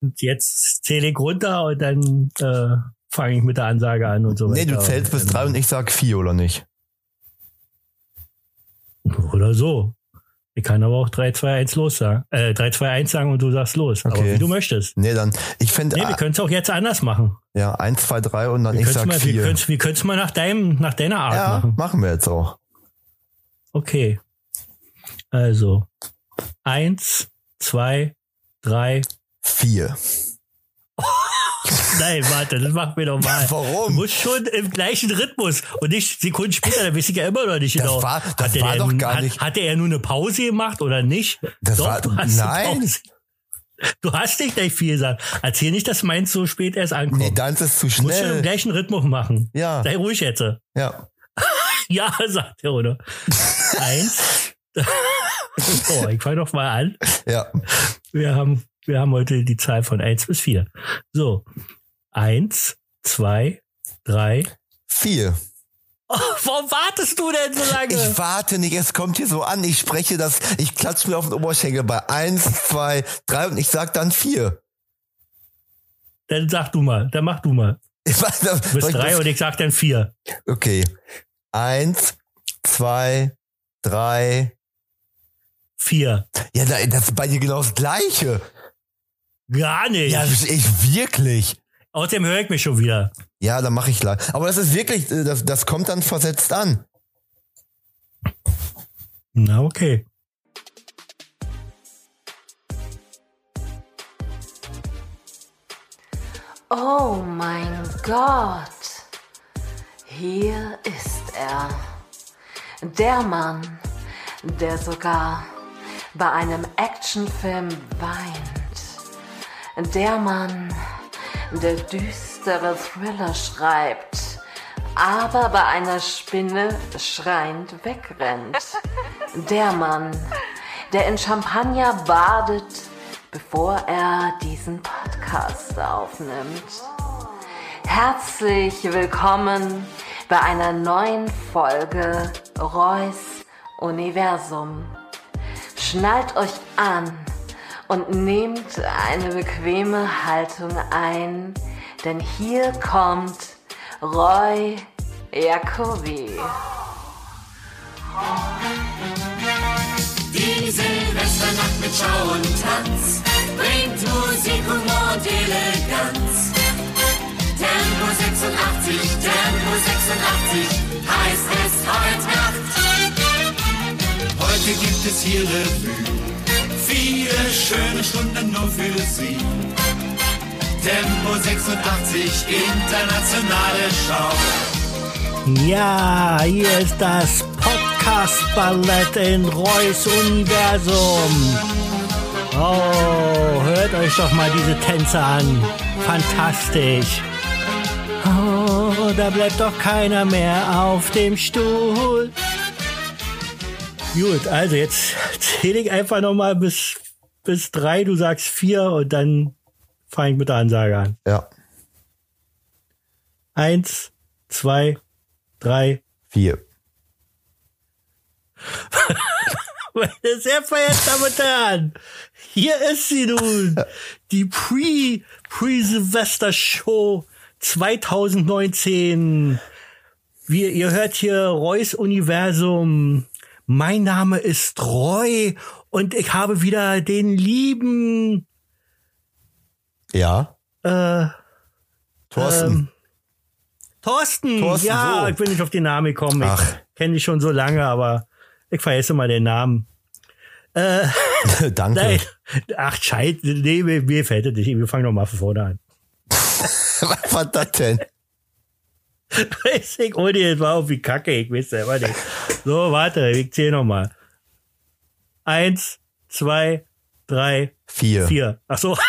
Und jetzt zähle ich runter und dann äh, fange ich mit der Ansage an und so weiter. Nee, du zählst bis drei und ich sag vier, oder nicht? Oder so. Ich kann aber auch 3, 2, 1 los sagen. Äh, 3, 2, 1 sagen und du sagst los. Aber Okay. wie du möchtest. Nee, dann, ich finde, Nee, wir können es auch jetzt anders machen. ja, eins, zwei, drei und dann Wir ich können es sag mal, wir vier. können's- wir können's mal nach deinem, nach deiner Art Ja, machen. machen wir jetzt auch. Okay. Also. Eins, zwei, drei. Vier. Nein, warte, das machen wir doch mal. Warum? Du musst schon im gleichen Rhythmus und nicht Sekunden später, da weiß ich ja immer noch nicht Das genau. war- das Hatte war doch gar hat, nicht- Hatte er nur eine Pause gemacht oder nicht? Das doch, war- du nein. Du hast nicht gleich viel gesagt. Erzähl nicht, dass meins so spät erst ankommt. Nee, deins ist zu du musst schon im schnell. gleichen Rhythmus machen. Ja, Sei ruhig jetzt. ja. Ja, sagt er, oder? Eins. oh, ich fange doch mal an. Ja. Wir haben, wir haben heute die Zahl von eins bis vier. So. Eins, zwei, drei. Vier. Oh, warum wartest du denn so lange? Ich warte nicht, es kommt hier so an. Ich spreche das, ich klatsch mir auf den Oberschenkel bei eins, zwei, drei und ich sag dann vier. dann sag du mal, dann mach du mal. Ich weiß, Du bist soll ich drei das- und ich sag dann vier. Okay. Eins, zwei, drei. Vier. Ja, da- das ist bei dir genau das Gleiche. Gar nicht. Ja, ich wirklich. Außerdem höre ich mich schon wieder. Ja, dann mache ich gleich. Aber das ist wirklich, äh, das, das kommt dann versetzt an. Na, okay. Oh mein Gott. Hier ist er. Der Mann, der sogar bei einem Actionfilm weint. Der Mann, der düstere Thriller schreibt, aber bei einer Spinne schreiend wegrennt. Der Mann, der in Champagner badet, bevor er diesen Podcast aufnimmt. Herzlich willkommen bei einer neuen Folge Reus Universum. Schnallt euch an und nehmt eine bequeme Haltung ein, denn hier kommt Roy Jacobi. Die Silvesternacht mit Schau und Tanz bringt Musik, Humor und Eleganz. Tempo 86, Tempo 86, heißt es heute Nacht. Heute gibt es hier Revue, viele schöne Stunden nur für Sie. Tempo 86, internationale Show. Ja, hier ist das Podcast-Ballett in Reus Universum. Oh, hört euch doch mal diese Tänze an. Fantastisch. Oh, da bleibt doch keiner mehr auf dem Stuhl. Gut, also jetzt zähle ich einfach noch mal bis, bis drei, du sagst vier und dann fange ich mit der Ansage an. Ja. Eins, zwei, drei, Vier. Meine sehr verehrten Damen und Herren, hier ist sie nun, die Pre, Pre-Silvester-Show 2019. Wir, ihr hört hier Reus Universum. Mein Name ist Roy und ich habe wieder den lieben, Ja. äh, Thorsten. ähm, Thorsten. Thorsten, ja, wo? ich bin nicht auf den Namen gekommen. Ach. Ich kenne dich schon so lange, aber ich vergesse mal den Namen. Danke. Nein. Ach, scheiße. Nee, mir, mir fällt es nicht. Wir fangen noch mal von vorne an. Was war das denn? Weiß ich, ohne jetzt war irgendwie kacke. Ich weiß selber nicht. So, warte. Ich zähle noch mal. Eins, zwei, drei, Vier. vier. Ach so.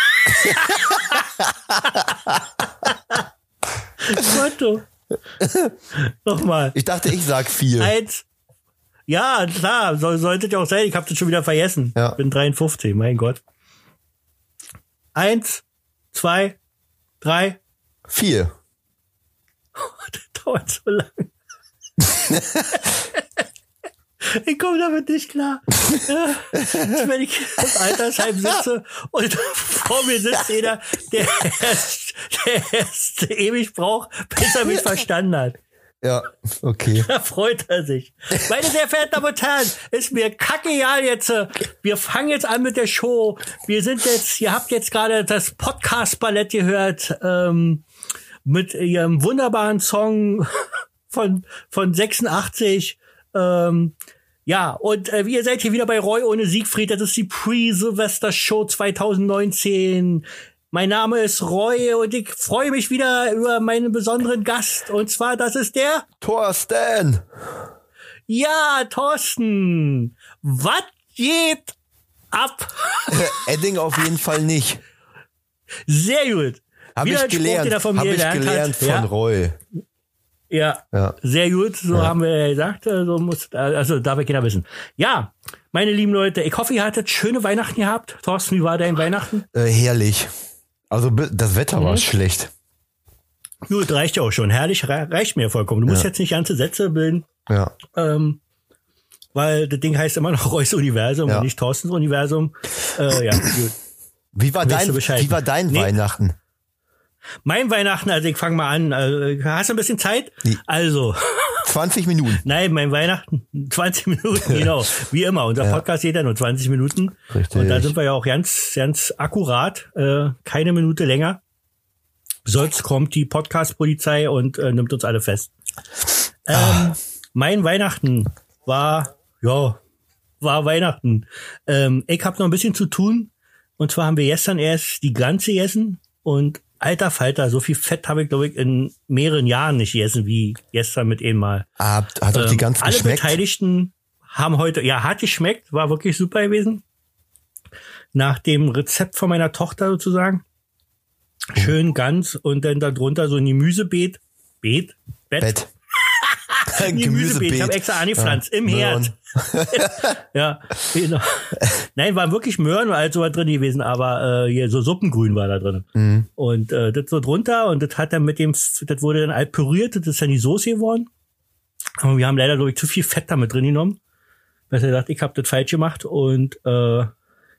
Konto. Nochmal. Ich dachte, ich sag vier. Eins. Ja, klar, soll, sollte ja auch sein. Ich habe das schon wieder vergessen. Ja. Bin 53, mein Gott. Eins, zwei, drei. Vier. Das dauert so lang. Ich komme damit nicht klar. Ja, wenn ich im Altersheim sitze und vor mir sitzt einer, der erst, der erst ewig braucht, bis er mich verstanden hat. Ja, okay. Da freut er sich. Meine sehr verehrten Damen und Herren, ist mir kackegal jetzt. äh, Wir fangen jetzt an mit der Show. Wir sind jetzt, ihr habt jetzt gerade das Podcast-Ballett gehört, ähm, mit ihrem wunderbaren Song von, von 86. Ähm, ja, und äh, ihr seid hier wieder bei Roy ohne Siegfried. Das ist die Pre-Silvester-Show 2019. Mein Name ist Roy und ich freue mich wieder über meinen besonderen Gast. Und zwar, das ist der Thorsten! ja, Thorsten, was geht ab? Edding auf jeden Fall nicht. Sehr gut. Habe ich gelernt. er Habe ich gelernt gelernt hat. von Ja. Roy. Ja, Ja. sehr gut. So haben wir ja gesagt. äh, So muss, also darf ja jeder wissen. Ja, meine lieben Leute, ich hoffe, ihr hattet schöne Weihnachten gehabt. Thorsten, wie war dein Weihnachten? Äh, herrlich. Also das Wetter Mhm. war schlecht. Gut, reicht ja auch schon. Herrlich, rei- reicht mir vollkommen. Du musst Ja. jetzt nicht ganze Sätze bilden, Ja. ähm, weil das Ding heißt immer noch Reus Universum Ja. und nicht Thorstens Universum. Äh, ja, gut. Wie war dein, wie war dein Nee. Weihnachten? Mein Weihnachten, also ich fange mal an. Also, hast du ein bisschen Zeit? Nee. Also, 20 Minuten. Nein, mein Weihnachten, 20 Minuten, genau. Wie immer. Unser Podcast geht ja nur 20 Minuten. Richtig. Und da sind wir ja auch ganz, ganz akkurat, äh, keine Minute länger. Sonst kommt die Podcast-Polizei und äh, nimmt uns alle fest. Ähm, mein Weihnachten war, ja, war Weihnachten. Ähm, ich habe noch ein bisschen zu tun. Und zwar haben wir gestern erst die Glanze gegessen. Und alter Falter, so viel Fett habe ich, glaube ich, in mehreren Jahren nicht gegessen wie gestern mit eben mal. Ah, hat doch die Ähm, ganz alle geschmeckt. Beteiligten haben heute, ja, hat geschmeckt, war wirklich super gewesen. Nach dem Rezept von meiner Tochter sozusagen. Schön ganz und dann darunter so ein Gemüsebeet. Beet? Bett? Bett. Ein Gemüsebeet. Ich habe extra angepflanzt im Herd. Ja, genau. Nein, waren wirklich Möhren und alles so was drin gewesen, aber äh, hier so Suppengrün war da drin. Mhm. Und äh, das so drunter und das hat dann mit dem, das wurde dann alt püriert, das ist dann die Soße geworden. Aber wir haben leider, glaube ich, zu viel Fett damit drin genommen. Weil er sagt, ich habe das falsch gemacht und äh,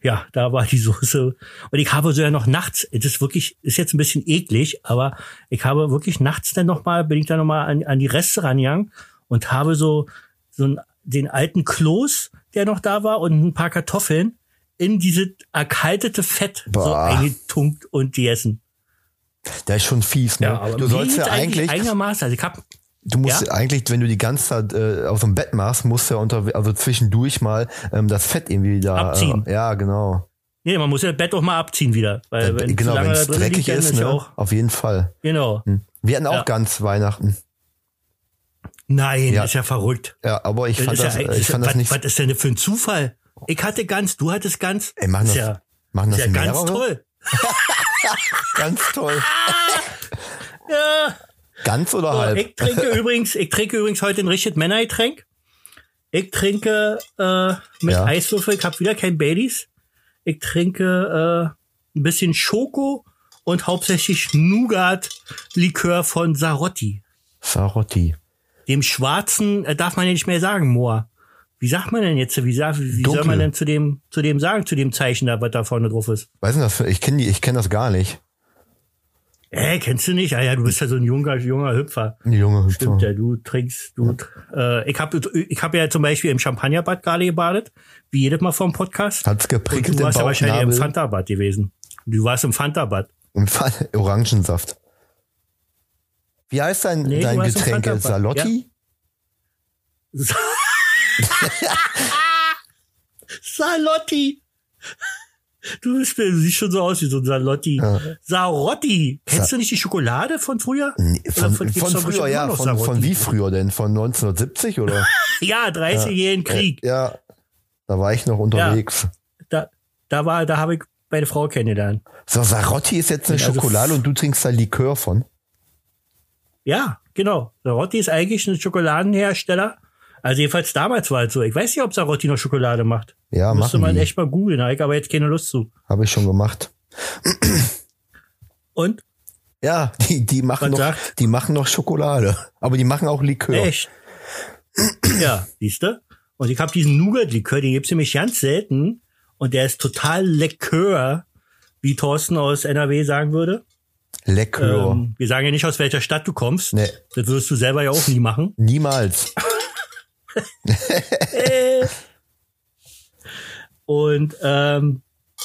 ja, da war die Soße. Und ich habe so ja noch nachts, das ist wirklich, ist jetzt ein bisschen eklig, aber ich habe wirklich nachts dann nochmal, bin ich dann nochmal an, an die Reste rangegangen und habe so, so einen, den alten Kloß, der noch da war und ein paar Kartoffeln in diese erkaltete Fett so Boah. eingetunkt und gegessen. Der ist schon fies, ne? du mir sollst ja geht's eigentlich, einigermaßen, also ich hab, du musst Ja? eigentlich, wenn du die ganze Zeit äh, auf dem Bett machst, musst du ja unter, also zwischendurch mal ähm, das Fett irgendwie da. Abziehen. Äh, ja, genau. nee, man muss ja das Bett auch mal abziehen wieder, weil Äh, wenn zu genau, wenn es drin dreckig liegt, ist, ne? auch, Auf jeden Fall. genau. Wir hatten auch Ja. ganz Weihnachten. Nein, Ja. ist ja verrückt. Ja, aber ich fand ist das, ja, äh, ich fand was, das nicht. was ist denn für ein Zufall? Ich hatte ganz, du hattest ganz. Ey, machen das, ja, machen das ist ja mehrere? ganz toll. Ganz toll. Ja. Ganz oder halb? ich trinke übrigens, ich trinke übrigens heute ein richtiges Männergetränk. Ich trinke äh, mit Ja. Eiswürfel, ich habe wieder kein Baileys. Ich trinke äh, ein bisschen Schoko und hauptsächlich Nougat-Likör von Sarotti. Sarotti. Dem schwarzen, äh, darf man ja nicht mehr sagen, Moor. Wie sagt man denn jetzt? Wie, sa- wie soll man denn zu dem, zu dem sagen, zu dem Zeichen da, was da vorne drauf ist? Das für, ich kenne die, ich kenne das gar nicht. Äh, kennst du nicht? Ah ja, du bist ja so ein junger, junger Hüpfer. Die junge Hüpfer. Stimmt ja, du trinkst, du, äh, ich habe ich hab ja zum Beispiel im Champagnerbad gerade gebadet, wie jedes Mal vom Podcast. Hat's Und geprickelt du warst ja wahrscheinlich im. Fanta-Bad gewesen. Du warst im Fanta-Bad. Im Fall Orangensaft. Wie heißt dein, Nee, dein Getränk jetzt? Fanta-Bad, Salotti? Du, bist, du siehst schon so aus wie so ein Salotti. Ja. Sarotti. Kennst Sa- du nicht die Schokolade von früher? Nee, Von, von, bestimmt früher, ja. Von, von wie früher denn? Von 1970 oder? Ja, 30-jährigen Krieg. ja. Da war ich noch unterwegs. Da, da war, da habe ich meine Frau kennengelernt. So, Sarotti ist jetzt eine Also- Schokolade und du trinkst da Likör von. Ja, genau. Sarotti ist eigentlich ein Schokoladenhersteller. Also jedenfalls damals war es so. Ich weiß nicht, ob Sarotti noch Schokolade macht. Ja, Müsste man die. echt mal googeln. Ich aber jetzt keine Lust zu. Habe ich schon gemacht. Und? Ja, die, die machen Was noch, sagt? die machen noch Schokolade. Aber die machen auch Likör. Echt? ja, siehste. Und ich habe diesen Nougat-Likör, den gibt's nämlich ganz selten. Und der ist total lecker, wie Thorsten aus NRW sagen würde. Lecker. Ähm, wir sagen ja nicht, aus welcher Stadt du kommst. Nee. Das wirst du selber ja auch nie machen. Niemals. Und ähm,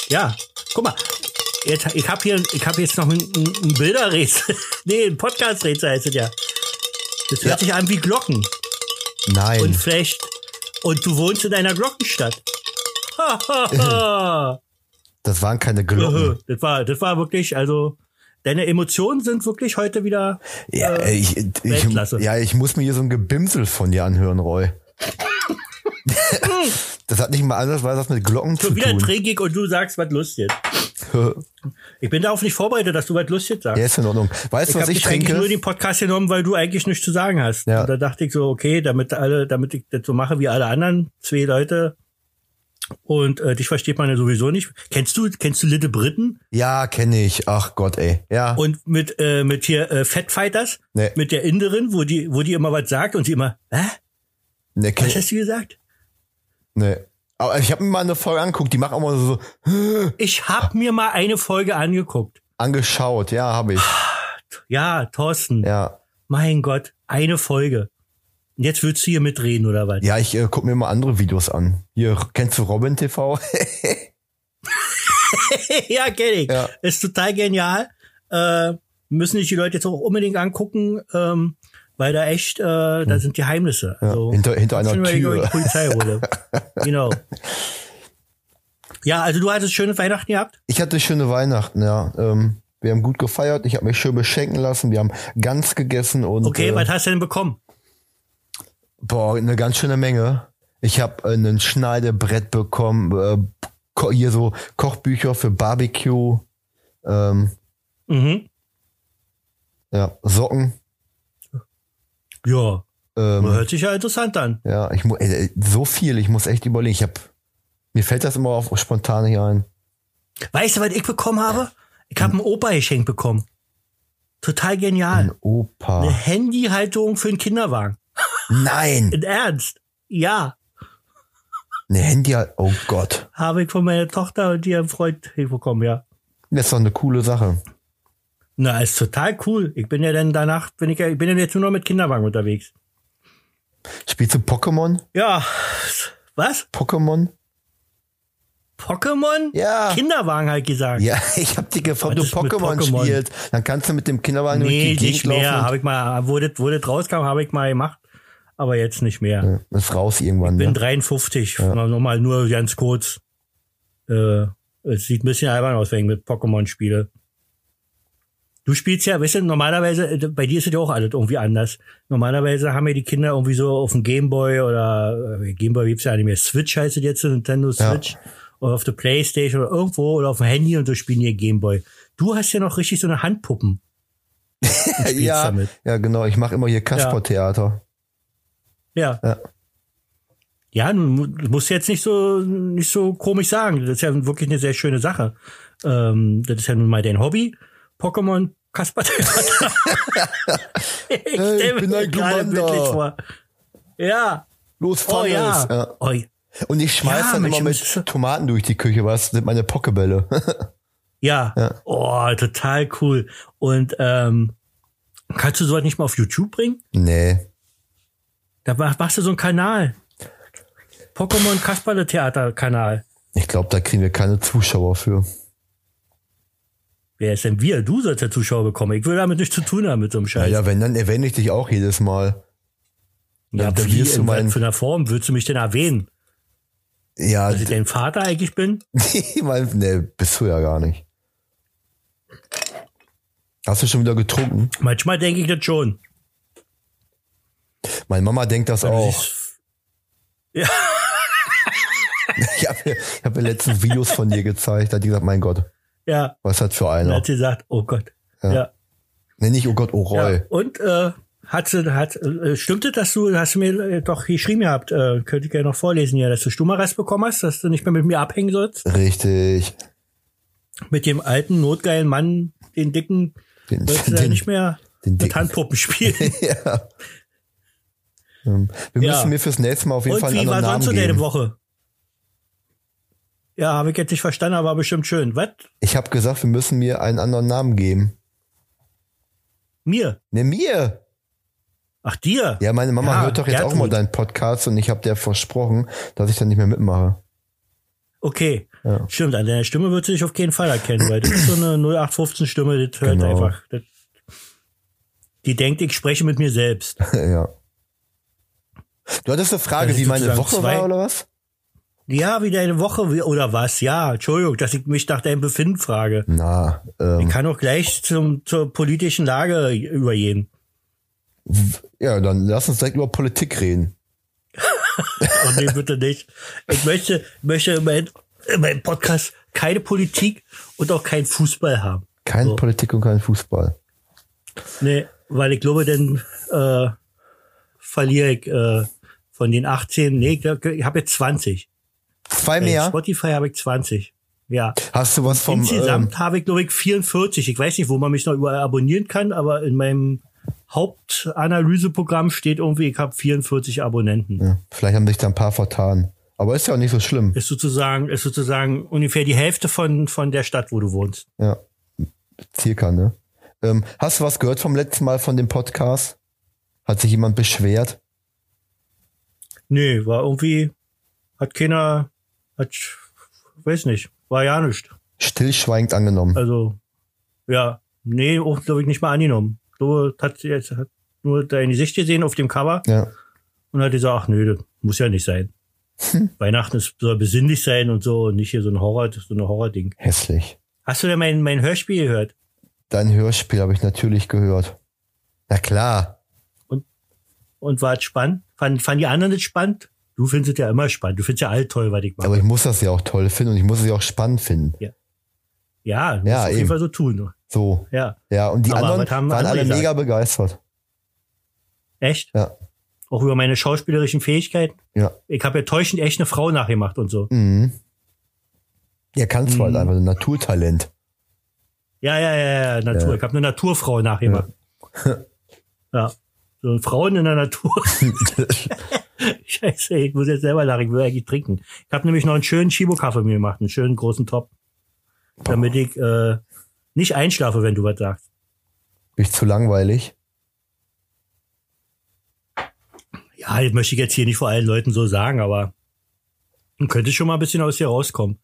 ja, guck mal, jetzt, ich habe hier, ich habe jetzt noch ein, ein, ein Bilderrätsel, nee, ein Podcast-Rätsel heißt es ja. Das hört Ja. sich an wie Glocken Nein. und vielleicht und du wohnst in einer Glockenstadt. Das waren keine Glocken. das war, das war wirklich, also deine Emotionen sind wirklich heute wieder. Ja, äh, ich, ich, Weltklasse. ja, ich muss mir hier so ein Gebimsel von dir anhören, Roy. das hat nicht mal anders was das mit Glocken zu schon wieder tun. trägig und du sagst was Lustiges. Ich bin darauf nicht vorbereitet, dass du was Lustiges sagst. ja, ist in Ordnung. Weißt Ich du, was habe ich dich eigentlich nur trinke? den Podcast genommen, weil du eigentlich nichts zu sagen hast. Ja. Und da dachte ich so, okay, damit alle, damit ich das so mache wie alle anderen zwei Leute. Und äh, dich versteht man ja sowieso nicht. Kennst du, kennst du Little Briten? Ja, kenne ich. Ach Gott, ey. Ja. Und mit äh, mit hier äh, Fat Fighters, Nee. mit der Inderin, wo die wo die immer was sagt und sie immer, hä? ne, kenn, Was hast du gesagt? ne. Aber ich habe mir mal eine Folge angeguckt, die macht auch mal so Ich hab mir mal eine Folge angeguckt. angeschaut. Ja, habe ich. Ja, Thorsten. Ja. Mein Gott, eine Folge. Und jetzt willst du hier mitreden oder was? Ja, ich äh, guck mir mal andere Videos an. Hier, kennst du Robin TV? ja, kenn ich. Ja. Ist total genial. Äh, müssen sich die Leute jetzt auch unbedingt angucken, ähm, weil da echt, äh, da sind Geheimnisse. Also, Hm. hinter- hinter einer Tür. die Polizei hole. genau. Ja, also du hattest schöne Weihnachten gehabt? Ich hatte schöne Weihnachten, ja. Ähm, wir haben gut gefeiert. Ich habe mich schön beschenken lassen. Wir haben ganz gegessen und Okay, äh, was hast du denn bekommen? Boah, eine ganz schöne Menge. Ich habe äh, ein Schneidebrett bekommen, äh, hier so Kochbücher für Barbecue, ähm, Mhm. ja, Socken. Ja, Ähm, hört sich ja interessant an. ja, ich mu ey, so viel. Ich muss echt überlegen. Ich habe mir fällt das immer auf spontan hier ein. Weißt du, was ich bekommen habe? Ich habe ein Opa geschenkt bekommen. Total genial. Ein Opa. Eine Handyhalterung für einen Kinderwagen. Nein, In Ernst? Ja. eine Handy. Oh Gott, Habe ich von meiner Tochter und ihrem Freund bekommen, ja. das ist doch eine coole Sache. Na, ist total cool. Ich bin ja dann danach, bin ich ja, ich bin ja jetzt nur noch mit Kinderwagen unterwegs. Spielst du Pokémon? Ja. Was? Pokémon? Pokémon? Ja. Kinderwagen halt gesagt. Ja, ich hab dich gefragt, du Pokémon Pokémon? spielst. Dann kannst du mit dem Kinderwagen durch nee, die Gegend nicht mehr. laufen. Habe ich mal, wo das, wo das rauskam, habe ich mal gemacht. Aber jetzt nicht mehr. Ja, ist raus irgendwann. bin Ne? 53. Nochmal nur ganz kurz. Äh, es sieht ein bisschen albern aus, wenn ich mit Pokémon spiele. Du spielst ja, weißt du, normalerweise, äh, bei dir ist es ja auch alles irgendwie anders. Normalerweise haben ja die Kinder irgendwie so auf dem Gameboy oder äh, Gameboy gibt's ja nicht mehr. Switch heißt es jetzt, Nintendo Ja. Switch. Oder auf der Playstation oder irgendwo oder auf dem Handy und so spielen die Gameboy. Du hast ja noch richtig so eine Handpuppen. ja, damit. ja, genau. Ich mache immer hier Kaspertheater. Ja. Ja. Ja, nun du jetzt nicht so nicht so komisch sagen. Das ist ja wirklich eine sehr schöne Sache. Ähm, das ist ja nun mal dein Hobby. Pokémon Kasper. ich Hey, stell ich bin mir ein gerade bildlich vor. Ja. Los, Oh fang ja. es. Ja. Oh, Und ich schmeiß Ja, dann immer mit Tomaten durch die Küche, was? Sind meine Pokebälle. ja. Ja. Oh, total cool. Und ähm, kannst du sowas nicht mal auf YouTube bringen? nee. Da mach- machst du so einen Kanal. Pokémon Kasperle Theater Kanal. Ich glaube, da kriegen wir keine Zuschauer für. Wer ist denn wir? Du sollst ja Zuschauer bekommen. Ich will damit nichts zu tun haben mit so einem Ja, Scheiß. ja, wenn, dann erwähne ich dich auch jedes Mal. Ja, dann wie, du in mein- was für einer Form würdest du mich denn erwähnen? Ja, Dass ich dein Vater eigentlich bin? nee, bist du ja gar nicht. Hast du schon wieder getrunken? Manchmal denke ich das schon. Meine Mama denkt das auch. Ja, Ich habe ich hab mir letztens Videos von dir gezeigt. Da hat die gesagt, mein Gott, ja. was hat für einer? hat sie gesagt, oh Gott. Ja. ja. Nee, nicht, oh Gott, oh Roy. Und äh, hat sie, hat, äh, stimmt es, dass du, hast du mir äh, doch geschrieben gehabt, äh, könnte ich gerne noch vorlesen hier, dass du Stummerrest bekommen hast, dass du nicht mehr mit mir abhängen sollst? Richtig. Mit dem alten, notgeilen Mann, den dicken, Den, sollst du da den, nicht mehr den mit dicken. Handpuppen spielen. ja. Ähm, wir Ja. müssen mir fürs nächste Mal auf jeden Und Fall einen wie war anderen sonst so Namen deine geben. Woche? Ja, habe ich jetzt nicht verstanden, aber war bestimmt schön. Was? Ich habe gesagt, wir müssen mir einen anderen Namen geben. Mir? Ne, mir! Ach, dir? Ja, meine Mama Ja, hört doch jetzt auch Gertrud. mal deinen Podcast und ich habe der versprochen, dass ich dann nicht mehr mitmache. Okay. Ja. Stimmt, an deiner Stimme wird sie dich auf keinen Fall erkennen, weil das ist so eine 0815 Stimme, das hört Genau. einfach. Das, die denkt, ich spreche mit mir selbst. ja. Du hattest eine Frage, wie meine Woche war oder was? Ja, wie deine Woche wie- oder was? Ja, Entschuldigung, dass ich mich nach deinem Befinden frage. Na, Ich ähm, kann auch gleich zum, zur politischen Lage übergehen. ja, dann lass uns direkt über Politik reden. Oh nee, bitte nicht. Ich möchte, möchte in meinem in meinem Podcast keine Politik und auch kein Fußball haben. Kein So. Politik und kein Fußball. Nee, weil ich glaube, dann äh, verliere ich äh, von den 18, nee, ich, habe jetzt 20. Zwei Bei mehr? Spotify habe ich 20. Ja. Hast du was vom Insgesamt ähm, habe ich, glaube ich, 44. Ich weiß nicht, wo man mich noch überall abonnieren kann, aber in meinem Hauptanalyseprogramm steht irgendwie, ich habe 44 Abonnenten. ja, vielleicht haben sich da ein paar vertan. Aber ist ja auch nicht so schlimm. Ist sozusagen, ist sozusagen ungefähr die Hälfte von, von der Stadt, wo du wohnst. Ja. Circa, ne? Ähm, hast du was gehört vom letzten Mal von dem Podcast? Hat sich jemand beschwert? Nee, war irgendwie, hat keiner, hat, weiß nicht, war ja nichts. Stillschweigend angenommen. Also, ja, nee, auch, glaube ich, nicht mal angenommen. So hat sie jetzt hat nur dein Gesicht gesehen auf dem Cover Ja. und hat gesagt, ach nö, das muss ja nicht sein. Weihnachten ist, soll besinnlich sein und so und nicht hier so ein Horror, so ein Horror-Ding. Hässlich. Hast du denn mein, mein Hörspiel gehört? Dein Hörspiel habe ich natürlich gehört. Na klar. Und war es spannend? Fanden, fanden die anderen das spannend? Du findest es ja immer spannend. Du findest ja all toll, was ich mache. Aber ich muss das ja auch toll finden und ich muss es ja auch spannend finden. ja, Ja, musst auf jeden Fall so tun. So. Ja, Ja, und die Aber anderen haben waren alle gesagt? mega begeistert. echt? Ja. Auch über meine schauspielerischen Fähigkeiten? Ja. Ich habe ja täuschend echt eine Frau nachgemacht und so. Mhm. Ja, kannst du halt Mhm. einfach ein Naturtalent. Ja, ja, ja, ja, Natur. Ja. Ich habe eine Naturfrau nachgemacht. Ja. So eine Frauen in der Natur. Scheiße, ich muss jetzt selber nach, ich will eigentlich trinken. Ich habe nämlich noch einen schönen Chibo-Kaffee mir gemacht, einen schönen großen Top. Damit ich äh, nicht einschlafe, wenn du was sagst. Ist zu langweilig. Ja, das möchte ich jetzt hier nicht vor allen Leuten so sagen, aber man könnte schon mal ein bisschen aus dir rauskommen.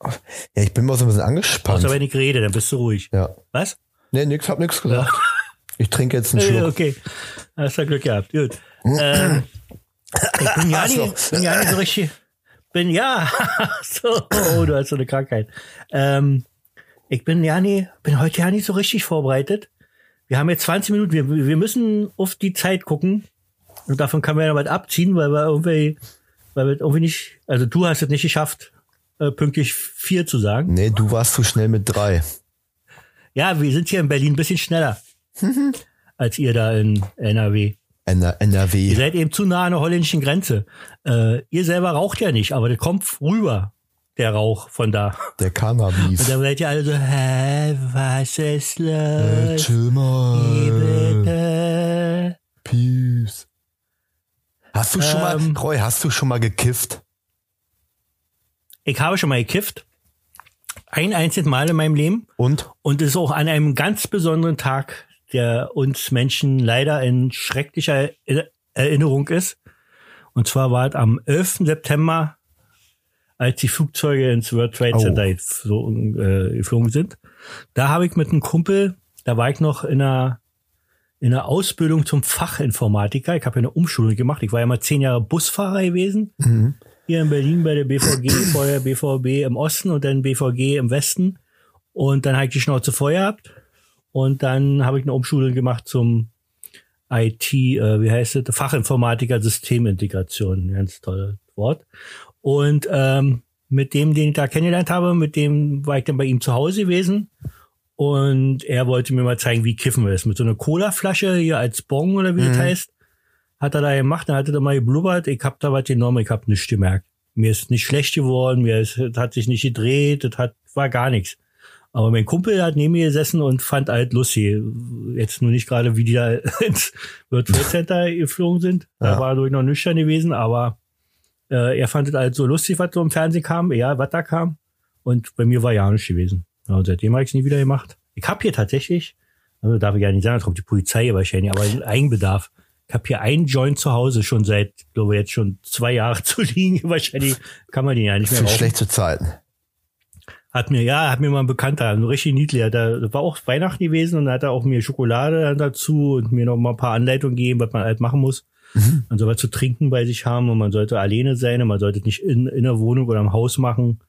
Ja, ich bin mal so ein bisschen angespannt. Außer wenn ich rede, dann bist du ruhig. Ja. Was? Nee, nix, hab nix gesagt. Ich trinke jetzt einen Äh, Schluck. okay. Hast du Glück gehabt. Gut. ähm, ich bin ja nicht, bin ja nicht so richtig. Bin ja. so, oh, du hast so eine Krankheit. Ähm, ich bin ja nie, bin heute ja nicht so richtig vorbereitet. Wir haben jetzt 20 Minuten. Wir, wir müssen auf die Zeit gucken. Und davon kann man ja was abziehen, weil wir irgendwie, weil wir irgendwie nicht, also du hast es nicht geschafft, äh, pünktlich vier zu sagen. Nee, du warst zu schnell mit drei. Ja, wir sind hier in Berlin ein bisschen schneller als ihr da in NRW. N- Ihr NRW. seid eben zu nah an der holländischen Grenze. Äh, ihr selber raucht ja nicht, aber der kommt rüber, der Rauch von da. Der Und Cannabis. dann seid ihr alle so, hä, was ist los? chill Wie mal. bitte? Peace. Hast du schon Ähm. mal, Roy, hast du schon mal gekifft? Ich habe schon mal gekifft. Ein einziges Mal in meinem Leben. Und? Und es ist auch an einem ganz besonderen Tag, der uns Menschen leider in schrecklicher Er- Erinnerung ist. Und zwar war es am 11. September, als die Flugzeuge ins World Trade Oh. Center so, äh, geflogen sind. Da habe ich mit einem Kumpel, da war ich noch in einer, in einer Ausbildung zum Fachinformatiker. Ich habe ja eine Umschulung gemacht. Ich war ja mal zehn Jahre Busfahrer gewesen. Mhm. Hier in Berlin bei der BVG, vorher BVB im Osten und dann BVG im Westen. Und dann habe ich die Schnauze voll gehabt. Und dann habe ich eine Umschulung gemacht zum IT, äh, wie heißt es? Fachinformatiker Systemintegration. Ganz tolles Wort. Und ähm, mit dem, den ich da kennengelernt habe, mit dem war ich dann bei ihm zu Hause gewesen. Und er wollte mir mal zeigen, wie kiffen wir das. Mit so einer Cola-Flasche hier als Bong oder wie das heißt. Hat er da gemacht, dann hat er da mal geblubbert. Ich hab da was genommen, ich hab nichts gemerkt. Mir ist nicht schlecht geworden, mir ist, das hat sich nicht gedreht, das hat, war gar nichts. Aber mein Kumpel hat neben mir gesessen und fand halt lustig. Jetzt nur nicht gerade, wie die da ins World Trade Center geflogen sind. Da Ja. war er durch noch nüchtern gewesen, aber äh, er fand es halt so lustig, was so im Fernsehen kam, egal was da kam. Und bei mir war ja nichts gewesen. Ja, und seitdem habe ich es nie wieder gemacht. Ich habe hier tatsächlich, also darf ich ja nicht sagen, da kommt die Polizei wahrscheinlich, aber Eigenbedarf. Ich habe hier einen Joint zu Hause schon seit, glaube jetzt schon zwei Jahre zu liegen. Wahrscheinlich kann man den ja nicht mehr rauchen. schlechte Zeiten. Hat mir, ja, hat mir mal ein Bekannter, ein richtig niedlicher, da war auch Weihnachten gewesen und da hat er auch mir Schokolade dazu und mir noch mal ein paar Anleitungen gegeben, was man halt machen muss. Man soll was zu trinken bei sich haben und man sollte alleine sein und man sollte es nicht in, in der Wohnung oder im Haus machen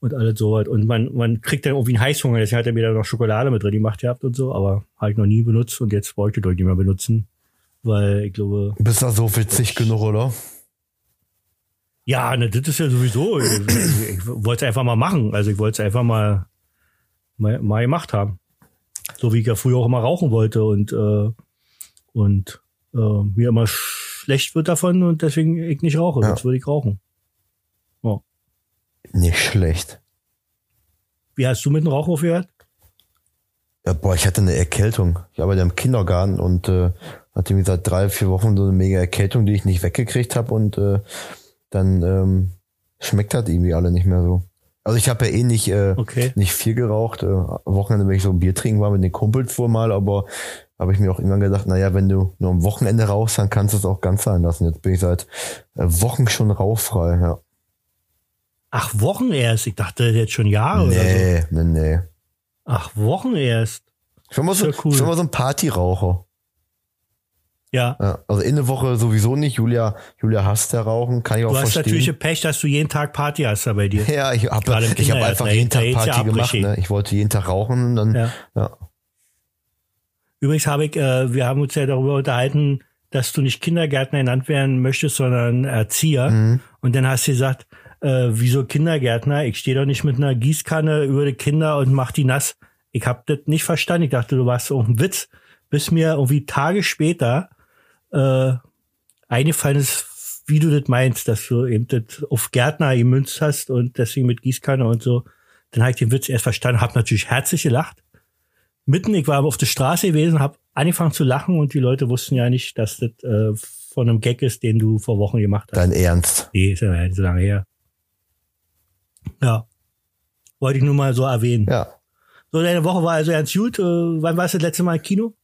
und alles so was. Und man, man kriegt dann irgendwie einen Heißhunger, deswegen hat er mir da noch Schokolade mit drin gemacht gehabt und so, aber habe ich noch nie benutzt und jetzt wollte ich doch nicht mehr benutzen, weil ich glaube, Bist da so witzig genug, oder? Ja, ne, das ist ja sowieso. Ich, ich, wollte es einfach mal machen. Also ich wollte es einfach mal, mal, mal gemacht haben. So wie ich ja früher auch immer rauchen wollte und, äh, und äh, mir immer schlecht wird davon und deswegen ich nicht rauche. Ja. Jetzt würde ich rauchen. Nicht schlecht. Wie hast du mit dem Rauch aufgehört? Ja, boah, ich hatte eine Erkältung. Ich arbeite im Kindergarten und äh, hatte mir seit drei, vier Wochen so eine mega Erkältung, die ich nicht weggekriegt habe und äh, dann ähm, schmeckt das irgendwie alle nicht mehr so. Also ich habe ja eh nicht, äh, Okay. nicht viel geraucht. Äh, Wochenende, wenn ich so ein Bier trinken war mit den Kumpels vor mal, aber habe ich mir auch immer gedacht, naja, wenn du nur am Wochenende rauchst, dann kannst du es auch ganz sein lassen. Jetzt bin ich seit äh, Wochen schon rauchfrei, ja. Ach, Wochen erst. Ich dachte jetzt schon Jahre oder so. Nee, nee, nee. Ach, Wochen erst. Ich bin mal so, Sehr cool. ich mal so ein Partyraucher. Ja. Ja, also in der Woche sowieso nicht. Julia, Julia hasst ja Rauchen, kann ich auch Du hast verstehen. natürlich Pech, dass du jeden Tag Party hast da bei dir. ja, ich habe ich hab einfach jeden Tag ja Party ab, gemacht. Ne? Ich wollte jeden Tag rauchen und dann, Ja. ja. Übrigens habe ich, äh, wir haben uns ja darüber unterhalten, dass du nicht Kindergärtner genannt werden möchtest, sondern Erzieher. Mhm. Und dann hast du gesagt, äh, wieso Kindergärtner? Ich stehe doch nicht mit einer Gießkanne über die Kinder und mach die nass. Ich habe das nicht verstanden. Ich dachte, du warst so ein Witz, bis mir irgendwie Tage später äh, eingefallen ist, wie du das meinst, dass du eben das auf Gärtner gemünzt hast und deswegen mit Gießkanne und so. Dann habe ich den Witz erst verstanden, habe natürlich herzlich gelacht mitten, ich war aber auf der Straße gewesen, habe angefangen zu lachen und die Leute wussten ja nicht, dass das äh, von einem Gag ist, den du vor Wochen gemacht hast. Dein Ernst. Nee, ist ja nicht so lange her. Ja. Wollte ich nur mal so erwähnen. Ja. So, deine Woche war also ganz gut. Äh, wann warst du das letzte Mal im Kino?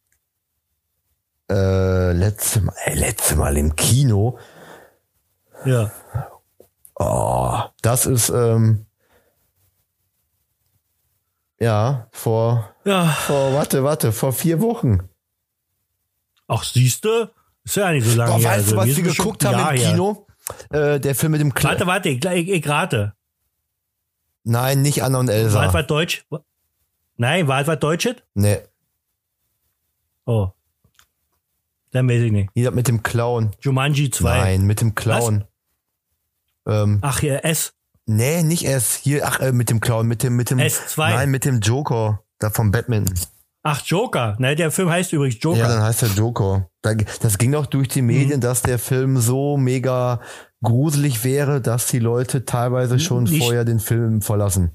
Äh, letzte Mal, äh, letzte Mal im Kino. Ja. Oh, das ist, ähm, ja, vor, Ja. vor, warte, warte, vor vier Wochen. Ach, siehste? Ist ja nicht so lange Boah, her. weißt Also, du, was wir geguckt haben Jahr im. Kino? Äh, der Film mit dem Kle Warte, warte, ich, ich, ich rate. Nein, nicht Anna und War Elsa. etwas Deutsch? Nein, war etwas Deutsches? Nee, Oh. Dann weiß ich nicht. jeder mit dem Clown. Jumanji 2. Nein, mit dem Clown. Ähm, Ach, ja, S. nee, nicht S. Hier, ach, äh, mit dem Clown, mit dem, mit dem, S2. nein, mit dem Joker. Da vom Batman. Ach, Joker. Ne, der Film heißt übrigens Joker. Ja, dann heißt er Joker. Da, das ging auch durch die Medien, Mhm. dass der Film so mega gruselig wäre, dass die Leute teilweise schon Nicht- vorher den Film verlassen.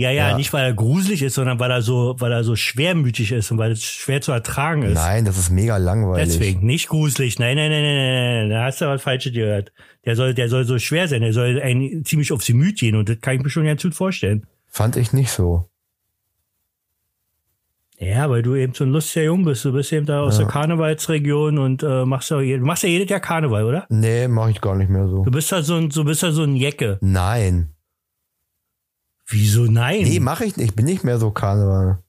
Ja, ja, Ja. nicht weil er gruselig ist, sondern weil er so, weil er so schwermütig ist und weil es schwer zu ertragen ist. Nein, das ist mega langweilig. Deswegen, nicht gruselig. Nein, nein, nein, nein, nein, nein, da hast du was Falsches gehört. Der soll, der soll so schwer sein, der soll ein, ziemlich aufs Gemüt gehen und das kann ich mir schon ganz gut vorstellen. Fand ich nicht so. Ja, weil du eben so ein lustiger Jung bist. Du bist eben da aus der Karnevalsregion und äh, machst ja, machst ja jedes Jahr Karneval, oder? Nee, mach ich gar nicht mehr so. Du bist ja so ein, du bist ja so ein Jecke. Nein. Wieso nein? Nee, mach ich nicht. Ich bin nicht mehr so Karneval.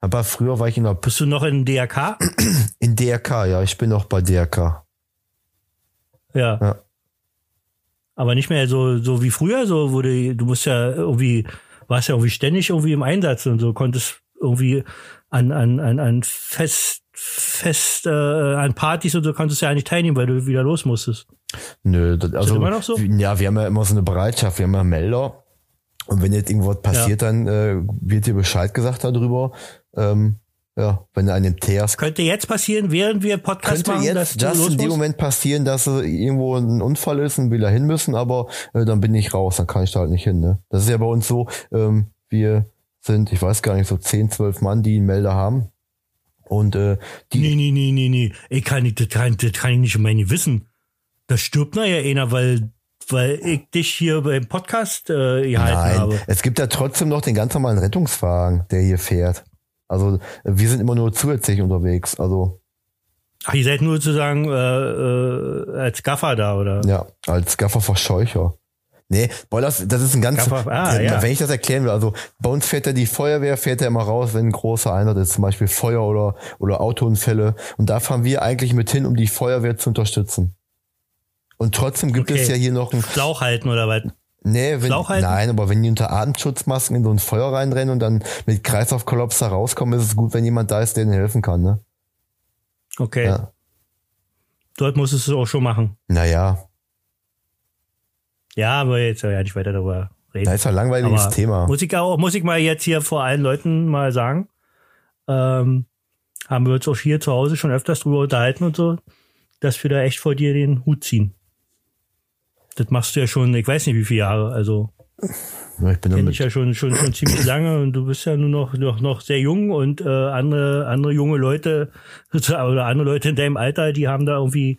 Aber früher war ich in der bist du noch in DRK? in DRK, ja, ich bin noch bei DRK. Ja. Ja. Aber nicht mehr so, so wie früher, so wurde, du musst ja irgendwie, warst ja irgendwie ständig irgendwie im Einsatz und so konntest irgendwie an, an, an, an Fest, Fest, äh, an Partys und so konntest du ja nicht teilnehmen, weil du wieder los musstest. Nö, das, also immer noch so? ja, wir haben ja immer so eine Bereitschaft, wir haben ja Melder und wenn jetzt irgendwas passiert, dann äh, wird dir Bescheid gesagt darüber. Ähm, ja, wenn du an dem Teers Könnte jetzt passieren, während wir Podcast könnte machen, dass jetzt just los in dem? Moment passieren, dass äh, irgendwo ein Unfall ist und wir da hin müssen, aber äh, dann bin ich raus, dann kann ich da halt nicht hin. Ne? Das ist ja bei uns so, ähm, wir sind, ich weiß gar nicht, so 10, 12 Mann, die einen Melder haben. Und äh, die, Nee, nee, nee, nee, nee. Ich kann nicht, das kann, das kann ich nicht in meine wissen. Da stirbt nachher einer, weil, weil ich dich hier beim Podcast äh, gehalten nein, habe. es gibt ja trotzdem noch den ganz normalen Rettungswagen, der hier fährt. Also wir sind immer nur zusätzlich unterwegs. Also Ach, ihr seid nur sozusagen äh, äh, als Gaffer da, oder? ja, als Gafferverscheucher. Nee, boah, das, das ist ein ganz, Gaffer- ah, äh, ja. wenn ich das erklären will, also bei uns fährt ja die Feuerwehr, fährt ja immer raus, wenn ein großer Einsatz ist, zum Beispiel Feuer oder, oder Autounfälle. Und da fahren wir eigentlich mit hin, um die Feuerwehr zu unterstützen. Und trotzdem gibt Okay. es ja hier noch ein, Schlauch halten oder was? nee, wenn, nein, aber wenn die unter Atemschutzmasken in so ein Feuer reinrennen und dann mit Kreislaufkollaps da rauskommen, ist es gut, wenn jemand da ist, der ihnen helfen kann, ne? Okay. Ja. Dort musstest du es auch schon machen. Naja, Ja, aber jetzt soll ja nicht weiter darüber reden. da ist ein langweiliges Aber Thema. Muss ich auch, muss ich mal jetzt hier vor allen Leuten mal sagen. Ähm, haben wir uns auch hier zu Hause schon öfters drüber unterhalten und so, dass wir da echt vor dir den Hut ziehen. Das machst du ja schon, ich weiß nicht wie viele Jahre, also Ja, Ich bin damit, ich ja schon, schon, schon ziemlich lange und du bist ja nur noch, noch, noch sehr jung und äh, andere, andere junge Leute oder andere Leute in deinem Alter, die haben da irgendwie,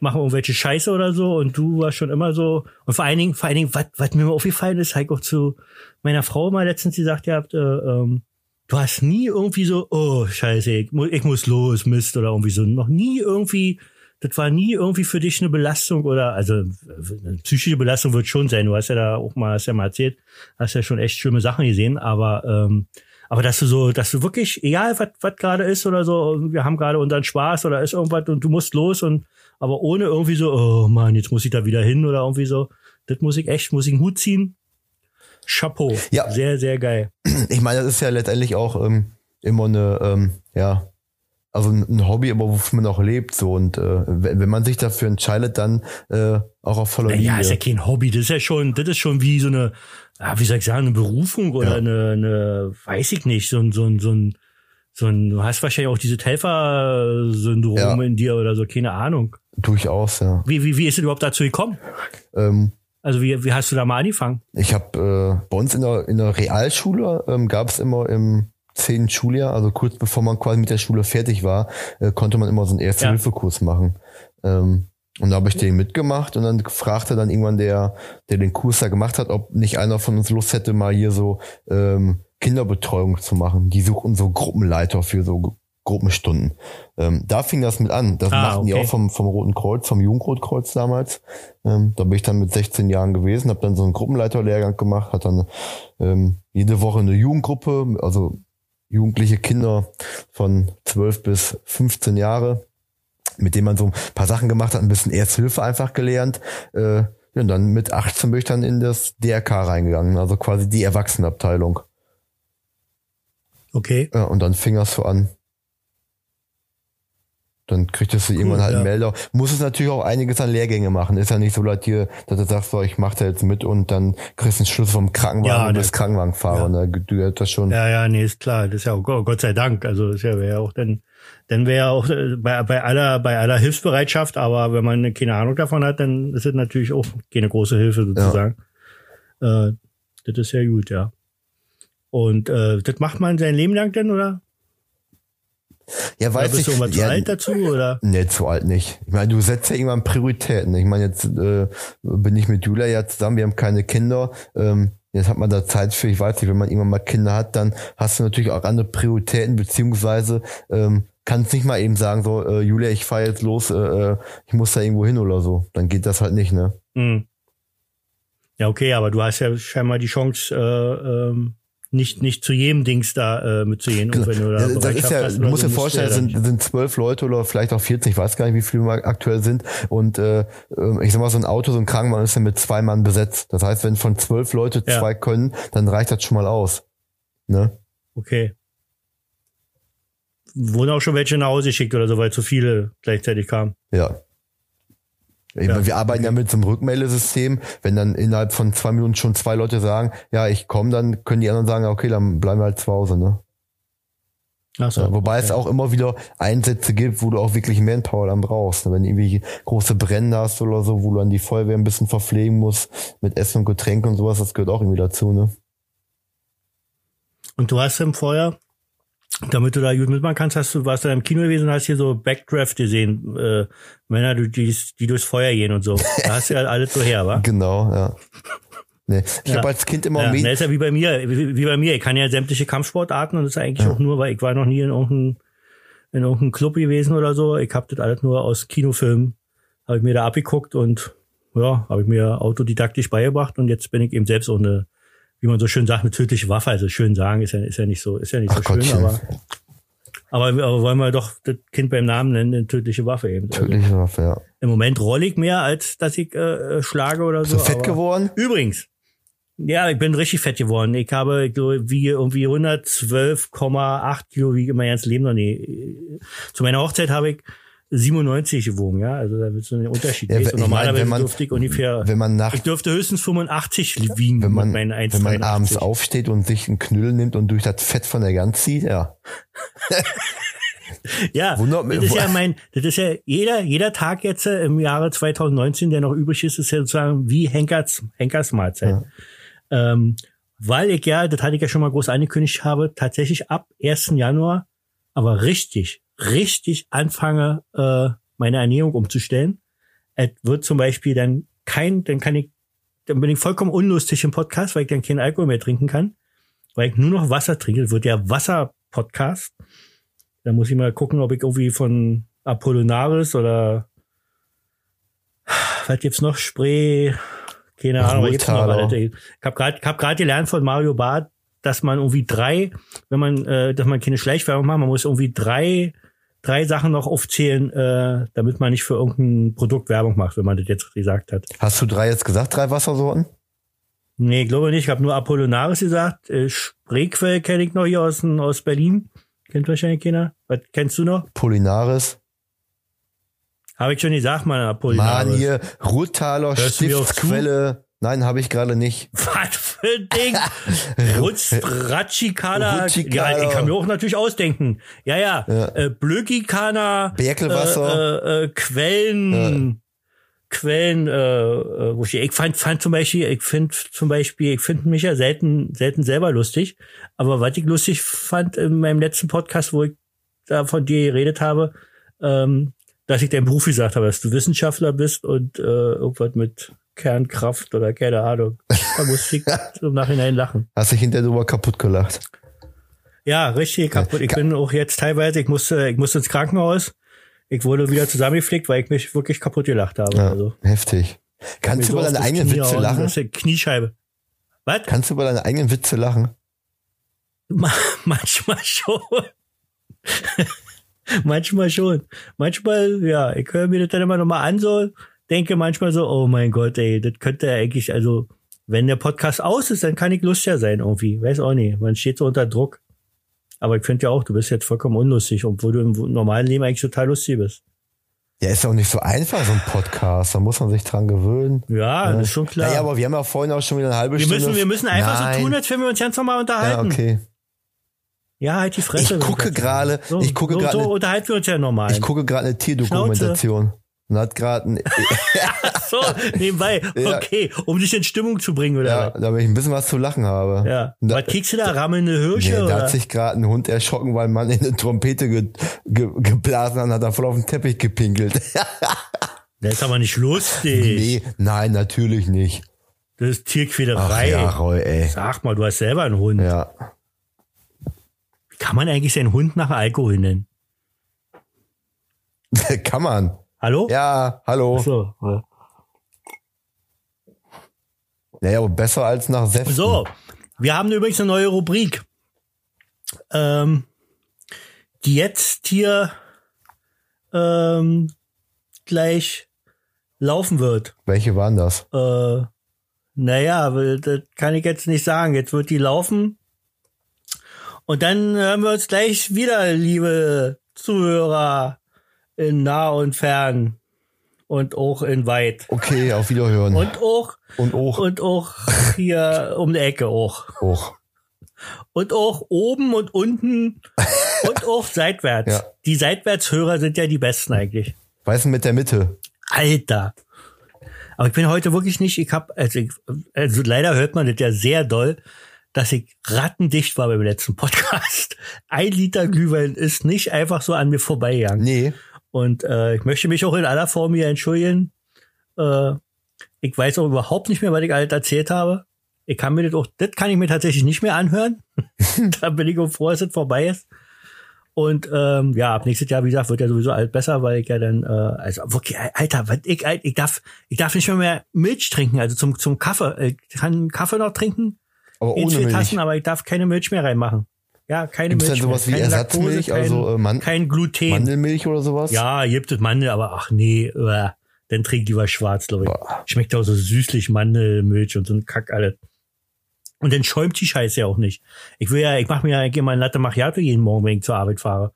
machen irgendwelche Scheiße oder so und du warst schon immer so und vor allen Dingen, vor allen Dingen, was, was mir mal aufgefallen ist, halt auch zu meiner Frau mal letztens gesagt gehabt, äh, ähm, du hast nie irgendwie so, oh Scheiße, ich, mu ich muss los, Mist oder irgendwie so, noch nie irgendwie das war nie irgendwie für dich eine Belastung oder, also eine psychische Belastung wird schon sein. Du hast ja da auch mal, hast ja mal erzählt, hast ja schon echt schlimme Sachen gesehen, aber, ähm, aber dass du so, dass du wirklich, egal was, was gerade ist oder so, wir haben gerade unseren Spaß oder ist irgendwas und du musst los und, aber ohne irgendwie so, oh Mann, jetzt muss ich da wieder hin oder irgendwie so, das muss ich echt, muss ich einen Hut ziehen. Chapeau. Ja. Sehr, sehr geil. ich meine, das ist ja letztendlich auch ähm, immer eine, ähm, ja, also ein Hobby, aber wofür man auch lebt, so und äh, wenn, man sich dafür entscheidet, dann äh, auch auf voller Linie. Ja, ist ja kein Hobby, das ist ja schon, das ist schon wie so eine, ja, wie soll ich sagen, eine Berufung oder Ja. eine, eine, weiß ich nicht, so ein, so ein, so ein, so ein, du hast wahrscheinlich auch diese Helfer-Syndrom Ja. in dir oder so, keine Ahnung. Durchaus, ja. Wie, wie, wie ist es überhaupt dazu gekommen? Ähm, Also wie, wie hast du da mal angefangen? ich habe äh, bei uns in der, in der Realschule ähm, gab es immer im zehnten Schuljahr, also kurz bevor man quasi mit der Schule fertig war, äh, konnte man immer so einen Erste-Hilfe-Kurs machen. Ähm, und da habe ich den mitgemacht und dann fragte dann irgendwann der, der den Kurs da gemacht hat, ob nicht einer von uns Lust hätte, mal hier so ähm, Kinderbetreuung zu machen. Die suchen so Gruppenleiter für so Gru- Gruppenstunden. Ähm, da fing das mit an. Das Ah, machten die okay. auch vom, vom Roten Kreuz, vom Jugendrotkreuz damals. Ähm, da bin ich dann mit 16 Jahren gewesen, habe dann so einen Gruppenleiterlehrgang gemacht, hat dann ähm, jede Woche eine Jugendgruppe, also jugendliche Kinder von 12 bis 15 Jahre, mit denen man so ein paar Sachen gemacht hat, ein bisschen Ersthilfe einfach gelernt. Äh, ja, und dann mit 18 bin ich dann in das DRK reingegangen, also quasi die Erwachsenenabteilung. Okay. Ja, und dann fing das so an. Dann kriegtest du irgendwann halt einen ja. Melder. Muss es natürlich auch einiges an Lehrgänge machen. Ist ja nicht so leid hier, dass du sagst, so, ich mach da jetzt mit und dann kriegst du einen Schlüssel vom Krankenwagen Ja, und ne. bist Krankenwagenfahrer. Ja. Und da gehört das schon. Ja, ja, nee, ist klar. Das ist ja auch Gott Gott sei Dank. Also das wäre ja auch dann, dann wäre ja auch äh, bei, bei aller, bei aller Hilfsbereitschaft, aber wenn man keine Ahnung davon hat, dann ist es natürlich auch keine große Hilfe sozusagen. Äh, das ist ja gut, ja. Und äh, das macht man sein Leben lang denn, oder? Ja, weiß bist ich. du irgendwann zu ja, alt dazu, oder? Nee, zu alt nicht. Ich meine, du setzt ja irgendwann Prioritäten. Ich meine, jetzt äh, bin ich mit Julia ja zusammen, wir haben keine Kinder. Ähm, jetzt hat man da Zeit für, ich weiß nicht, wenn man irgendwann mal Kinder hat, dann hast du natürlich auch andere Prioritäten, beziehungsweise ähm, kannst nicht mal eben sagen, so, äh, Julia, ich fahre jetzt los, äh, äh, ich muss da irgendwo hin oder so. Dann geht das halt nicht, ne? Hm. Ja, okay, aber du hast ja scheinbar die Chance, äh, ähm, nicht, nicht zu jedem Dings da äh, mitzugehen. Und wenn du da Das, das ist ja, du oder musst dir vorstellen, es sind, sind zwölf Leute oder vielleicht auch 14, ich weiß gar nicht, wie viele mal aktuell sind. Und äh, äh, ich sag mal, so ein Auto, so ein Krankenwagen ist ja mit zwei Mann besetzt. Das heißt, wenn von zwölf Leute Ja. zwei können, dann reicht das schon mal aus. Ne? Okay. Wurden auch schon welche nach Hause geschickt oder so, weil zu viele gleichzeitig kamen. Ja. Ja. Wir arbeiten ja mit so einem Rückmeldesystem. Wenn dann innerhalb von zwei Minuten schon zwei Leute sagen, ja, ich komme, dann können die anderen sagen, okay, dann bleiben wir halt zu Hause. Ne? Ach so. Ja, wobei es auch immer wieder Einsätze gibt, wo du auch wirklich Manpower dann brauchst. ne? Wenn du irgendwie große Brände hast oder so, wo du dann die Feuerwehr ein bisschen verpflegen musst mit Essen und Getränken und sowas, das gehört auch irgendwie dazu, ne? Und du hast im Feuer, damit du da gut mitmachen kannst, hast du, warst du im Kino gewesen und hast hier so Backdraft gesehen, äh, Männer, die, die durchs Feuer gehen und so. Da hast du ja alles so her, wa? Genau, ja. Nee. Ich Ja. habe als Kind immer Ja, das ist ja wie bei mir, wie, wie bei mir. Ich kann ja sämtliche Kampfsportarten und das ist eigentlich auch nur, weil ich war noch nie in irgendeinem, in irgendeinem Club gewesen oder so. Ich habe das alles nur aus Kinofilmen, habe ich mir da abgeguckt und ja, habe ich mir autodidaktisch beigebracht und jetzt bin ich eben selbst auch eine, wie man so schön sagt, eine tödliche Waffe. Also schön sagen ist ja, ist ja nicht so, ist ja nicht so Ach schön, aber, aber, aber wollen wir doch das Kind beim Namen nennen, eine tödliche Waffe eben. Also Tödliche Waffe, ja. Im Moment rolle ich mehr, als dass ich äh, äh, schlage oder so. So fett geworden? Übrigens, ja, ich bin richtig fett geworden. Ich habe ich glaube, wie irgendwie 112,8 Kilo wie mein ganzes Leben noch nie. Zu meiner Hochzeit habe ich 97 gewogen, ja. Also da wird so ein Unterschied. Ja, Ja, normalerweise meine, wenn man- dürfte ich ungefähr. Wenn man nach, ich dürfte höchstens 85 wiegen wenn man, mit meinen 1, wenn man abends aufsteht und sich einen Knüll nimmt und durch das Fett von der Gans zieht, ja. Ja, Wunder- das ist ja mein, das ist ja jeder, jeder Tag jetzt äh, im Jahre 2019, der noch übrig ist, ist ja sozusagen wie Henkers, Henkers Mahlzeit. Ähm, weil ich ja, das hatte ich ja schon mal groß angekündigt habe, tatsächlich ab 1. Januar, aber richtig, richtig anfange, äh, meine Ernährung umzustellen. Es wird zum Beispiel dann kein, dann kann ich, dann bin ich vollkommen unlustig im Podcast, weil ich dann keinen Alkohol mehr trinken kann, weil ich nur noch Wasser trinke. Das wird ja Wasser-Podcast. Da muss ich mal gucken, ob ich irgendwie von Apollinaris oder was gibt's noch? Spree, keine Ahnung, was gibt's noch? Ich habe gerade hab grad gelernt von Mario Barth, dass man irgendwie drei, wenn man, äh, dass man keine Schleichwerbung macht, man muss irgendwie drei, drei Sachen noch aufzählen, äh, damit man nicht für irgendein Produkt Werbung macht, wenn man das jetzt gesagt hat. Hast du drei jetzt gesagt, drei Wassersorten? Nee, glaube nicht. Ich habe nur Apollinaris gesagt. Äh, Spreequell kenne ich noch hier aus, aus Berlin. Kennt wahrscheinlich keiner. Was kennst du noch? Polinaris? Habe ich schon gesagt, mal Apollinaris. Mann, hier, zu? Stiftsquelle. Nein, habe ich gerade nicht. Was Ding? Rutschikana. Ja, ich kann mir auch natürlich ausdenken. Ja, ja. Äh, Blökikana. Berkelwasser. Äh, äh, äh, Quellen. Quellen, äh, äh, wo ich, ich fand, fand zum Beispiel, ich finde zum Beispiel, ich finde mich ja selten, selten selber lustig. Aber was ich lustig fand in meinem letzten Podcast, wo ich da von dir geredet habe, ähm, dass ich deinen Beruf gesagt habe, dass du Wissenschaftler bist und äh, irgendwas mit Kernkraft oder keine Ahnung. Da muss ich im Nachhinein lachen. Hast dich hinterher drüber kaputt gelacht. Ja, richtig kaputt. Ich bin auch jetzt teilweise, ich musste, ich musste ins Krankenhaus. Ich wurde wieder zusammengepflegt, weil ich mich wirklich kaputt gelacht habe. Ja, Also, heftig. Kannst du über so deine eigenen Knie Witze hauen, lachen? Das ist eine Kniescheibe. Was? Kannst du über deine eigenen Witze lachen? Ma- Manchmal schon. manchmal schon. Manchmal, ja, ich höre mir das dann immer nochmal an, so, denke manchmal so, oh mein Gott, ey, das könnte ja eigentlich, also, wenn der Podcast aus ist, dann kann ich lustiger sein irgendwie. Weiß auch nicht. Man steht so unter Druck. Aber ich finde ja auch, du bist jetzt vollkommen unlustig, obwohl du im normalen Leben eigentlich total lustig bist. Ja, ist auch nicht so einfach, so ein Podcast. Da muss man sich dran gewöhnen. Ja, das ist schon klar. Naja, aber wir haben ja vorhin auch schon wieder eine halbe wir Stunde. müssen, wir müssen einfach Nein. so tun, als wenn wir uns ganz normal Ja, unterhalten. okay. Ja, halt die Fresse. Ich gucke gerade- so, ich gucke so, gerade So unterhalten wir uns ja normal. Ich gucke gerade eine Tierdokumentation. Und hat gerade ein, so, nebenbei. Okay, um dich in Stimmung zu bringen, oder? ja, damit ich ein bisschen was zu lachen habe. Ja. Da- Was kriegst du da? Rammelnde Hirsche? Nee, da oder? hat sich gerade ein Hund erschrocken, weil man in eine Trompete ge, ge, geblasen hat und hat er voll auf den Teppich gepinkelt. Das ist aber nicht lustig. nee, nein, natürlich nicht. Das ist Ach Tierquälerei. ja, Roy, ey. Sag mal, du hast selber einen Hund. Ja. Wie kann man eigentlich seinen Hund nach Alkohol nennen? Kann man. Hallo? Ja, hallo. So, ja. Naja, aber besser als nach Säften. so, wir haben übrigens eine neue Rubrik, ähm, die jetzt hier ähm, gleich laufen wird. Welche waren das? Äh, naja, das kann ich jetzt nicht sagen. Jetzt wird die laufen. Und dann hören wir uns gleich wieder, liebe Zuhörer in nah und fern und auch in weit. Okay, auf Wiederhören. Und auch, Und auch. und auch hier um die Ecke auch. auch. Und auch oben und unten und auch seitwärts. Ja. Die Seitwärtshörer sind ja die besten eigentlich. Denn mit der Mitte? Alter. Aber ich bin heute wirklich nicht, ich hab, also, ich, also leider hört man das ja sehr doll, dass ich rattendicht war beim letzten Podcast. Ein Liter Glühwein ist nicht einfach so an mir vorbeigegangen. Nee. Und äh, ich möchte mich auch in aller Form hier entschuldigen. Äh, ich weiß auch überhaupt nicht mehr, was ich alles erzählt habe. Ich kann mir das auch, das kann ich mir tatsächlich nicht mehr anhören. da bin ich auch froh, dass es vorbei ist. Und ähm, ja, ab nächstes Jahr, wie gesagt, wird ja sowieso alles besser, weil ich ja dann, äh, also wirklich, Alter, was ich, ich darf, ich darf nicht mehr, mehr Milch trinken, also zum zum Kaffee. Ich kann Kaffee noch trinken, Aber in ohne vier Milch. Tassen, aber ich darf keine Milch mehr reinmachen. Ja, keine Gibt's Milch denn sowas wie mehr. Keine Ersatzmilch, Laktose, also, äh, Man- kein Gluten. Mandelmilch oder sowas? Ja, gibt es Mandel, aber ach nee, äh, dann trink lieber schwarz, glaube ich. Boah. Schmeckt auch so süßlich Mandelmilch und so ein Kack alles. Und dann schäumt die Scheiße ja auch nicht. Ich will ja, ich mache mir ja mal ein Latte Macchiato jeden Morgen, wenn ich zur Arbeit fahre.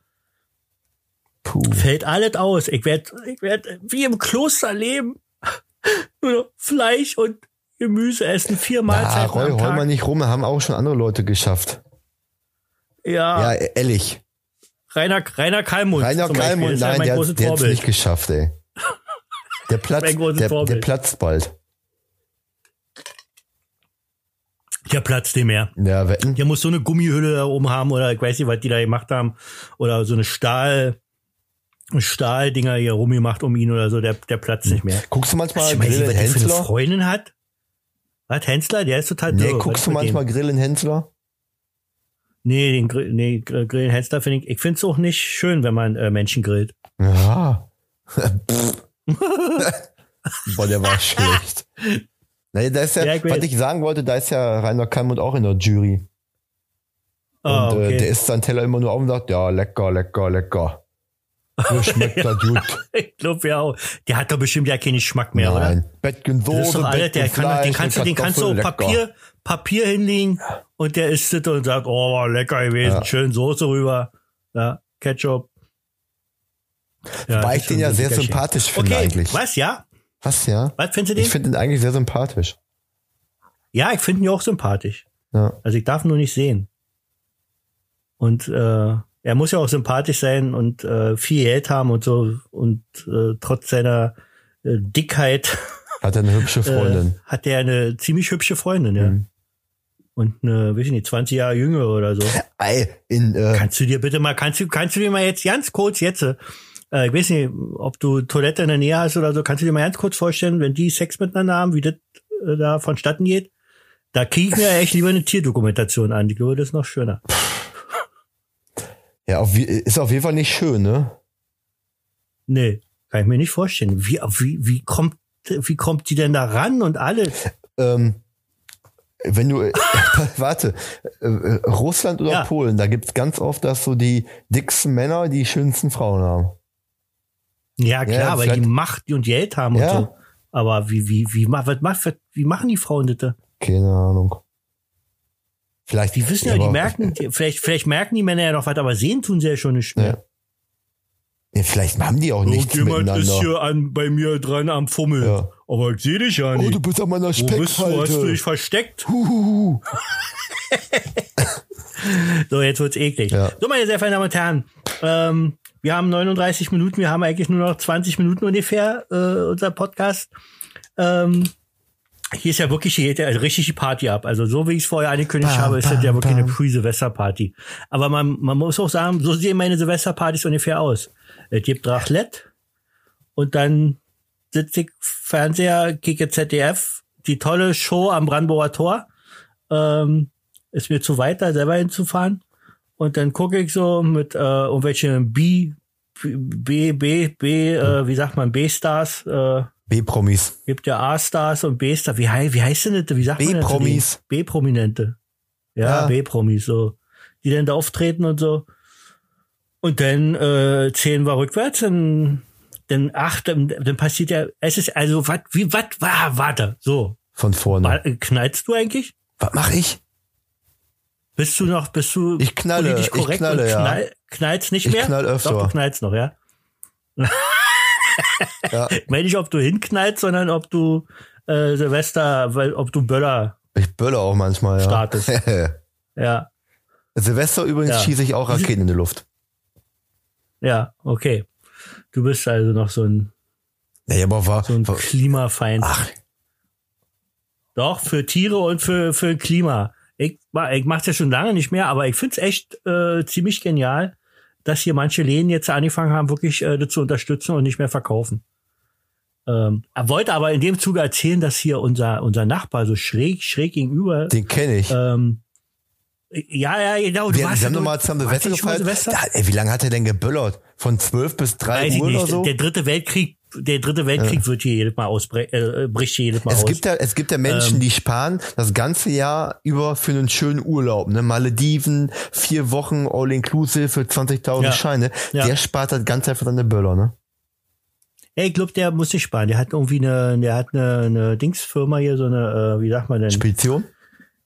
Puh. Fällt alles aus. Ich werde ich werd wie im Kloster leben. Nur Fleisch und Gemüse essen, vier Mahlzeiten Roy, am hol mal nicht rum, haben auch schon andere Leute geschafft. Ja, Ja, ehrlich. Rainer, Rainer Kalmund. Rainer Kalmund, ja nein, mein der, hat- Vorbild. nicht geschafft, ey. Der Platz, Mein großes der, der platzt bald. Der platzt dem mehr. Ja, wetten? Der muss so eine Gummihülle da oben haben oder ich weiß nicht, was die da gemacht haben. Oder so eine Stahl, Stahldinger hier rumgemacht um ihn oder so. Der, der platzt nicht mehr. Guckst du manchmal was der für eine Hensler? Freundin hat. Was, Hensler? Der ist total Nee, dürr. Was guckst du ist mit manchmal dem? Grill in Hensler? Nee, den Grill, nee, Gr- Grillen Hensler finde ich, ich finde es auch nicht schön, wenn man äh, Menschen grillt. Ja. Boah, der war schlecht. Naja, da ist ja, Ja, ich was ich sagen wollte, da ist ja Rainer Kalmund auch in der Jury. Ah, und äh, okay. der isst seinen Teller immer nur auf und sagt, ja, lecker, lecker, lecker. So schmeckt das gut. ich glaube ja auch. Der hat doch bestimmt ja keinen Geschmack mehr, oder? Nein. Bettgen Das ist Soße, Bettgen kann, doch- den Fleisch, kannst du, den kannst du. Papier, Papier hinlegen und der isst es und sagt, oh, war lecker gewesen, Ja. schön Soße rüber, ja, Ketchup. Ja, Weil das ich den ja sehr sympathisch finde okay, eigentlich. Was, ja? Was, ja? Was findest du den? Ich finde ihn eigentlich sehr sympathisch. ja, ich finde ihn ja auch sympathisch. Ja. Also ich darf ihn nur nicht sehen. Und äh, er muss ja auch sympathisch sein und äh, viel Geld haben und so und äh, trotz seiner äh, Dickheit Hat er eine hübsche Freundin. Äh, hat er eine ziemlich hübsche Freundin, ja. Mhm. Und eine, weiß ich nicht, 20 Jahre jünger oder so. Ey, in, äh, Kannst du dir bitte mal, kannst du, kannst du dir mal jetzt ganz kurz jetzt, äh, ich weiß nicht, ob du Toilette in der Nähe hast oder so, kannst du dir mal ganz kurz vorstellen, wenn die Sex miteinander haben, wie das äh, da vonstatten geht? Da kriege ich mir echt lieber eine Tierdokumentation an. Ich glaube, das ist noch schöner. ja, auf, ist auf jeden Fall nicht schön, ne? Nee, kann ich mir nicht vorstellen. Wie, wie, wie kommt, wie kommt die denn da ran und alles? Ähm, wenn du, warte, äh, äh, Russland oder Ja. Polen, da gibt's ganz oft, dass so die dicksten Männer die schönsten Frauen haben. Ja, klar, Ja, weil die Macht und Geld haben Ja. und so. Aber wie, wie, wie, was, wie machen die Frauen das? da? Keine Ahnung. Vielleicht. Die wissen ja, die merken, die, vielleicht, vielleicht merken die Männer ja noch was, aber sehen tun sie ja schon nicht mehr. Ja. Vielleicht haben die auch nichts miteinander. an, bei mir dran am Fummel. Aber ich sehe dich ja Oh, du bist an meiner Wo bist du? Hast du Speckfalte. dich versteckt? Huhuhu. So, jetzt wird's eklig. Ja. So, meine sehr verehrten Damen und Herren, ähm, wir haben 39 Minuten, wir haben eigentlich nur noch 20 Minuten ungefähr, äh, unser Podcast. Ähm, hier ist ja wirklich hier geht ja richtig die Party ab. Also so wie ich es vorher angekündigt Bam, habe, ist das bam, ja wirklich eine bam. Pre-Silvester-Party. Aber man, man muss auch sagen, so sehen meine Silvesterpartys ungefähr aus. Es gibt Raclette und dann sitze ich Fernseher, kicke ZDF, die tolle Show am Brandenburger Tor. Ähm, ist mir zu weit, da selber hinzufahren. Und dann gucke ich so mit äh, irgendwelchen B, B, B, B, äh, wie sagt man, B-Stars, äh, B-Promis. gibt ja A-Stars und B-Stars. Wie, wie heißt denn das? Wie sagt man? B-Promis. B-Prominente. Ja, Ja. B-Promis, so. Die dann da auftreten und so. Und dann äh, zählen wir rückwärts, dann, dann ach, dann, dann passiert ja, es ist also, wat, wie, wat, wa, warte, so. Von vorne. Wa- äh, Knallst du eigentlich? Was mach ich? Bist du noch, bist du Ich knalle, politisch ich korrekt knalle, und ja. knall, knallst nicht Ich mehr? knall öfter. Doch, du knallst noch, ja? Ja. Ich meine nicht, ob du hinknallst, sondern ob du äh, Silvester, weil, ob du Böller, Ich bölle auch manchmal, ja. Startest. ja, Silvester übrigens Ja. schieße ich auch Raketen in die Luft. ja, okay. Du bist also noch so ein, Ja, aber war, so ein war Klimafeind. ach, Doch, für Tiere und für, für Klima. Ich, ich mach's ja schon lange nicht mehr, aber ich find's echt äh, ziemlich genial, dass hier manche Läden jetzt angefangen haben, wirklich äh, das zu unterstützen und nicht mehr verkaufen. Ähm, er wollte aber in dem Zuge erzählen, dass hier unser, unser Nachbar so schräg, schräg gegenüber, Den kenne ich. ähm, ja, ja, genau. Du wir, warst wir haben ja doch nur- mal zusammen Silvester gefeiert. Da, ey, wie lange hat er denn geböllert? Von 12 bis 3 Weiß Uhr oder so? Der dritte Weltkrieg, der dritte Weltkrieg wird hier jedes Mal ausbre äh, bricht hier jedes Mal Es aus. gibt ja, es gibt ja Menschen, Ähm. die sparen das ganze Jahr über für einen schönen Urlaub, ne? Malediven, vier Wochen All-Inclusive für 20.000 Ja. Scheine. Ja. Der spart das ganze Jahr für seine Böller, ne? Ey, ich glaube, der muss nicht sparen. Der hat irgendwie eine, der hat eine, eine Dingsfirma hier, so eine, äh, wie sagt man denn? Spedition?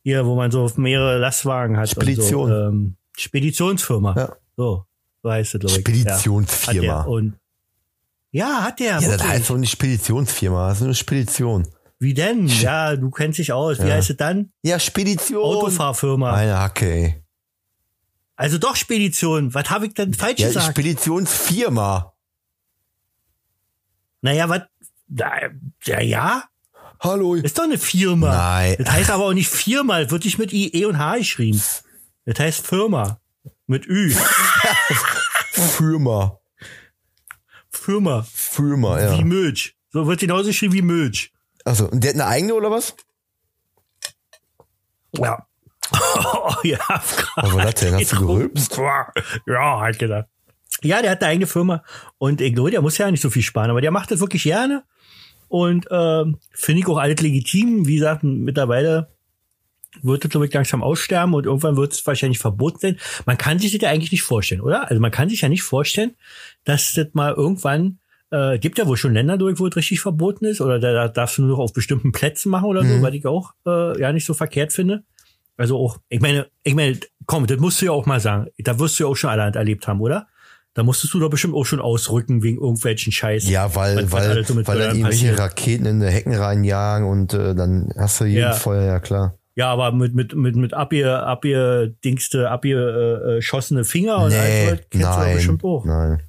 Hier, wo man so mehrere Lastwagen hat. Spedition. So, ähm, Speditionsfirma. Ja. So, so heißt es, glaube ich. Speditionsfirma. Ja, hat der. Und ja, hat der. Ja, das wirklich. heißt doch nicht Speditionsfirma, das ist eine Spedition. Wie denn? Ja, du kennst dich aus. Wie Ja. heißt es dann? Ja, Spedition. Autofahrfirma. Eine Hacke, ey. Also doch Spedition. Was habe ich denn falsch Ja, gesagt? Speditionsfirma. Naja, was? Ja, ja, Hallo. ist doch eine Firma. Nein. Das heißt aber auch nicht Firma. Wird nicht mit I, E und H geschrieben. Das heißt Firma. Mit Ü. Firma. Firma. Firma, ja. Wie Milch. So wird genauso geschrieben wie Milch. Also, und der hat eine eigene oder was? Ja. Oh, ja, Was war das denn? Hast du gerülpst? Ja, halt gedacht. Ja, der hat eine eigene Firma. Und ich glaube, der muss ja nicht so viel sparen, aber der macht das wirklich gerne. Und ähm, finde ich auch alles legitim. Wie gesagt, mittlerweile wird das, glaube ich, langsam aussterben und irgendwann wird es wahrscheinlich verboten sein. Man kann sich das ja eigentlich nicht vorstellen, oder? Also man kann sich ja nicht vorstellen, dass das mal irgendwann äh, gibt ja wohl schon Länder durch, wo es richtig verboten ist, oder da, da darfst du nur noch auf bestimmten Plätzen machen oder so, Mhm. weil ich auch äh, ja nicht so verkehrt finde. Also auch, ich meine, ich meine, komm, das musst du ja auch mal sagen. Da wirst du ja auch schon allerhand erlebt haben, oder? Da musstest du doch bestimmt auch schon ausrücken wegen irgendwelchen Scheiß. Ja, weil, Was- was weil, alles so mit weil dann irgendwelche passiert. Raketen in die Hecken reinjagen und äh, dann hast du jeden Ja. Feuer, ja klar. Ja, aber mit, mit, mit, mit abge, abge, dingste, abge, äh, schossene Finger und nee, so, kennst du doch nein, bestimmt auch. nein.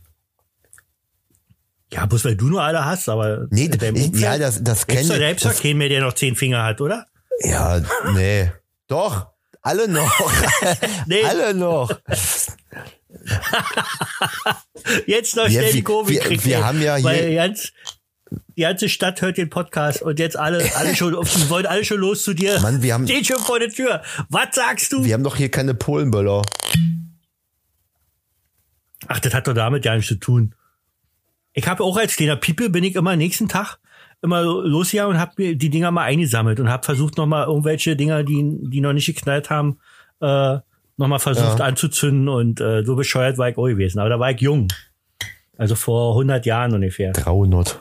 Ja, bloß weil du nur alle hast, aber Nee, in ich, ja, das, das kenne doch selbst doch das, keinen mehr, der noch zehn Finger hat, oder? Ja, nee. Doch, alle noch. Nee. alle noch. Jetzt noch Ja, schnell die wir- Kurve wir- gekriegt, wir ey, haben ja hier- Weil ganz, die ganze Stadt hört den Podcast und jetzt alle, alle schon, wollen alle schon los zu dir. Mann, wir haben- Steht schon vor der Tür. Was sagst du? Wir haben doch hier keine Polenböller. Ach, das hat doch damit gar nichts zu tun. Ich habe auch als kleiner Piepe bin ich immer nächsten Tag immer losgegangen und habe mir die Dinger mal eingesammelt und habe versucht noch mal irgendwelche Dinger, die die noch nicht geknallt haben, äh, noch mal versucht Ja. anzuzünden und äh, so bescheuert war ich auch gewesen. Aber da war ich jung. Also vor 100 Jahren ungefähr. 300.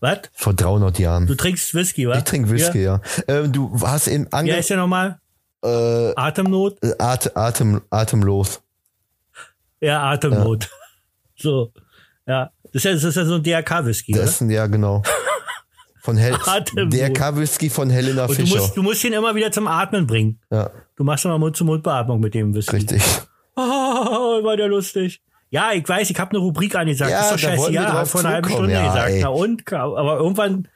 Was? Vor 300 Jahren. Du trinkst Whisky, was? Ich trinke Whisky, ja. Ähm, du hast in Wie Ange heißt der nochmal? äh, Atemnot? At Atem, atemlos. Ja, Atemnot. So. Ja. Das ist ja, das ist ja so ein DRK-Whisky? Das ist ein, ja, genau. Von Hel Atemlos. der K-Whisky von Helena Und du Fischer. musst, du musst ihn immer wieder zum Atmen bringen. ja, Du machst immer Mund-zu-Mund-Beatmung mit dem Whisky. richtig. Oh, war der lustig. Ja, ich weiß, ich habe eine Rubrik angesagt. Ja, ist doch scheiße. Ja, vor einer halben. Stunde Ja, gesagt. ey. Na und? Aber irgendwann,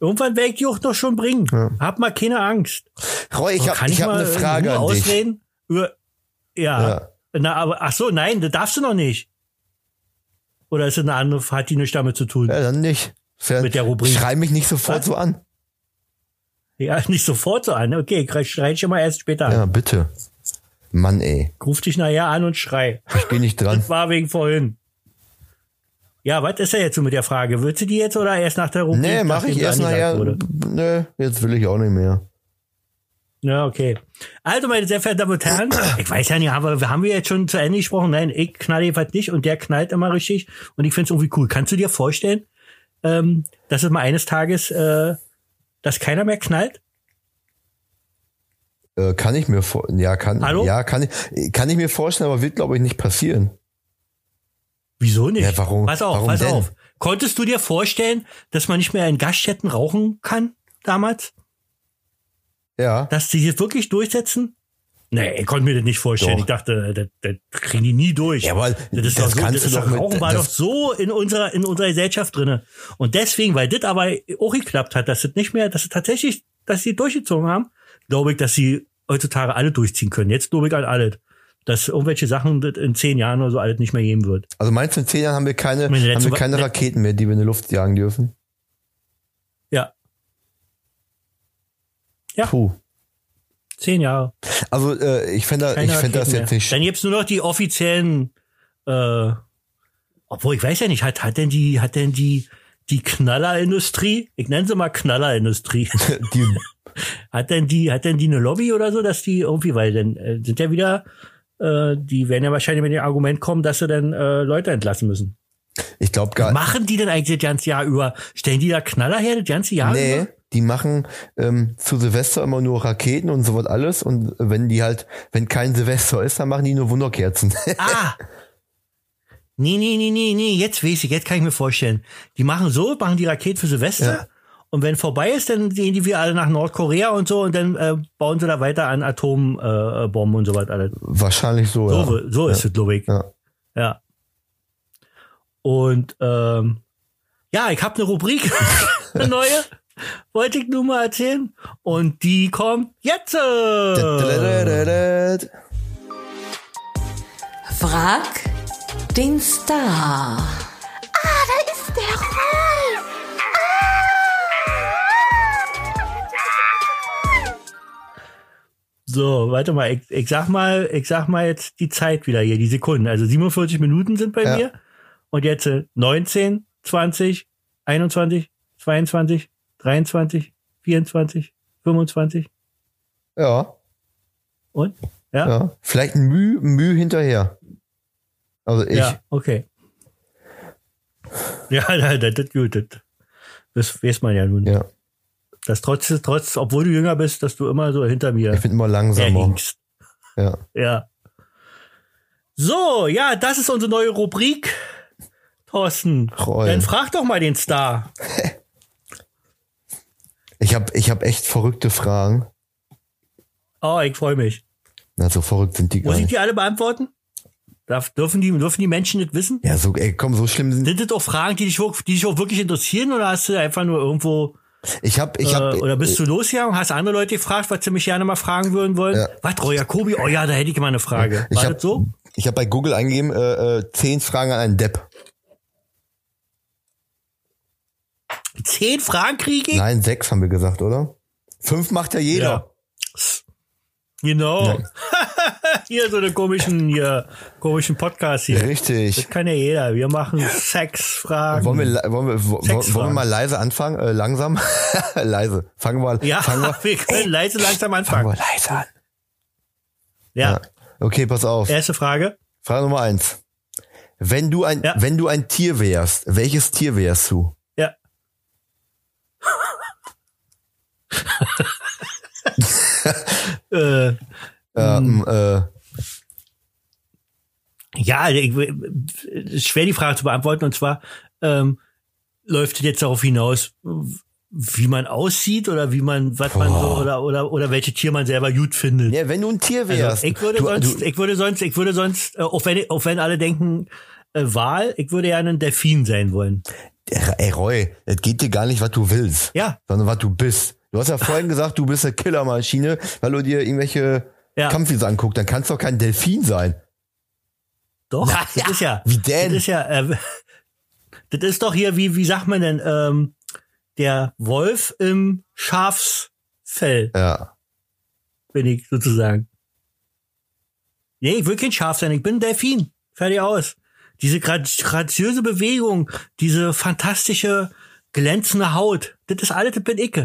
irgendwann werde ich die auch noch schon bringen. Hab mal keine Angst. Roy, ich habe Kann ich hab eine Frage an dich. ausreden? Ja. Ja. Na, aber, ach so, nein, das darfst du noch nicht. Oder ist das eine andere, hat die nichts damit zu tun? Ja, dann nicht. Mit der Rubrik. Schrei mich nicht sofort Was? so an. Ja, nicht sofort so an. Okay, ich schrei dich mal erst später an. Ja, bitte. Mann, ey. Ruf dich nachher an und schrei. Ich geh nicht dran. Das war wegen vorhin. Ja, was ist er jetzt so mit der Frage? Willst du die jetzt oder erst nach der Rubrik? Nee, mach nachdem ich erst nachher. wurde? Nee, jetzt will ich auch nicht mehr. Ja, okay. Also, meine sehr verehrten Damen und Herren, ich weiß ja nicht, aber haben wir jetzt schon zu Ende gesprochen? Nein, ich knall jedenfalls nicht und der knallt immer richtig und ich find's irgendwie cool. Kannst du dir vorstellen, ähm, dass es mal eines Tages, äh, dass keiner mehr knallt? Äh, kann ich mir vor, ja, kann, Hallo? ja, kann ich, kann ich mir vorstellen, aber wird, glaube ich, nicht passieren. Wieso nicht? Ja, warum- Pass auf, warum pass denn? auf. Konntest du dir vorstellen, dass man nicht mehr in Gaststätten rauchen kann damals? Ja. Dass die sich wirklich durchsetzen? Nee, ich konnte mir das nicht vorstellen. Doch. Ich dachte, das, das kriegen die nie durch. Ja, aber das ist das doch so, kannst das du ist doch mit- Rauchen war das- doch so in unserer, in unserer Gesellschaft drinne. Und deswegen, weil das aber auch geklappt hat, dass es nicht mehr, dass es tatsächlich, dass sie durchgezogen haben, glaube ich, dass sie heutzutage alle durchziehen können. Jetzt glaube ich an alles. Dass irgendwelche Sachen das in zehn Jahren oder so alles nicht mehr geben wird. Also meinst du, in zehn Jahren haben wir keine, haben wir keine Raketen mehr, die wir in die Luft jagen dürfen? Ja, Ja. Puh. Zehn Jahre. Also äh, ich finde Keine ich finde das jetzt nicht. Dann gibt's nur noch die offiziellen, äh, obwohl ich weiß ja nicht, hat, hat denn die, hat denn die, die Knallerindustrie, ich nenne sie mal Knallerindustrie, Die, hat denn die, hat denn die eine Lobby oder so, dass die irgendwie, weil dann äh, sind ja wieder, äh, die werden ja wahrscheinlich mit dem Argument kommen, dass sie dann äh, Leute entlassen müssen. ich glaube gar Machen die denn eigentlich das ganze Jahr über? Stellen die da Knaller her das ganze Jahr Nee, über? Die machen ähm, zu Silvester immer nur Raketen und sowas alles. Und wenn die halt, wenn kein Silvester ist, dann machen die nur Wunderkerzen. Ah! Nee, nee, nee, nee, nee, jetzt weiß ich, jetzt kann ich mir vorstellen. Die machen so, machen die Rakete für Silvester. Ja. Und wenn vorbei ist, dann gehen die wieder alle nach Nordkorea und so und dann äh, bauen sie da weiter an Atombomben äh, und so weiter. alles. Wahrscheinlich so, So, ja. so ist es, glaube ich. Ja. Ja. Und ähm, ja, ich habe eine Rubrik, eine neue, wollte ich nur mal erzählen. Und die kommt jetzt. Frag den Star. Da ist der Roy. So, warte mal, ich, ich sag mal, ich sag mal jetzt die Zeit wieder hier, die Sekunden. Also 47 Minuten sind bei Ja. mir. Und jetzt äh, 19, 20, 21, 22, 23, 24, 25 Ja, und? Ja? ja. Vielleicht ein Müh, Müh hinterher. Also ich. Ja, okay. Ja, das, das, das, gut, das, weiß man ja nun. Ja. Dass trotz, trotz, obwohl du jünger bist, dass du immer so hinter mir Ich bin immer langsamer. herhinkst. Ja. Ja. So, ja, das ist unsere neue Rubrik. Thorsten, Roy. dann frag doch mal den Star. Ich habe ich hab echt verrückte Fragen. Oh, ich freue mich. Na, so verrückt sind die gar Muss ich nicht. die alle beantworten? Darf, dürfen, die, dürfen die Menschen das wissen? Ja, so, ey, komm, so schlimm sind. Sind das auch Fragen, die dich, die dich auch wirklich interessieren oder hast du einfach nur irgendwo, Ich habe, ich habe, äh, oder bist du losgegangen, hast andere Leute gefragt, was sie mich gerne mal fragen würden wollen? Ja. Was, Roy Jacobi? Oh ja, da hätte ich mal eine Frage. ich War habe, das so? ich habe bei Google eingegeben, äh, äh, zehn Fragen an einen Depp. Zehn Fragen kriege ich? Nein, sechs haben wir gesagt, oder? Fünf macht ja jeder. Ja. Genau. Ja. hier so eine komischen, hier, komischen Podcast hier. Das Richtig. kann ja jeder. Wir machen Sexfragen. Wollen wir, le- wollen wir, wo- Sechs wollen wir mal leise anfangen? Äh, langsam? leise. Fangen wir, ja, fangen wir, wir können leise langsam fangen anfangen. wir leise an. Ja. Ja. Okay, pass auf. Erste Frage. Frage Nummer eins. Wenn du ein, Ja. wenn du ein Tier wärst, welches Tier wärst du? Äh, Ähm, äh, ja, ich, ist schwer die Frage zu beantworten. Und zwar ähm, läuft es jetzt darauf hinaus, wie man aussieht oder wie man, was man so oder oder oder welche Tier man selber gut findet. ja, wenn du ein Tier wärst. Also, ich würde du, sonst, du, ich würde sonst, ich würde sonst, äh, auch wenn, auch wenn alle denken, äh, Wal, ich würde ja ein Delfin sein wollen. ey, Roy, es geht dir gar nicht, was du willst, Ja, sondern was du bist. Du hast ja vorhin gesagt, du bist eine Killermaschine, weil du dir irgendwelche Ja. Kampfis anguckst. Dann kannst du doch kein Delfin sein. doch. Na das ja, ist ja. wie denn? Das ist ja. Äh, das ist doch hier, wie wie sagt man denn, ähm, der Wolf im Schafsfell Ja. bin ich sozusagen. Nee, ich will kein Schaf sein, ich bin ein Delfin. Fertig aus. Diese gra- graziöse Bewegung, diese fantastische, glänzende Haut, das ist alles, das bin ich.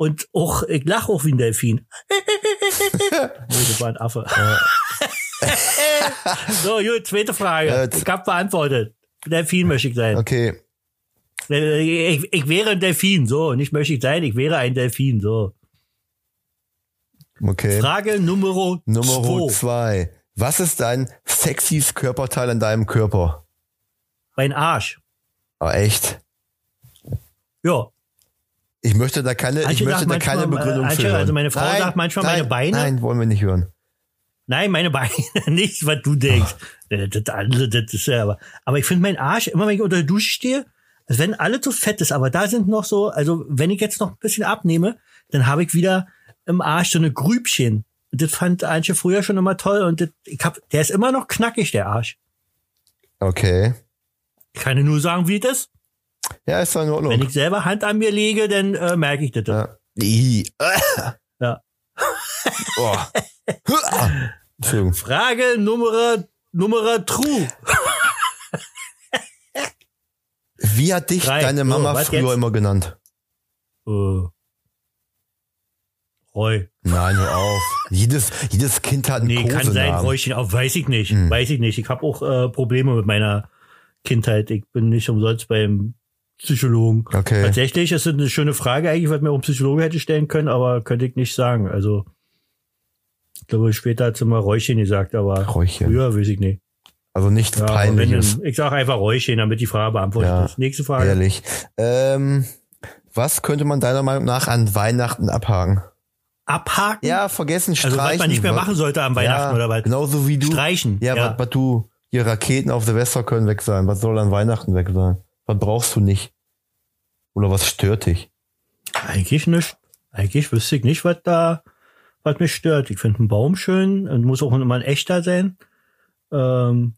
Und auch, ich lache auch wie ein Delfin. nee, das war ein Affe. so, gut, zweite Frage. Ich hab beantwortet. Delfin möchte ich sein. Okay. Äh, Ich, ich wäre ein Delfin, so. Nicht möchte ich sein, ich wäre ein Delfin, so. Okay. Frage Nummer Nummer zwei. zwei. Was ist dein sexys Körperteil an deinem Körper? Mein Arsch. Ah, echt? Ja. Ich möchte da keine, ich Antje möchte da keine manchmal, Begründung äh, für Antje, hören. also meine Frau nein, sagt manchmal nein, meine Beine. Nein, wollen wir nicht hören. Nein, meine Beine, nicht, was du denkst. Äh, Das andere, das ist ja aber. Aber ich finde meinen Arsch, immer wenn ich unter der Dusche stehe, als wenn alles so fett ist, aber da sind noch so, also wenn ich jetzt noch ein bisschen abnehme, dann habe ich wieder, im Arsch so eine Grübchen. Und das fand Antje früher schon immer toll und das, ich hab, der ist immer noch knackig, der Arsch. Okay. Ich kann dir nur sagen, wie das ist. Ja, ist doch in Ordnung. Wenn ich selber Hand an mir lege, dann äh, merke ich das. ja. Ja. Oh. Entschuldigung. Frage Nummer, Nummer true. Wie hat dich Drei. deine Mama was früher jetzt? immer genannt? Äh, Roy. Nein, hör auf. jedes, jedes Kind hat einen Nee, kann sein. Räuchchen, auch weiß ich nicht. Hm. Weiß ich nicht. Ich habe auch äh, Probleme mit meiner Kindheit. Ich bin nicht umsonst beim Psychologen. Okay. Tatsächlich ist es eine schöne Frage eigentlich, was mir auch ein Psychologe hätte stellen können, aber könnte ich nicht sagen. Also, ich glaube, später hat sie mal Räuchchen gesagt, aber Räuchchen. früher weiß ich nicht. Also nichts Ja, wenn, Peinliches. dann- ich sage einfach Räuchchen, damit die Frage beantwortet Ja. ist. Nächste Frage. Ehrlich. Ähm, was könnte man deiner Meinung nach an Weihnachten abhaken? Abhaken? Ja, vergessen, streichen. also, was man nicht mehr machen sollte am Weihnachten ja, oder was? Genauso wie du. Streichen. Ja, ja. Was, du, hier Raketen auf Silvester können weg sein. Was soll an Weihnachten weg sein? Was brauchst du nicht? Oder was stört dich? Eigentlich nicht. Eigentlich wüsste ich nicht, was da, was mich stört. Ich finde einen Baum schön und muss auch immer ein echter sein. Ähm,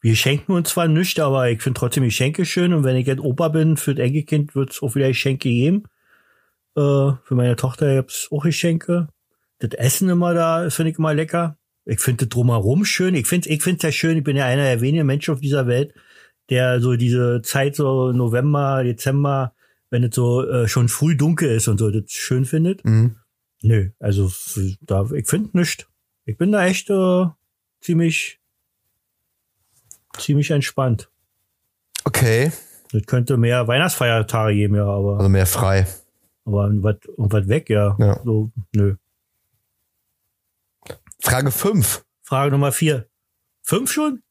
wir schenken uns zwar nichts, aber ich finde trotzdem Geschenke schön und wenn ich jetzt Opa bin für das Enkelkind, wird es auch wieder Geschenke geben. Äh, für meine Tochter gibt's auch Geschenke. Das Essen immer da, finde ich immer lecker. Ich finde drumherum schön. Ich finde ich finde ja schön. Ich bin ja einer der wenigen Menschen auf dieser Welt, der so diese Zeit so November, Dezember, wenn es so äh, schon früh dunkel ist und so, das schön findet. Mhm. Nö, also da, ich finde nicht. Ich bin da echt äh, ziemlich, ziemlich entspannt. Okay. Das könnte mehr Weihnachtsfeiertage geben, ja, aber, Also mehr frei. aber was was weg, ja. Ja. So, nö. Frage 5. Frage Nummer vier. Fünf schon?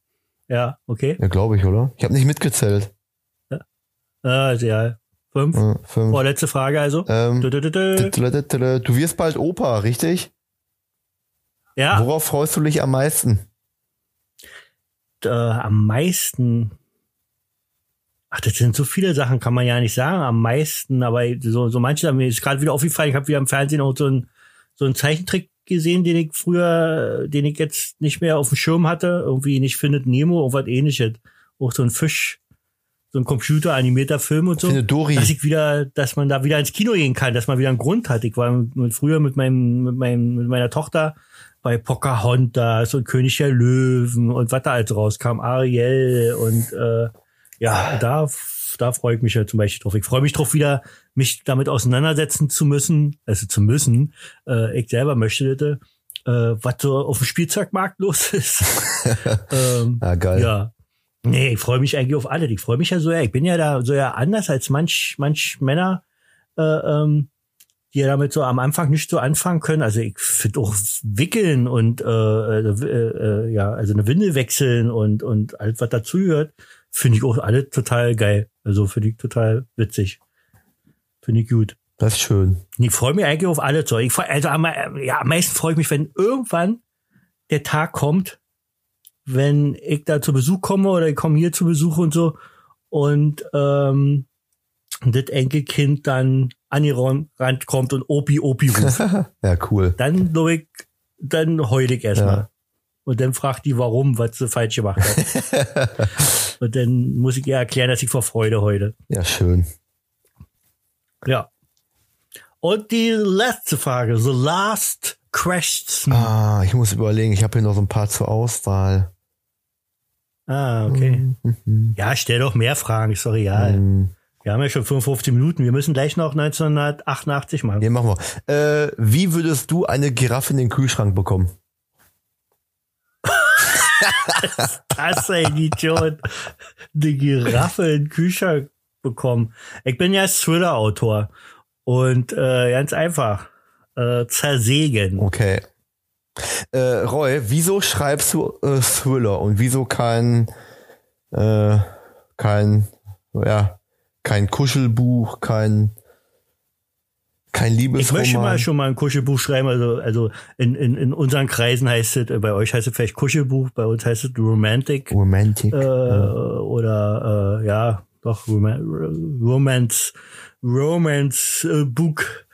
Ja, okay. Ja, glaube ich, oder? Ich habe nicht mitgezählt. Äh, ja, fünf. Ja, fünf. Vorletzte Frage also. Ähm, du wirst bald Opa, richtig? Ja, Worauf freust du dich am meisten? äh, am meisten. Ach, das sind so viele Sachen, kann man ja nicht sagen. Am meisten, aber so, so manche, mir ist gerade wieder aufgefallen, ich habe wieder im Fernsehen auch so einen so einen Zeichentrick gesehen, den ich früher, den ich jetzt nicht mehr auf dem Schirm hatte. Irgendwie nicht findet Nemo, irgendwas ähnliches. Auch so ein Fisch, so ein computeranimierter Film und so. Finde Dory. Dass ich wieder, dass man da wieder ins Kino gehen kann, dass man wieder einen Grund hat. Ich war mit, mit, früher mit meinem, mit meinem, mit meiner Tochter bei Pocahontas und König der Löwen und was da alles rauskam, Ariel und äh, ja, da, da freue ich mich ja zum Beispiel drauf. Ich freue mich drauf, wieder mich damit auseinandersetzen zu müssen, also zu müssen. Äh, ich selber möchte das, äh, was so auf dem Spielzeugmarkt los ist. ähm, Ja, geil. ja. Nee, ich freue mich eigentlich auf alle. Ich freue mich ja so, ja, ich bin ja da so ja anders als manch, manch Männer, äh, ähm, die ja damit so am Anfang nicht so anfangen können. Also ich finde auch Wickeln und äh, äh, äh, ja, also eine Windel wechseln und und alles, was dazugehört, finde ich auch alle total geil. Also finde ich total witzig. Finde ich gut. Das ist schön. Ich freue mich eigentlich auf alle Zeug. Ich freu, also am, ja, am meisten freue ich mich, wenn irgendwann der Tag kommt, wenn ich da zu Besuch komme oder ich komme hier zu Besuch und so und ähm, das Enkelkind dann an die Rand kommt und Opi Opi ruft. Ja, cool. dann glaub ich, dann heul ich erstmal. Ja. Und dann fragt die, warum, was sie falsch gemacht hat. und dann muss ich ihr erklären, dass ich vor Freude heule. Ja, schön. Ja. Und die letzte Frage, the last question. Ah, ich muss überlegen, ich habe hier noch so ein paar zur Auswahl. Ah, okay. Ja, stell doch mehr Fragen, ist doch egal. Hm, Wir haben ja schon 55 Minuten. Wir müssen gleich noch 1988 machen. hier machen wir. Äh, wie würdest du eine Giraffe in den Kühlschrank bekommen? Das ist ein Idiot. Eine Giraffe in den Kühlschrank bekommen. Ich bin ja Thriller-Autor. Und äh, ganz einfach. Äh, zersägen. Okay. Äh, Roy, wieso schreibst du äh, Thriller und wieso kein äh, kein ja kein Kuschelbuch, kein kein Ich möchte mal Liebesroman? schon mal ein Kuschelbuch schreiben. Also, also in, in, in unseren Kreisen heißt es, äh, bei euch heißt es vielleicht Kuschelbuch, bei uns heißt es Romantic. Romantic. äh, oder äh, ja, doch Roma Romance Romance äh, Book.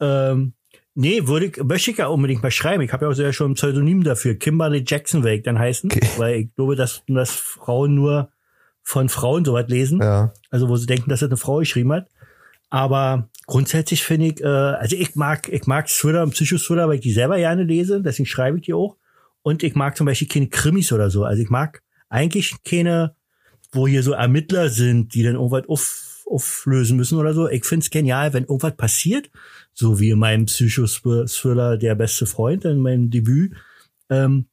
Äh, Ähm, nee, würde ich, möchte ich ja unbedingt mal schreiben. Ich habe ja auch sogar schon ein Pseudonym dafür. Kimberly Jackson will ich dann heißen, Okay. weil ich glaube, dass, dass Frauen nur von Frauen sowas lesen. Ja. Also wo sie denken, dass das eine Frau geschrieben hat. Aber grundsätzlich finde ich, äh, also ich mag, ich mag Thriller und Psychothriller, weil ich die selber gerne lese, deswegen schreibe ich die auch. Und ich mag zum Beispiel keine Krimis oder so. Also ich mag eigentlich keine, wo hier so Ermittler sind, die dann irgendwas auf, auflösen müssen oder so. Ich finde es genial, wenn irgendwas passiert, so wie in meinem Psychothriller Der beste Freund, in meinem Debüt, ähm,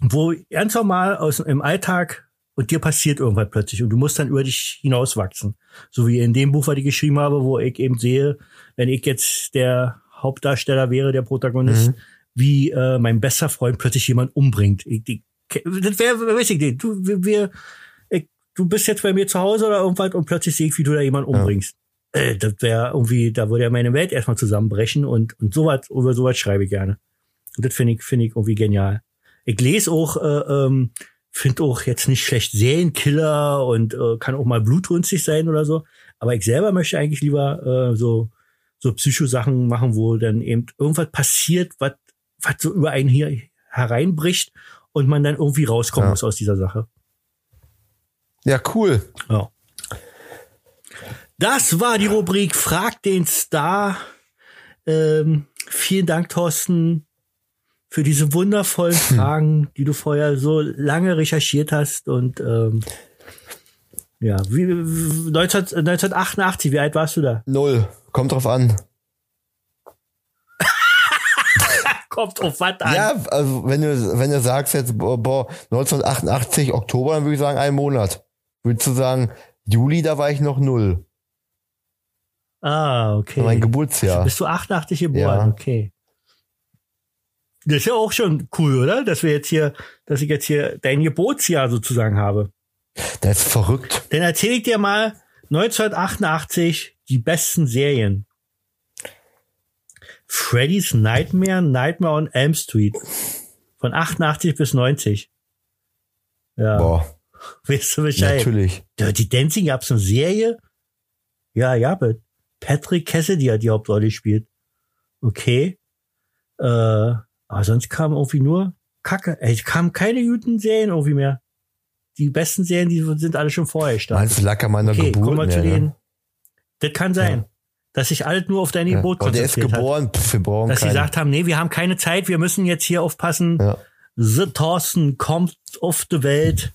wo ganz normal aus im Alltag und dir passiert irgendwas plötzlich und du musst dann über dich hinauswachsen. So wie in dem Buch, was ich geschrieben habe, wo ich eben sehe, wenn ich jetzt der Hauptdarsteller wäre, der Protagonist, wie äh, mein bester Freund plötzlich jemand umbringt. Ich, die, das wäre, weiß ich nicht, du, wir, wir ich, du bist jetzt bei mir zu Hause oder irgendwas und plötzlich sehe ich, wie du da jemanden umbringst. Äh, das wäre irgendwie, da würde ja meine Welt erstmal zusammenbrechen und, und sowas, über sowas schreibe ich gerne. Und das finde ich, finde ich irgendwie genial. Ich lese auch, äh, ähm, finde auch jetzt nicht schlecht Serienkiller und äh, kann auch mal blutrünstig sein oder so. Aber ich selber möchte eigentlich lieber äh, so so Psycho-Sachen machen, wo dann eben irgendwas passiert, was was so über einen hier hereinbricht und man dann irgendwie rauskommen Ja. muss aus dieser Sache. Ja, cool. Ja. Das war die Rubrik Frag den Star. Ähm, vielen Dank, Thorsten, für diese wundervollen Fragen, die du vorher so lange recherchiert hast. Und ähm, ja, wie, wie- 19, 1988, wie alt warst du da? Null. Kommt drauf an. Kommt auf was an. Ja, also wenn du, wenn du sagst jetzt, boah, boah, 1988 Oktober, dann würde ich sagen, ein Monat. Würdest du sagen, Juli, da war ich noch null. Ah, okay. Mein Geburtsjahr. Bist du 88 geboren? Ja. Okay. Das ist ja auch schon cool, oder? Dass wir jetzt hier, dass ich jetzt hier dein Geburtsjahr sozusagen habe. Das ist verrückt. Dann erzähle ich dir mal 1988 die besten Serien. Freddy's Nightmare, Nightmare on Elm Street. Von 88 bis 90. Ja, Boah, weißt du Bescheid? natürlich. Dirty Dancing gab's eine Serie? Ja, ja, Patrick Cassidy hat die Hauptrolle gespielt. Okay. Äh, aber sonst kam irgendwie nur Kacke. Ey, es kamen keine guten Serien irgendwie mehr. Die besten Serien, die sind alle schon vorher gestartet. Meinst du, lag an meiner Okay, Geburt kommen wir mehr, zu ne? den. Das kann sein. Dass sich alles nur auf deine Ja. Geburt Aber der ist konzentriert hat. geboren, pff, wir brauchen Dass sie keinen. gesagt haben, nee, wir haben keine Zeit, wir müssen jetzt hier aufpassen. Ja. The Thorsten kommt auf die Welt.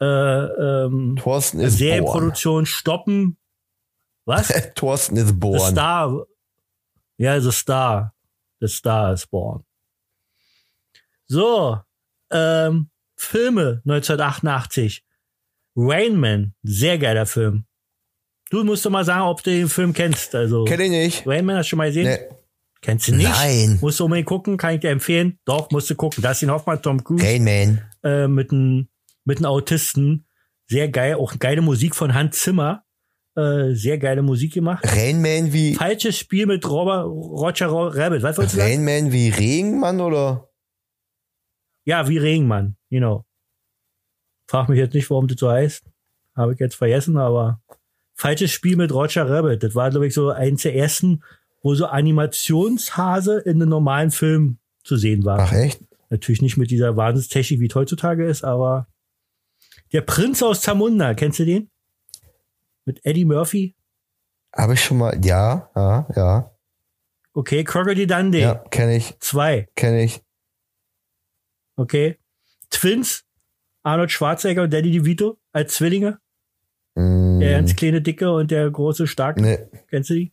Äh, ähm, Thorsten ist born. Serienproduktion stoppen. Was? Thorsten ist The born. Star. Ja, The Star. The Star is born. So, ähm, Filme 1988. Rain Man, sehr geiler Film. Du musst doch mal sagen, ob du den Film kennst. Also, Kenn ich nicht. Rain Man hast du schon mal gesehen? Nee. Kennst du nicht? Nein. Musst du unbedingt gucken, kann ich dir empfehlen. Doch, musst du gucken. Dustin Hoffmann, Tom Cruise Rain Man. äh, mit einem mit einem Autisten. Sehr geil, auch geile Musik von Hans Zimmer. Äh, sehr geile Musik gemacht. Rain Man wie, Falsches Spiel mit Robert, Roger Rabbit. Was wolltest du sagen? Rain Man wie Regenmann oder? Ja, wie Regenmann, genau. Frag mich jetzt nicht, warum das so heißt. Habe ich jetzt vergessen, aber falsches Spiel mit Roger Rabbit. Das war, glaube ich, so eins der ersten, wo so Animationshase in einem normalen Film zu sehen war. Ach echt? Natürlich nicht mit dieser Wahnsinnstechnik, wie es heutzutage ist, aber der Prinz aus Zamunda, kennst du den? Mit Eddie Murphy? Habe ich schon mal, ja, ja, ja. Okay, Crocodile Dundee. Ja, kenne ich, Zwei. kenne ich. Okay. Twins, Arnold Schwarzenegger und Danny DeVito als Zwillinge. Mm, Der ganz kleine Dicke und der große Starke. nee, Kennst du die?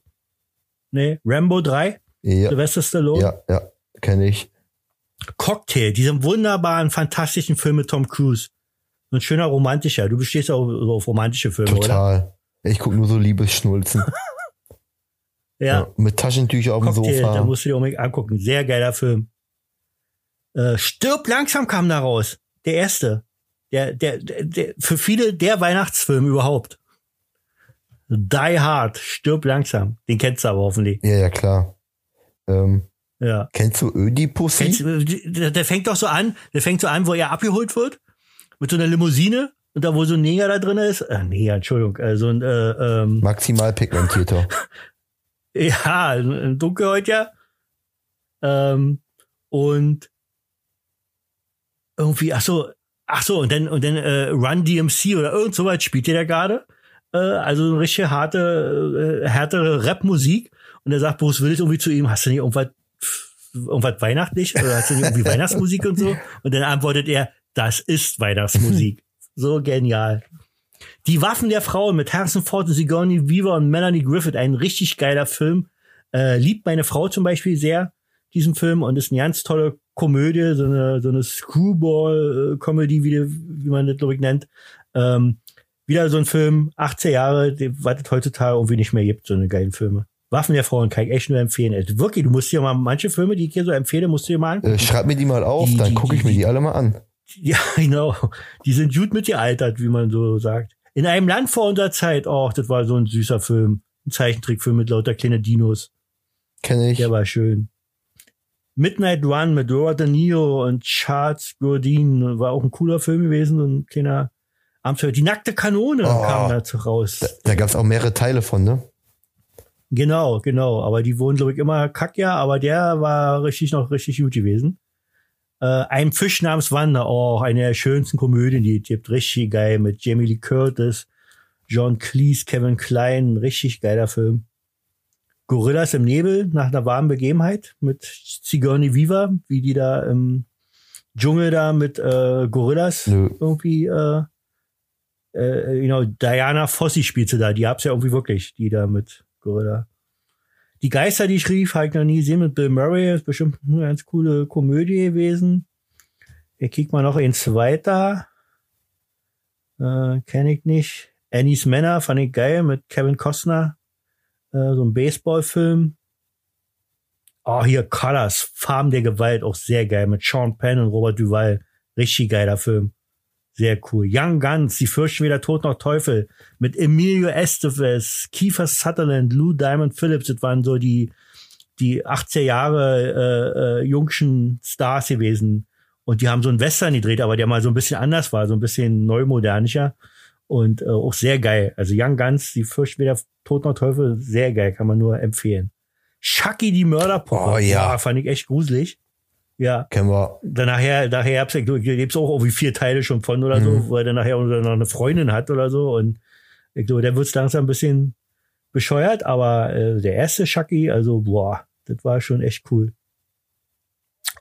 Nee. Rambo 3, ja, Sylvester Stallone. ja, ja, kenne ich. Cocktail, diesem wunderbaren, fantastischen Film mit Tom Cruise. So ein schöner romantischer. Du bestehst auch so auf romantische Filme, oder? Total. Ich guck nur so Liebesschnulzen. Ja. Mit Taschentücher auf dem Cocktail, da Sofa. musst du dir unbedingt angucken. Sehr geiler Film. Äh, Stirb langsam kam da raus. Der erste. Der, der, der, der, für viele der Weihnachtsfilm überhaupt. Die Hard, Stirb langsam. Den kennst du aber hoffentlich. Ja, ja, klar. Ähm, Ja. kennst du du- der, der fängt doch so an, der fängt so an, wo er abgeholt wird. Mit so einer Limousine. Und da, wo so ein Neger da drin ist. Äh, Neger, Entschuldigung. Äh, so ein, äh, ähm, Maximal pigmentierter. Ja, ein Dunkelhäutiger. Ähm, und irgendwie, ach so, ach so, und dann, und dann äh, Run DMC oder irgend so weit spielt der gerade. Äh, also eine richtige harte, äh, härtere Rap-Musik. Und er sagt Bruce Willis irgendwie zu ihm, hast du nicht irgendwas, irgendwas weihnachtlich? Oder hast du nicht irgendwie Weihnachtsmusik und so? Und dann antwortet er, das ist Weihnachtsmusik. so genial. Die Waffen der Frauen mit Harrison Ford und Sigourney Weaver und Melanie Griffith, ein richtig geiler Film. Äh, liebt meine Frau zum Beispiel sehr, diesen Film, und ist eine ganz tolle Komödie, so eine, so eine Screwball-Comedy, wie, wie man das, glaube ich, nennt. Ähm, wieder so ein Film, 18 Jahre, was es heutzutage irgendwie nicht mehr gibt, so eine geilen Filme. Waffen der Frauen kann ich echt nur empfehlen. Also wirklich, du musst dir mal manche Filme, die ich hier so empfehle, musst du dir mal angucken. Äh, schreib mir die mal auf, Die- dann gucke ich mir die alle mal an. Ja, genau. Die sind gut mitgealtert, wie man so sagt. In einem Land vor unserer Zeit, oh, das war so ein süßer Film. Ein Zeichentrickfilm mit lauter kleine Dinos. Kenne ich. Der war schön. Midnight Run mit Robert De Niro und Charles Gurdin war auch ein cooler Film gewesen, so ein kleiner Abenteuer. Die nackte Kanone Oh. kam dazu raus. Da gab's auch mehrere Teile von, ne? Genau, genau. Aber die wurden, glaube ich, immer kack, ja, aber der war richtig noch richtig gut gewesen. Äh, ein Fisch namens Wanda, oh, eine der schönsten Komödien, die es gibt. Richtig geil mit Jamie Lee Curtis, John Cleese, Kevin Klein, richtig geiler Film. Gorillas im Nebel nach einer warmen Begebenheit mit Sigourney Weaver, wie die da im Dschungel da mit äh, Gorillas Nö. irgendwie, äh, äh, genau, Diana Fossi spielte da, die hab's ja irgendwie wirklich, die da mit Gorilla. Die Geister, die ich rief, habe ich noch nie gesehen mit Bill Murray, ist bestimmt eine ganz coole Komödie gewesen. Hier kick mal noch ins weiter. Äh, Kenne ich nicht. Annie's Männer fand ich geil mit Kevin Costner. Äh, so ein Baseballfilm. Oh, hier Colors, Farben der Gewalt, auch sehr geil mit Sean Penn und Robert Duval. Richtig geiler Film. Sehr cool. Young Guns, die fürchten weder Tod noch Teufel. Mit Emilio Estevez, Kiefer Sutherland, Lou Diamond Phillips. Das waren so die, die 80er Jahre äh, äh, jungschen Stars gewesen. Und die haben so einen Western gedreht, aber der mal so ein bisschen anders war, so ein bisschen neumodernischer. Und äh, auch sehr geil. Also Young Guns, die fürchten weder Tod noch Teufel, sehr geil, kann man nur empfehlen. Chucky, die Mörderpuppe. Oh, ja. Boah, fand ich echt gruselig. Ja, Kennen wir. dann nachher, nachher hab's, da gibt's auch irgendwie vier Teile schon von oder so, wo er dann nachher noch eine Freundin hat oder so und ich glaube, der wird's langsam ein bisschen bescheuert, aber äh, der erste Chucky, also boah, das war schon echt cool.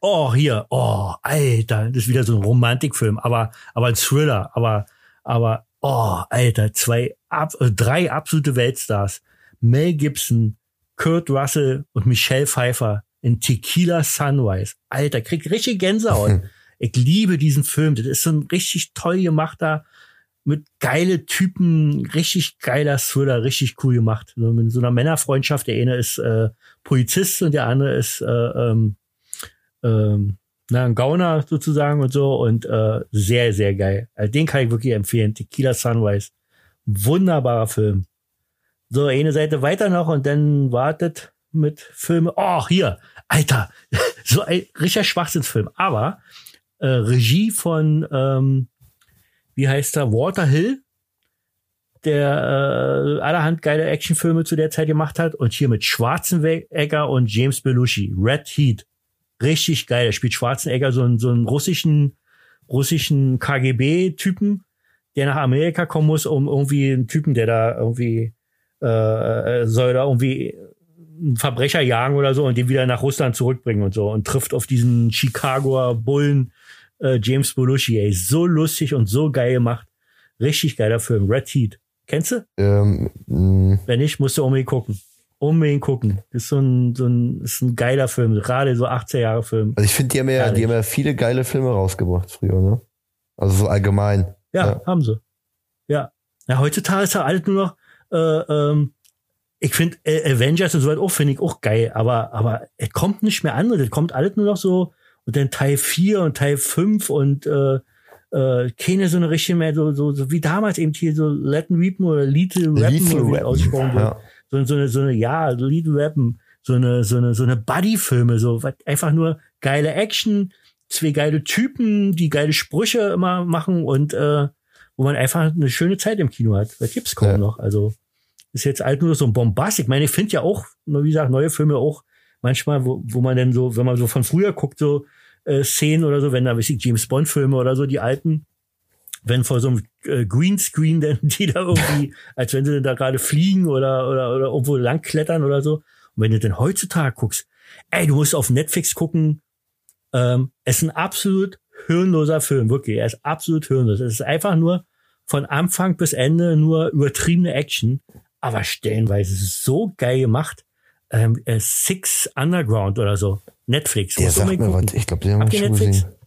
Oh, hier, oh, Alter, das ist wieder so ein Romantikfilm, aber, aber ein Thriller, aber, aber, oh, Alter, zwei, ab, äh, drei absolute Weltstars. Mel Gibson, Kurt Russell und Michelle Pfeiffer in Tequila Sunrise. Alter, krieg richtig Gänsehaut. ich liebe diesen Film. Das ist so ein richtig toll gemachter, mit geile Typen, richtig geiler Thriller, richtig cool gemacht. So mit so einer Männerfreundschaft. Der eine ist äh, Polizist und der andere ist äh, ähm, ähm, na, ein Gauner sozusagen und so und äh, sehr, sehr geil. Also den kann ich wirklich empfehlen. Tequila Sunrise. Wunderbarer Film. So, eine Seite weiter noch und dann wartet mit Filme. Oh, hier, Alter, so ein richtiger Schwachsinnsfilm. Aber äh, Regie von, ähm, wie heißt er, Walter Hill, der äh, allerhand geile Actionfilme zu der Zeit gemacht hat. Und hier mit Schwarzenegger und James Belushi, Red Heat. Richtig geil. Er spielt Schwarzenegger, so einen, so einen russischen, russischen KGB-Typen, der nach Amerika kommen muss, um irgendwie einen Typen, der da irgendwie äh, soll da irgendwie einen Verbrecher jagen oder so und den wieder nach Russland zurückbringen und so und trifft auf diesen Chicagoer Bullen äh, James Belushi, ey, so lustig und so geil gemacht. Richtig geiler Film, Red Heat. Kennst du? Ähm, mh, Wenn nicht, musst du unbedingt gucken. Unbedingt gucken. Das ist so ein, so ein, ist ein geiler Film, gerade so 18 Jahre Film. also ich finde, die haben ja, die haben ja viele geile Filme rausgebracht früher, ne? Also so allgemein. Ja, Ja. haben sie. Ja. Ja, heutzutage ist ja alles nur noch, äh, ähm, ich finde äh, Avengers und so weiter auch, finde ich auch geil, aber, aber es kommt nicht mehr an, das kommt alles nur noch so, und dann Teil 4 und Teil 5 und äh, äh, keine so eine richtige mehr, so, so, so wie damals eben hier so Latin Weepen oder Little Rappen, wie es ausgesprochen wird. Ja. So, so eine, so eine, ja, Little Rappen, so eine, so eine, so eine Buddy-Filme, so einfach nur geile Action, zwei geile Typen, die geile Sprüche immer machen und äh, wo man einfach eine schöne Zeit im Kino hat. Das gibt's kaum Ja. noch. Also ist jetzt alt nur so ein Bombast. Ich meine, ich finde ja auch, wie gesagt, neue Filme auch manchmal, wo, wo man dann so, wenn man so von früher guckt, so äh, Szenen oder so, wenn da, weiß ich, James Bond Filme oder so, die alten, wenn vor so einem äh, Greenscreen dann die da irgendwie, als wenn sie da gerade fliegen oder, oder, oder irgendwo langklettern oder so. Und wenn du denn heutzutage guckst, ey, du musst auf Netflix gucken, ähm, es ist ein absolut hirnloser Film, wirklich. Er ist absolut hirnlos. Es ist einfach nur von Anfang bis Ende nur übertriebene Action, aber stellenweise so geil gemacht. Ähm, äh, Six Underground oder so. Netflix. Der sagt mir gucken. was. Ich glaube, den haben wir schon Netflix? gesehen.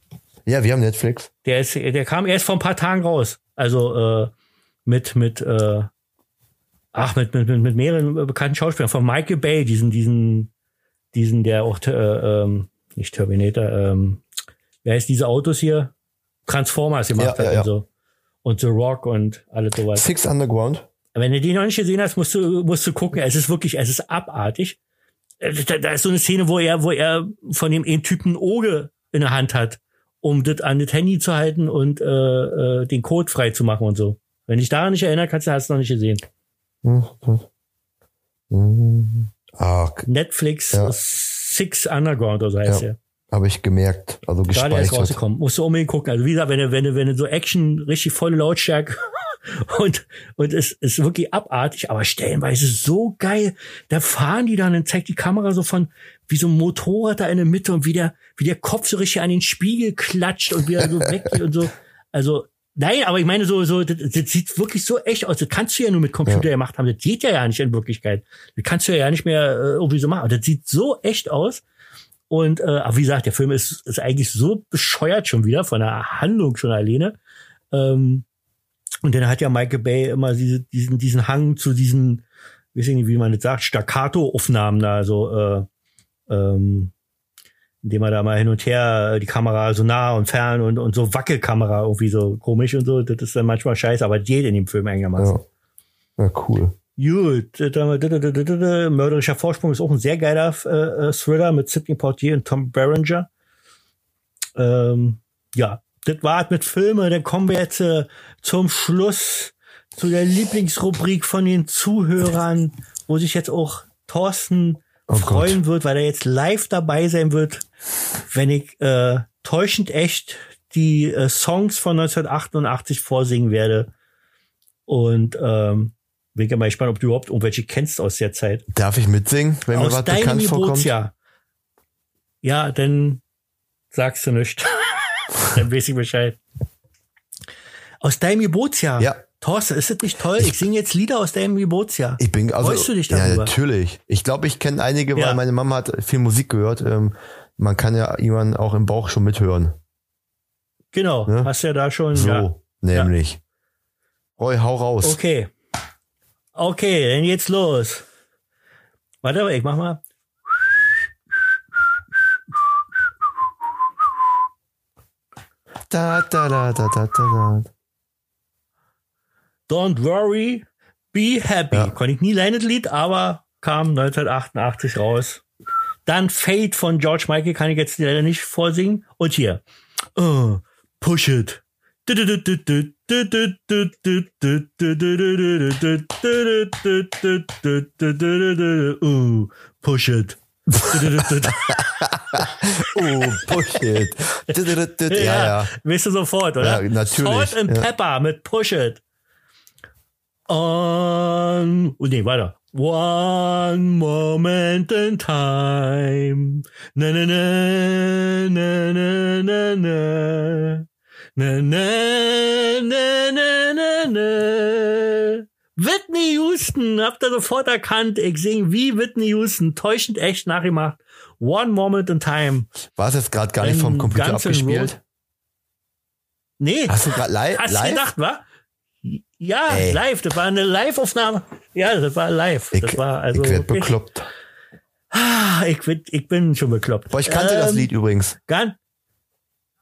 Ja, wir haben Netflix. Der ist, der kam erst vor ein paar Tagen raus. Also äh, mit mit äh, ach mit mit mit, mit mehreren bekannten Schauspielern von Michael Bay, diesen diesen diesen der auch äh, ähm, nicht Terminator, ähm, wer heißt diese Autos hier? Transformers gemacht Ja, hat ja. und so und The Rock und alles sowas. Six Underground. Wenn du die noch nicht gesehen hast, musst du musst du gucken. Es ist wirklich, es ist abartig. Äh, Da, da ist so eine Szene, wo er, wo er von dem einen Typen Auge in der Hand hat, um das an das Handy zu halten und äh, äh, den Code frei zu machen und so. Wenn dich daran nicht erinnern kannst, du hast es noch nicht gesehen. Ah, Netflix Ja. Six Underground oder so heißt Ja. habe ich gemerkt. Also Gerade erst gespeichert. rausgekommen. Musst du unbedingt gucken. Also wie gesagt, wenn du, wenn du, wenn du so Action richtig volle Lautstärke und, und es ist wirklich abartig, aber stellenweise so geil. Da fahren die dann, dann zeigt die Kamera so von, wie so ein Motorrad da in der Mitte und wie der, wie der Kopf so richtig an den Spiegel klatscht und wieder so weggeht und so. Also, nein, aber ich meine so, so, das, das sieht wirklich so echt aus. Das kannst du ja nur mit Computer gemacht haben. Das geht ja ja nicht in Wirklichkeit. Das kannst du ja nicht mehr äh, irgendwie so machen. Das sieht so echt aus. Und äh, aber wie gesagt, der Film ist, ist eigentlich so bescheuert schon wieder von der Handlung schon alleine. Ähm, und dann hat ja Michael Bay immer diese, diesen, diesen Hang zu diesen, weiß ich nicht, wie man das sagt, Staccato-Aufnahmen da, so, äh, ähm, indem er da mal hin und her äh, die Kamera so nah und fern und, und so Wackelkamera irgendwie so komisch und so. Das ist dann manchmal scheiße, aber geht in dem Film einigermaßen. Ja. ja, cool. Gut, Mörderischer Vorsprung ist auch ein sehr geiler äh, äh, Thriller mit Sidney Poitier und Tom Berenger. Ähm, ja, das war's mit Filme. Dann kommen wir jetzt äh, zum Schluss zu der Lieblingsrubrik von den Zuhörern, wo sich jetzt auch Thorsten Oh freuen wird, weil er jetzt live dabei sein wird, wenn ich äh, täuschend echt die äh, Songs von 1988 vorsingen werde. Und ähm, bin ich mal gespannt, ob du überhaupt irgendwelche kennst aus der Zeit. Darf ich mitsingen, wenn mir aus was deinem bekannt vorkommt? Geburtsjahr. Ja, dann sagst du nicht. dann weiß ich Bescheid. Aus deinem Geburtsjahr. Ja. Thorsten, ist das nicht toll? Ich singe jetzt Lieder aus deinem Geburtsjahr. Ich bin also Freust du dich ja darüber? natürlich. Ich glaube, ich kenne einige, Ja. weil meine Mama hat viel Musik gehört. Ähm, man kann ja jemanden auch im Bauch schon mithören. Genau, Ne? hast ja da schon. So, Ja. nämlich. Roy, hau raus. Okay. Okay, dann geht's los. Warte mal, ich mach mal. Da, da, da, da, da, da, da. Don't worry, be happy. Ja. Konnte ich nie lernen, das Lied, aber kam 1988 raus. Dann Fate von George Michael kann ich jetzt leider nicht vorsingen. Und hier. Uh, push it. Uh, push it. Oh, Bullshit. ja, ja. Weißt du sofort, oder? Ja, natürlich, Salt and ja. Pepper mit Push It. On, oh, nee, weiter. One moment in time. Na, na, na, na, na, na, na. Na, na, na, na, na, na. Whitney Houston, habt ihr sofort erkannt. Ich sing wie Whitney Houston. Täuschend echt nachgemacht. One moment in time. War es jetzt gerade gar nicht vom Computer abgespielt? Roses. Nee. Hast du gerade li Hast du live? gedacht, wa? Ja, Ey. live. Das war eine Live-Aufnahme. Ja, das war live. Ich, das war also ich werd wirklich- bekloppt. Ah, ich, bin- ich bin schon bekloppt. Boah, ich kannte das Ähm, Lied übrigens. Gan?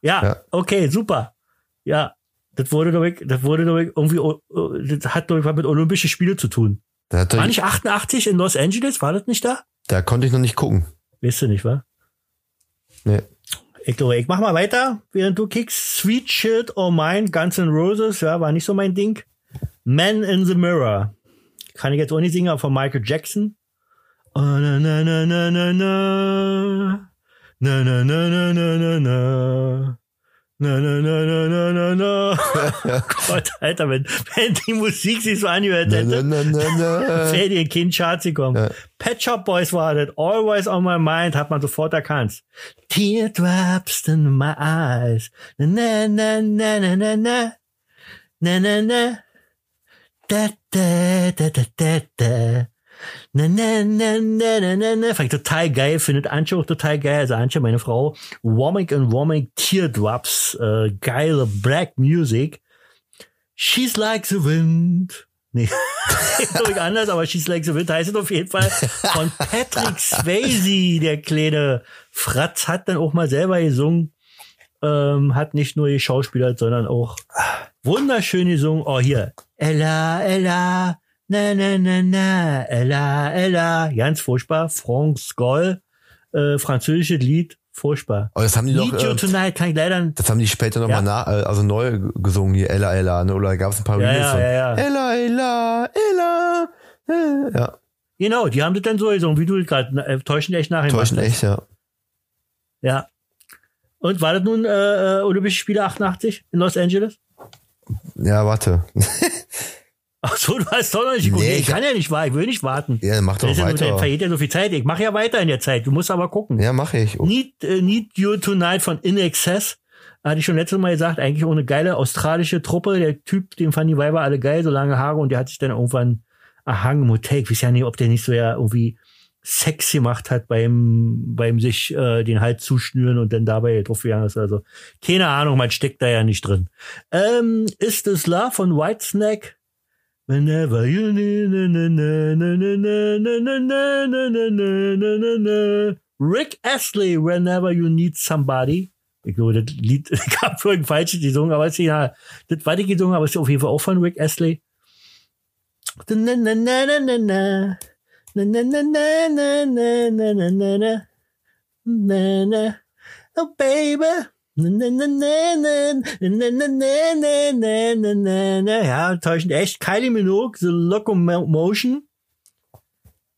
Ja, Ja. okay, super. Ja, das wurde doch, das wurde doch irgendwie, oh, oh, das hat doch was mit Olympischen Spiele zu tun. Da, War nicht 88 in Los Angeles? War das nicht da? da konnte ich noch nicht gucken. Weißt du nicht, wa? Nee. Ich glaube, ich mach mal weiter, während du kickst. Sweet Shit or Mine, Guns N' Roses, ja, war nicht so mein Ding. Man in the Mirror. Kann ich jetzt auch nicht singen, aber von Michael Jackson. Oh, na, na, na, na, na, na. Na, na, na, na, na, na, na. Na, na, na, na, na, na, na. Gott, Alter, wenn, wenn die Musik sich so angehört hätte, na, na, na, na. wäre dir kein Charts gekommen. Ja. Pet Shop Boys war das. Always on my mind, hat man sofort erkannt. Teardrops in my eyes. Na, na, na, na, na, na, na. Na, na, na. Da, da, da, da, da, da. Na, na, na, na, na, na, na. Fand ich total geil, findet Antje auch total geil. Also Antje, meine Frau. Womick and Womick Teardrops. Äh, geile Black Music. She's like the wind. Nee, glaube ich anders, aber She's Like the Wind heißt es auf jeden Fall von Patrick Swayze, der kleine Fratz, hat dann auch mal selber gesungen. Ähm, hat nicht nur geschauspielert, sondern auch wunderschön gesungen. Oh, hier. Ella, Ella, na, na, na, na, Ella, Ella. Ganz furchtbar. France Goll, äh, französisches Lied, furchtbar. Aber das haben die doch, Need You äh, Tonight kann ich leider das haben die später nochmal Ja. nach, äh, also neu gesungen, hier Ella Ella, ne? Oder gab es ein paar Ja, Remixes ja, ja, ja. Ella Ella, Ella, äh, ja, Genau, die haben das dann so gesungen, wie du gerade äh, täuschend echt nachgemacht täuschend echt, ja. Ja. Und war das nun äh, äh, Olympische Spiele 88 in Los Angeles? Ja, warte. Ach so, du hast doch noch nicht geguckt. Nee, ich kann ja nicht wahr, ich will nicht warten. Ja, mach doch Das ja weiter. dann vergeht ja so viel Zeit. Ich mache ja weiter in der Zeit. Du musst aber gucken. Ja, mache ich. Need, äh, Need You Tonight von In Excess. Hatte ich schon letztes Mal gesagt, eigentlich auch eine geile australische Truppe. Der Typ, den fanden die Weiber alle geil, so lange Haare und der hat sich dann irgendwann erhangen im Hotel. Ich weiß ja nicht, ob der nicht so ja irgendwie Sex gemacht hat beim, beim sich äh, den Hals zuschnüren und dann dabei drauf gegangen ist. Also keine Ahnung, man steckt da ja nicht drin. Ähm, ist es Love von Whitesnake? Whenever you need Rick Astley, Whenever You Need Somebody. Ich glaube, das Lied gab irgendein falsches gesungen, aber es ist ja, das war die gesungen, aber es ist auf jeden Fall auch von Rick Astley. Na, na, na, na, na, na. Na, na, na, na, na, na, na, na, na, na. Na, na. Oh, baby. Na, na, na, na, na, na, na, na, na, na, na, na, na. Ja, täuschend echt. Kylie Minogue, The Locomotion.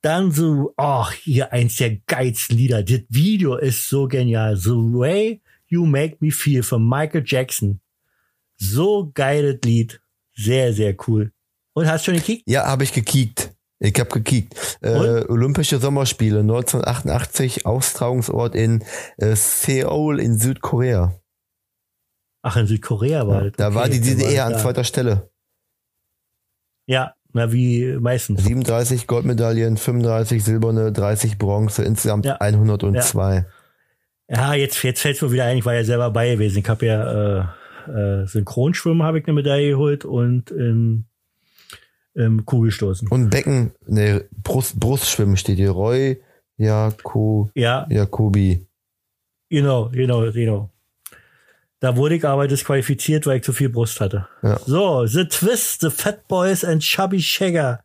Dann so, ach, hier eins der geilsten Lieder. Das Video ist so genial. The Way You Make Me Feel von Michael Jackson. So geiles Lied. Sehr, sehr cool. Und hast schon gekickt? Ja, habe ich gekiekt. Ich habe gekiekt. Äh, Olympische Sommerspiele 1988, Austragungsort in äh, Seoul in Südkorea. Ach, in Südkorea war das. Da war Okay, die da DDR das an zweiter Stelle. Ja, na wie meistens. 37 Goldmedaillen, 35 silberne, 30 Bronze, insgesamt Ja. 102. Ja, jetzt, jetzt fällt mir wieder ein, ich war ja selber bei gewesen. Ich habe ja äh, äh, Synchronschwimmen habe ich eine Medaille geholt und im, im Kugelstoßen. Und Becken, ne, Brust, Brustschwimmen steht hier. Roy Jako, Ja, Jakobi. genau, genau, genau. Da wurde ich aber disqualifiziert, weil ich zu viel Brust hatte. Ja. So, The Twist, The Fat Boys and Chubby Shagger.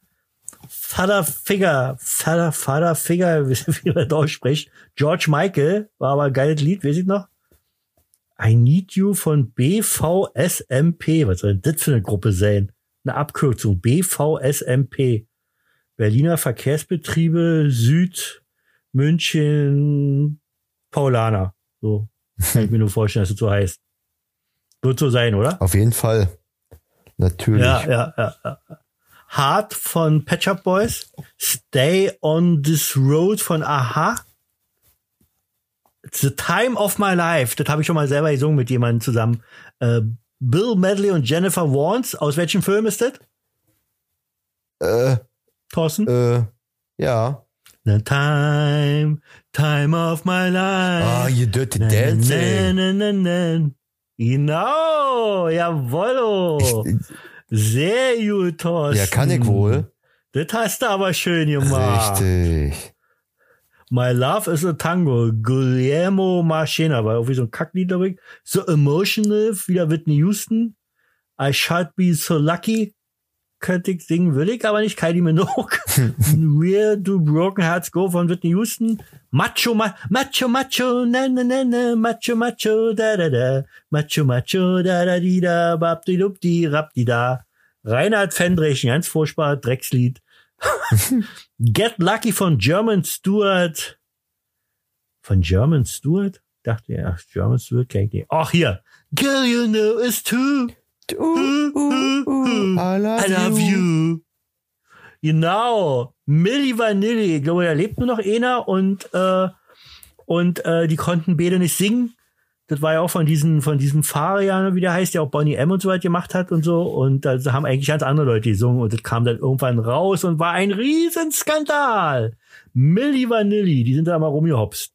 Father Figure, Father, Father Figure, wie man da ausspricht. George Michael, war aber ein geiles Lied, weiß ich noch. I Need You von BVSMP. Was soll denn das für eine Gruppe sein? Eine Abkürzung. BVSMP. Berliner Verkehrsbetriebe Süd München Paulaner. So. Kann ich mir nur vorstellen, dass es so heißt. Wird so sein, oder? Auf jeden Fall. Natürlich. Ja, ja, ja, ja. Von Pet Shop Boys. Stay on this road von Aha. It's the time of my life. Das habe ich schon mal selber gesungen mit jemandem zusammen. Äh, Bill Medley und Jennifer Warnes. Aus welchem Film ist das? Äh, Thorsten? äh, ja. The time, time of my life. Ah, you dirty dancing. na, na, na. Genau, jawollo. Sehr gut, Thorsten. Ja, kann ich wohl. Das hast du aber schön gemacht. Richtig. My Love is a Tango, Guillermo Marchena, war irgendwie so ein Kacklied, glaube ich. So Emotional, wieder Whitney Houston. I should be so lucky. Könnte ich singen, würde ich, aber nicht Kylie Minogue. Where do Broken Hearts Go von Whitney Houston. Macho, ma Macho, Macho, na, na, na, na, Macho, Macho, da, da, da. Macho, Macho, da, da, di, da, babdi, dubdi, rabdi, da. Reinhard Fendrich, ein ganz furchtbar Dreckslied. Get Lucky von German Stewart. Von German Stewart? Dachte ja, German Stewart kenn ich nicht. Ach, hier. Girl, you know it's true. Uh, uh, uh, I love, I love you. Genau. Milli Vanilli. Ich glaube, da lebt nur noch einer und, äh, und äh, die konnten beide nicht singen. Das war ja auch von diesen, von diesem Fahrer, wie der heißt, der auch Bonnie M und so weit gemacht hat und so. Und da haben eigentlich ganz andere Leute gesungen und das kam dann irgendwann raus und war ein Riesenskandal. Milli Vanilli, die sind da mal rumgehopst.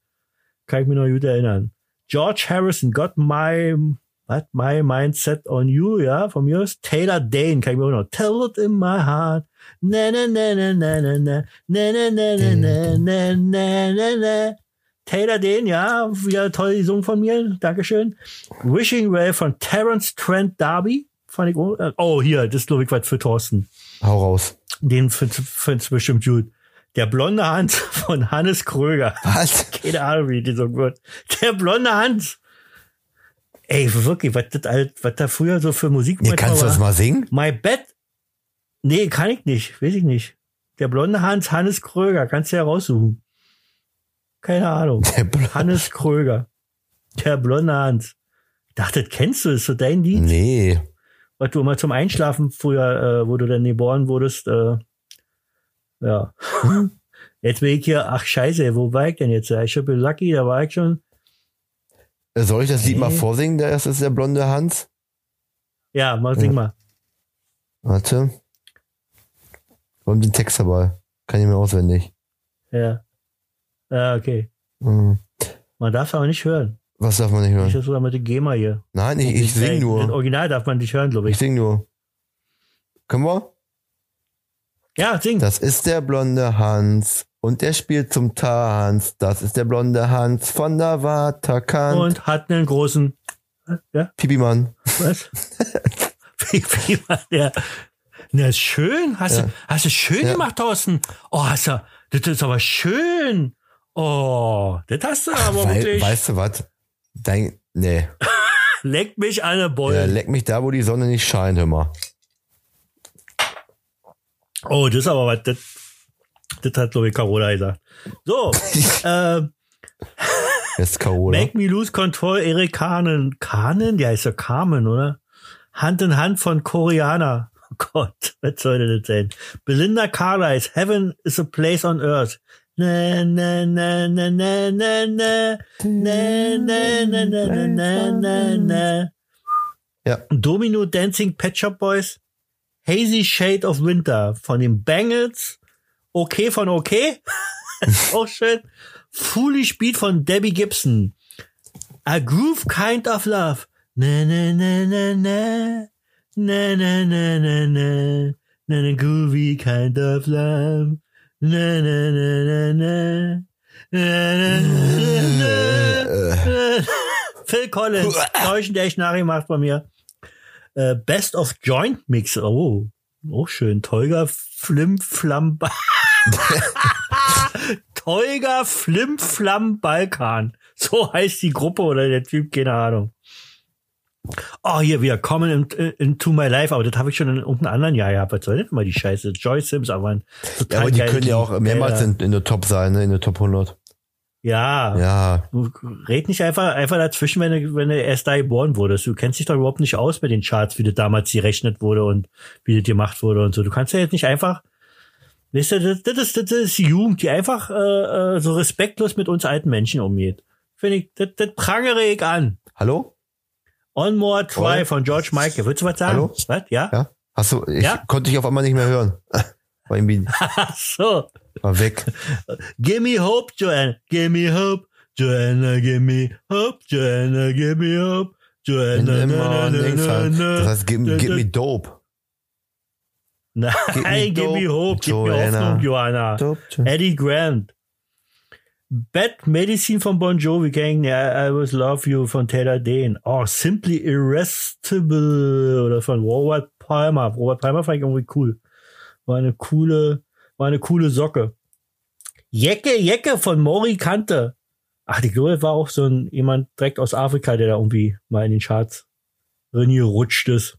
Kann ich mir noch gut erinnern. George Harrison, Got My, what, My Mindset on You, ja, von mir aus. Taylor Dane, kann ich mir auch noch. Tell it in my heart. Na, na, na, na, na, na, na, na, na, na, na, na, na, na, na. Taylor Dane, ja, wieder toll gesungen von mir. Dankeschön. Wishing Well von Terence Trent Darby. Fand ich, äh, oh, hier, das ist, glaube ich, was für Thorsten. Hau raus. Den findest du bestimmt gut. Der blonde Hans von Hannes Kröger. Was? Keine Ahnung, wie die gesungen wird. Der blonde Hans. Ey, wirklich, was das alt, was da früher so für Musik manchmal kannst du das mal singen? My Bed. Nee, kann ich nicht. Weiß ich nicht. Der blonde Hans, Hannes Kröger. Kannst du ja raussuchen. Keine Ahnung. Hannes Kröger. Der blonde Hans. Ich dachte, das kennst du, ist so dein Lied, Nee. was du immer zum Einschlafen früher, äh, wo du dann geboren wurdest, äh, ja. Jetzt bin ich hier, ach scheiße, wo war ich denn jetzt? Ich bin Lucky, da war ich schon. Soll ich das Lied mal Nee. vorsingen? Der erste ist der blonde Hans. Ja, mal sing mal. Warte. Und den Text dabei. Kann ich mir auswendig. Ja. Ja, okay. Hm. Man darf aber nicht hören. Was darf man nicht Ich hören? das sogar mit dem GEMA hier. Nein, ich, ich sing Das nur. Original darf man nicht hören, glaube Ich ich. sing nur. Können wir? Ja, sing. Das ist der blonde Hans. Und der spielt zum Tanz. Das ist der blonde Hans von der Waterkant. Und hat einen großen, ja, Pipi-Mann. was? war der? Na, ist schön. Hast Ja. du, hast du schön Ja. gemacht, Thorsten. Oh, hast du, das ist aber schön. Oh, das hast du aber Wei wirklich. weißt du was? Dein, nee. Leck mich an der Ja, leck mich da, wo die Sonne nicht scheint, hör mal. oh, das ist aber was, das, das hat, glaube ich, Carola gesagt. So, äh, Jetzt Carola. Make Me Lose Control, Erik Kahnen. Kahnen? Der heißt ja Carmen, oder? Hand in Hand von Koreaner. Oh Gott, was soll das sein? Belinda Carlisle, Heaven is a place on earth. Na, na, na, na, na, na, na. Na, na, na, na, na, na, na, na. Ja. Domino Dancing Pet Shop Boys. Hazy Shade of Winter von den Bangles. Okay von Okay. Auch schön. Foolish Beat von Debbie Gibson. A Groove Kind of Love. Na, na, na, na, na. Na, na, na, na, na. Na, na, groovy kind of love. Na, na, na, na, na. Phil Collins, Täuschen, der ich nachgemacht bei mir. Äh, Best of Joint Mix. Oh, auch schön. Tolga Flim Flam. Ba- Tolga Flim Flam Balkan. So heißt die Gruppe oder der Typ, keine Ahnung. Oh, hier wieder Common in, into My Life, aber das habe ich schon in irgendeinem anderen Jahr gehabt. Was soll denn mal die Scheiße? Joy Sims, aber total Ja, aber die geiles können ja auch mehrmals in, in der Top sein, ne? in der Top 100. ja. Ja, Du red nicht einfach, einfach dazwischen, wenn du, wenn du erst da geboren wurdest. Du kennst dich doch überhaupt nicht aus mit den Charts, wie das damals gerechnet wurde und wie das gemacht wurde und so. Du kannst ja jetzt nicht einfach, weißt du, das, das, ist, das ist die Jugend, die einfach äh, äh, so respektlos mit uns alten Menschen umgeht. Finde ich, das, das prangere ich an. hallo? On More Try Hallo? von George Michael. Willst du was sagen? Hallo? Was? Ja? Ja? Hast du, ich Ja? konnte dich auf einmal nicht mehr hören. War irgendwie, Ach so. war weg. Give me hope, Joanna. Give me hope. Joanna, give me hope. Joanna, give me hope. Joanna, na, na, na, Das heißt, gib na. me dope. Nein, me give me dope, hope. Gib mir Joanna. Hoffnung, Joanna. Dope. Eddie Grant. Bad Medicine von Bon Jovi Gang. Ja, I was love you von Taylor Dane. Oh, Simply Irresistible oder von Robert Palmer. Robert Palmer fand ich irgendwie cool. War eine coole, war eine coole Socke. Jecke, Jecke von Mori Kante. Ach, die glaube, war auch so ein jemand direkt aus Afrika, der da irgendwie mal in den Charts reingerutscht ist.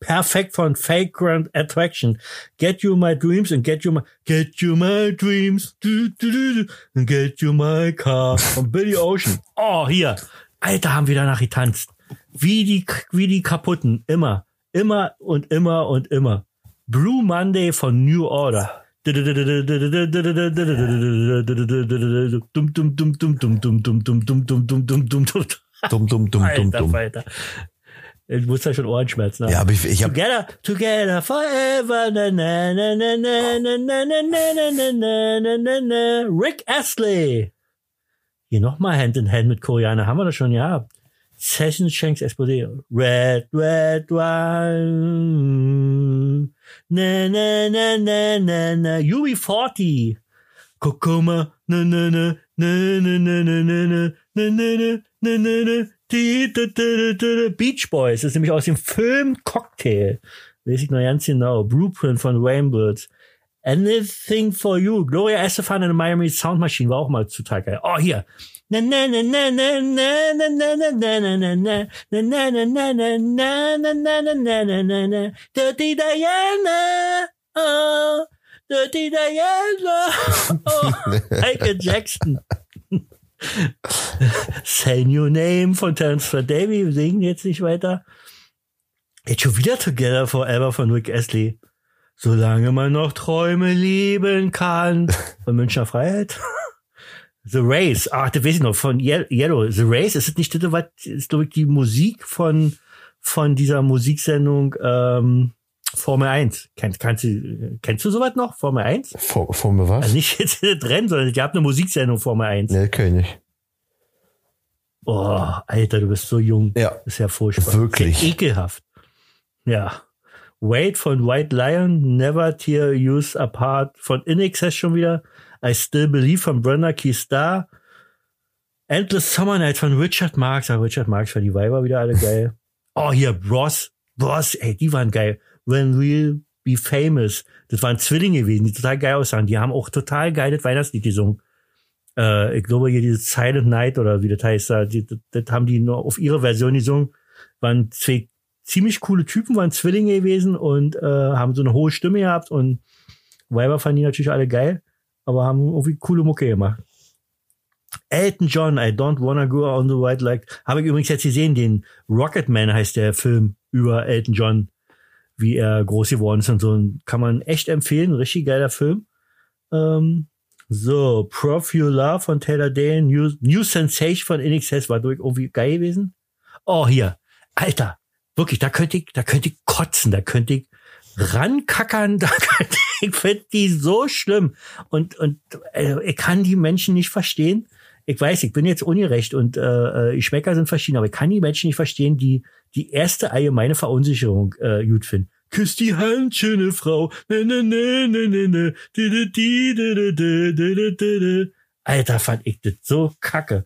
Perfekt von Vagrant Attraction. Get you my dreams and get you my, get you my dreams, du, du, du, du, and get you my car von Billy Ocean. Oh, hier. Alter, haben wir danach getanzt. Wie die, wie die kaputten. Immer. Immer und immer und immer. Blue Monday von New Order. Dum dum dum dum dum dum dum dum dum dum dum dum dum dum dum. Dumm, dumm, dumm, dumm, Alter, dumm. Alter. Ich muss ja schon Ohrenschmerzen haben. Ja, aber ich, ich hab, Together, together forever, na na na na na na na na na na na na na. Rick Astley. Hier nochmal Hand in Hand mit Koreaner, haben wir das schon gehabt. Session Shanks explodiert. Red, red wine. Na na na na na na. UB40. Kokoma. Na na na na na na na na na na na na na na Beach Boys, das ist nämlich aus dem Film Cocktail. Weiß ich noch ganz genau. Blueprint von Wayne Anything for You. Gloria Estefan in the Miami Sound Machine war auch mal zu geil. Oh, hier. Dirty Diana. Oh, Dirty Diana. Oh, Michael Jackson. Say New Name von Terence Davy wir singen jetzt nicht weiter. Jetzt schon wieder Together Forever von Rick Astley. Solange man noch Träume lieben kann. Von Münchner Freiheit. The Race, ach, das weiß ich noch, von Ye- Yellow. The Race, ist das nicht das, was, ist, glaube ich, die Musik von, von dieser Musiksendung, ähm, Formel 1. Kennst, kannst du, kennst du sowas noch? Formel 1? vor, vor mir was? Also nicht jetzt Rennen, sondern es gab eine Musiksendung Formel 1. Nee, nicht. Oh, Alter, du bist so jung. Ja. Das ist ja furchtbar. Wirklich. Ja ekelhaft. Ja. Wait von White Lion, Never Tear Use Apart von In Excess schon wieder. I Still Believe von Brenda Key Star. Endless Summer Night von Richard Marx. Ja, Richard Marx war die Weiber wieder alle geil. Oh, hier, Bros. Bros, ey, die waren geil. When We'll Be Famous. Das waren Zwillinge gewesen, die total geil aussahen. Die haben auch total geiles Weihnachtslied gesungen. Äh, ich glaube, hier dieses Silent Night oder wie das heißt, die, das, das haben die nur auf ihre Version gesungen. Waren zwei ziemlich coole Typen, waren Zwillinge gewesen und äh, haben so eine hohe Stimme gehabt und Weiber fanden die natürlich alle geil, aber haben irgendwie coole Mucke gemacht. Elton John, I Don't Wanna Go on the White Like, habe ich übrigens jetzt gesehen, den Rocketman heißt der Film über Elton John, wie er groß geworden ist und so, kann man echt empfehlen, richtig geiler Film. Ähm, so, Prof You Love von Taylor Dane, New, New Sensation von Excess war durch irgendwie geil gewesen. Oh, hier, Alter, wirklich, da könnte ich, da könnte ich kotzen, da könnte ich rankackern, da könnte ich, finde die so schlimm. Und, und äh, ich kann die Menschen nicht verstehen. Ich weiß, ich bin jetzt ungerecht und äh, äh, Geschmäcker sind verschieden, aber ich kann die Menschen nicht verstehen, die die erste allgemeine Verunsicherung äh, gut finden. Küss die Hand, schöne Frau. Alter, fand ich das so kacke.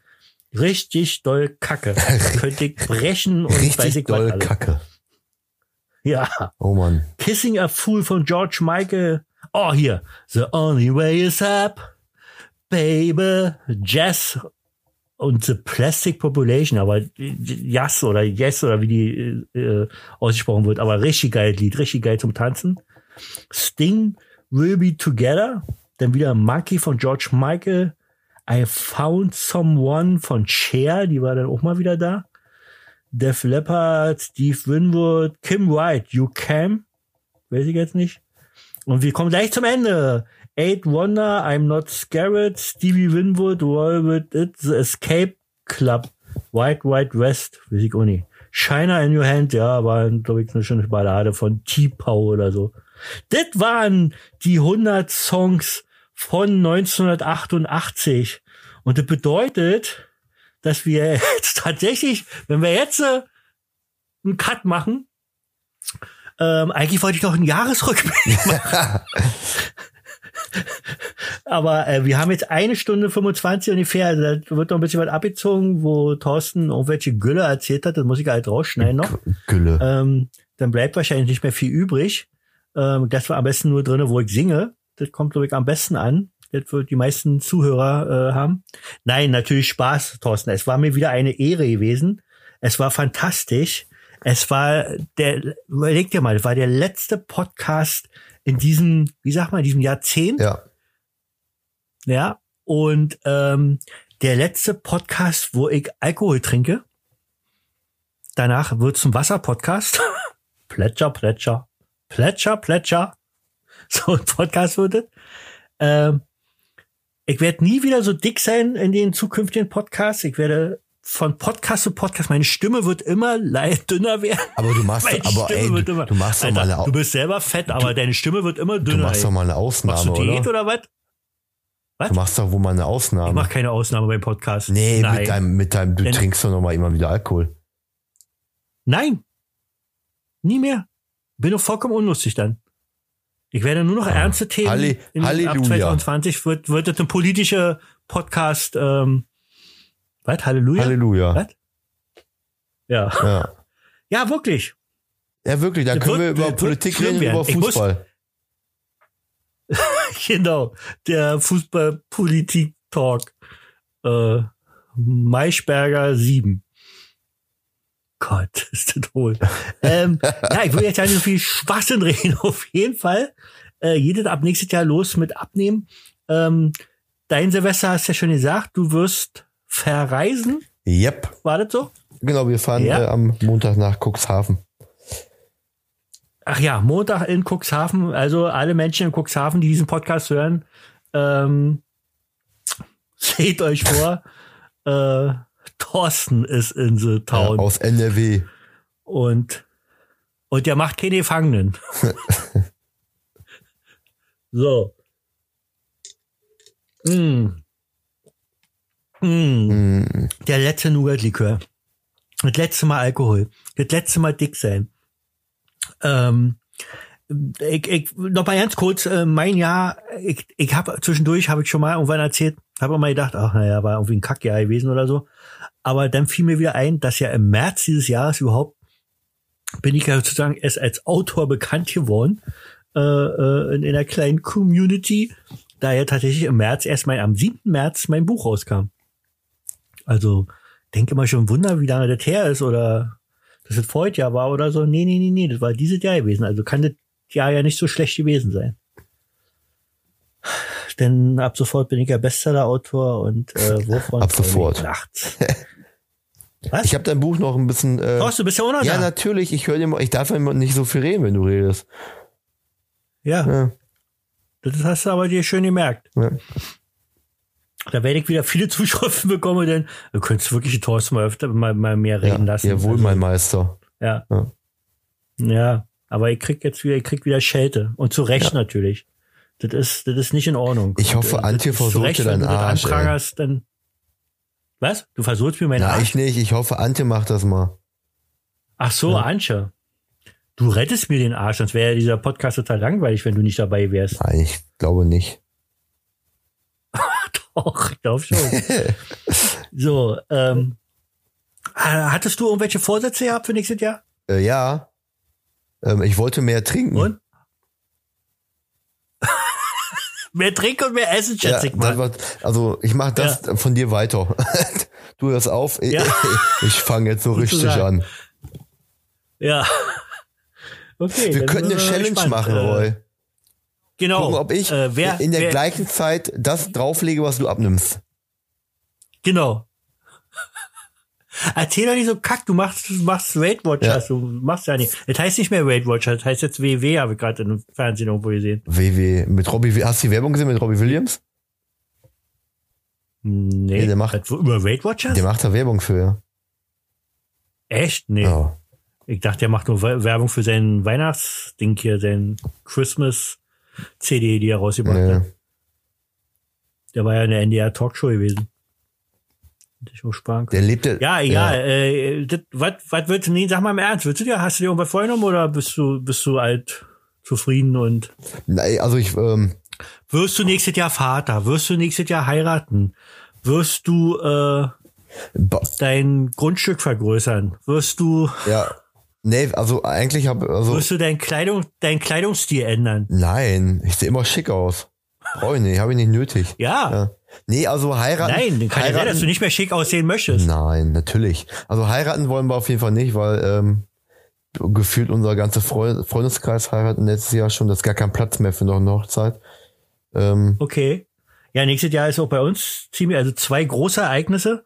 Richtig doll kacke. Könnte ich brechen und Richtig weiß ich doll was alles. kacke. Ja. Oh man. Kissing a Fool von George Michael. Oh, hier. The only way is up. Baby. Jazz und The Plastic Population, aber Yes oder Yes oder wie die äh, ausgesprochen wird, aber richtig geil Lied, richtig geil zum Tanzen. Sting Will Be Together, dann wieder Monkey von George Michael, I Found Someone von Cher, die war dann auch mal wieder da. Def Leppard, Steve Winwood, Kim Wright, You Can, weiß ich jetzt nicht. Und wir kommen gleich zum Ende. Eight Wonder, I'm Not Scared, Stevie Winwood, Roll With It, The Escape Club, White White West, weiß ich auch nicht. Shiner in Your Hand, ja, war, glaube ich, eine schöne Ballade von T-Pow oder so. Das waren die 100 Songs von 1988. Und das bedeutet, dass wir jetzt tatsächlich, wenn wir jetzt äh, einen Cut machen, ähm, eigentlich wollte ich noch einen Jahresrückblick machen. Aber äh, wir haben jetzt eine Stunde 25 ungefähr. Also da wird noch ein bisschen was abgezogen, wo Thorsten irgendwelche Gülle erzählt hat. Das muss ich halt rausschneiden noch. Gülle. Ähm, dann bleibt wahrscheinlich nicht mehr viel übrig. Ähm, das war am besten nur drinne, wo ich singe. Das kommt, glaube ich, am besten an. Das wird die meisten Zuhörer äh, haben. Nein, natürlich Spaß, Thorsten. Es war mir wieder eine Ehre gewesen. Es war fantastisch. Es war der, überleg dir mal, es war der letzte Podcast in diesem, wie sag mal, in diesem Jahrzehnt. Ja. Ja. Und ähm, der letzte Podcast, wo ich Alkohol trinke. Danach wird zum Wasser-Podcast. Plätscher, Plätscher. Plätscher, Plätscher. So ein Podcast wird es. Ähm, ich werde nie wieder so dick sein in den zukünftigen Podcasts. Ich werde von Podcast zu Podcast, meine Stimme wird immer leicht dünner werden. Aber du machst, aber ey, du, immer- du machst doch Alter, mal eine, Du bist selber fett, aber deine Stimme wird immer dünner. du machst ey. doch mal eine Ausnahme, Machst du Diät oder? oder was? was? Du machst doch wohl mal eine Ich Ausnahme. mache keine Ausnahme beim Podcast. nee, Nein. mit deinem, mit deinem, du Denn- trinkst doch noch mal immer wieder Alkohol. Nein. Nie mehr. Bin doch vollkommen unlustig dann. Ich werde nur noch ernste Themen. Ah. Halli- in, ab Halleluja. 2020 wird, wird das ein politischer Podcast. Ähm, was? Halleluja? Halleluja. Was? Ja. Ja. Ja, wirklich. ja, wirklich, dann können wir über Politik reden, werden. über Fußball. Genau. Der Fußball-Politik-Talk. Äh, Maischberger 7. Gott, ist das hohl. ähm, ja, ich will jetzt ja nicht so viel Schwachsinn reden. Auf jeden Fall. Äh, jedes ab nächstes Jahr los mit Abnehmen. Ähm, dein Silvester hast ja schon gesagt, du wirst verreisen. Yep. War das so? Genau, wir fahren Ja. äh, am Montag nach Cuxhaven. Ach ja, Montag in Cuxhaven. Also alle Menschen in Cuxhaven, die diesen Podcast hören, ähm, seht euch vor, äh, Thorsten ist in the Ja, town aus NRW. und und der macht keine Gefangenen. so. Mm. Mm. Hm, Der letzte Nougat-Likör. Das letzte Mal Alkohol. Das letzte Mal dick sein. Ähm, ich, ich, noch mal ganz kurz, äh, mein Jahr, ich, ich habe zwischendurch, habe ich schon mal irgendwann erzählt, habe immer gedacht, ach naja, war irgendwie ein Kackjahr gewesen oder so. Aber dann fiel mir wieder ein, dass ja im März dieses Jahres überhaupt bin ich ja sozusagen erst als Autor bekannt geworden äh, äh, in, in einer kleinen Community, da ja tatsächlich im März erst mein, am 7. März mein Buch rauskam. Also denke immer schon Wunder, wie lange das her ist oder dass es vor heute Jahr war oder so. Nee, nee, nee, nee, das war dieses Jahr gewesen. Also kann das Jahr ja nicht so schlecht gewesen sein. Denn ab sofort bin ich ja Bestseller-Autor und äh, wovon Ab sofort. nachts. Was? Ich habe dein Buch noch ein bisschen. Äh, Thorsten, du bist ja auch noch ja, da. natürlich. Ich höre dir. Ich darf immer nicht so viel reden, wenn du redest. Ja, Ja, das hast du aber dir schön gemerkt. ja. Da werde ich wieder viele Zuschriften bekommen, denn du könntest wirklich Thorsten mal öfter mal, mal mehr reden ja. lassen. Jawohl, Also, mein Meister. Ja. Ja. Ja, aber ich krieg jetzt wieder, ich krieg wieder Schelte. Und zu Recht natürlich. Das ist, das ist nicht in Ordnung. Ich hoffe, Und, äh, Antje versucht dir wenn deinen Arsch, anprangerst, dann. Was? Du versuchst mir meinen Na, Arsch? ich nicht. Ich hoffe, Antje macht das mal. Ach so, Ja. Antje. Du rettest mir den Arsch, sonst wäre ja dieser Podcast total langweilig, wenn du nicht dabei wärst. Nein, ich glaube nicht. Doch, ich glaube schon. so, ähm, äh, hattest du irgendwelche Vorsätze gehabt für nächstes Jahr? Äh, ja. Ähm, ich wollte mehr trinken. Und? mehr trinken und mehr essen, Ja, schätze ich das mal. war, also ich mache das von dir weiter. du hörst auf. Ich, Ja. ich fange jetzt so richtig an. Ja. Okay. Wir können eine Challenge gespannt. machen, Äh, Roy. Genau. Gucken, ob ich äh, wer, in der wer, gleichen Zeit das drauflege, was du abnimmst. Genau. Erzähl doch nicht so kack, du machst, du machst Weight Watchers, du machst ja nicht. Das heißt nicht mehr Weight Watchers, das heißt jetzt WW, habe ich gerade im Fernsehen irgendwo gesehen. WW mit Robbie. Hast du die Werbung gesehen mit Robbie Williams? Nee, Nee, der macht- über Weight Watchers? Der macht da Werbung für. Echt? Nee. Ja. Ich dachte, der macht nur We- Werbung für sein Weihnachtsding hier, sein Christmas CD, die er rausgebracht Nee. hat. Der war ja in der NDR Talkshow gewesen. Hätte ich auch sparen können. Der lebte. Ja, egal. Äh, das- Was was willst du, nee, sag mal im Ernst, willst du dir, hast du dir irgendwas vorgenommen oder bist du, bist du alt zufrieden und Nein, also ich, ähm, wirst du nächstes Jahr Vater? Wirst du nächstes Jahr heiraten? Wirst du äh, dein Grundstück vergrößern? Wirst du, ja. Nee, also eigentlich habe also wirst du dein Kleidung, dein Kleidungsstil ändern? nein, ich sehe immer schick aus. Brauche ich nicht, habe ich nicht nötig. Ja. Ja. Nee, also heiraten. Nein, dann kann ja sein, dass du nicht mehr schick aussehen möchtest. Nein, natürlich. Also heiraten wollen wir auf jeden Fall nicht, weil ähm, gefühlt unser ganzer Freund, Freundeskreis heiraten letztes Jahr schon, das ist gar kein Platz mehr für noch eine Hochzeit. Ähm, Okay. Ja, nächstes Jahr ist auch bei uns ziemlich, also zwei große Ereignisse.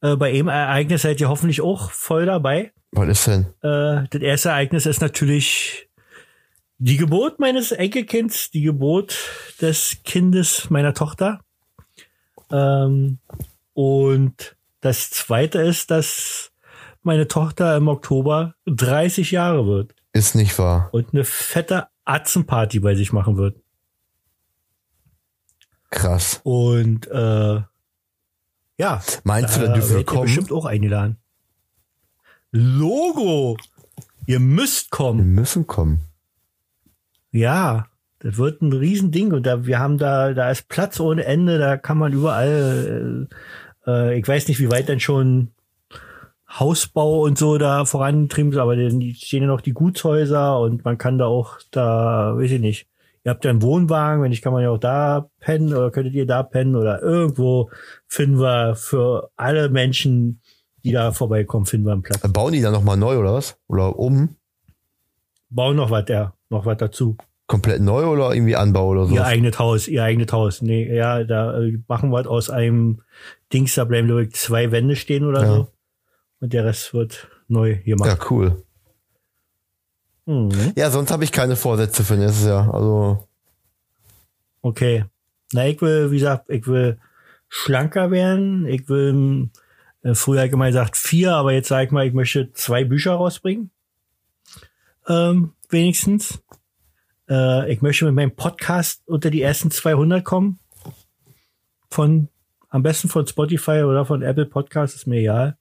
Äh, bei einem Ereignis seid ihr hoffentlich auch voll dabei. Was ist denn? Äh, das erste Ereignis ist natürlich die Geburt meines Enkelkinds, die Geburt des Kindes meiner Tochter. Ähm, und das zweite ist, dass meine Tochter im Oktober 30 Jahre wird Ist nicht wahr. und eine fette Atzenparty bei sich machen wird. Krass. Und äh, ja, Meinst du, da dürfen wir kommen? bestimmt auch eingeladen. Logo! Ihr müsst Wir kommen. müssen kommen. Ja, das wird ein Riesending und da wir haben da da ist Platz ohne Ende, da kann man überall äh, äh, ich weiß nicht, wie weit denn schon Hausbau und so da vorangetrieben ist, aber dann stehen ja noch die Gutshäuser und man kann da auch da, weiß ich nicht. Ihr habt ja einen Wohnwagen, wenn nicht, kann man ja auch da pennen oder könntet ihr da pennen oder irgendwo finden wir für alle Menschen, die da vorbeikommen, finden wir einen Platz. Bauen die dann nochmal neu oder was? Oder um? Bauen noch was, ja, noch was dazu. Komplett neu oder irgendwie Anbau oder so? Ihr eigenes Haus, ihr eigenes Haus. Nee, ja, da äh, machen wir aus einem Dings, da bleiben glaube ich zwei Wände stehen oder Ja. so. Und der Rest wird neu Ja, gemacht. cool. Mhm. Ja, sonst habe ich keine Vorsätze für nächstes Jahr. Also, Okay. Na, ich will, wie gesagt, ich will schlanker werden. Ich will, äh, früher ich immer gesagt vier, aber jetzt sage ich mal, ich möchte zwei Bücher rausbringen. Ähm, wenigstens. Äh, ich möchte mit meinem Podcast unter die ersten 200 kommen. Von, am besten von Spotify oder von Apple Podcast, ist mir egal.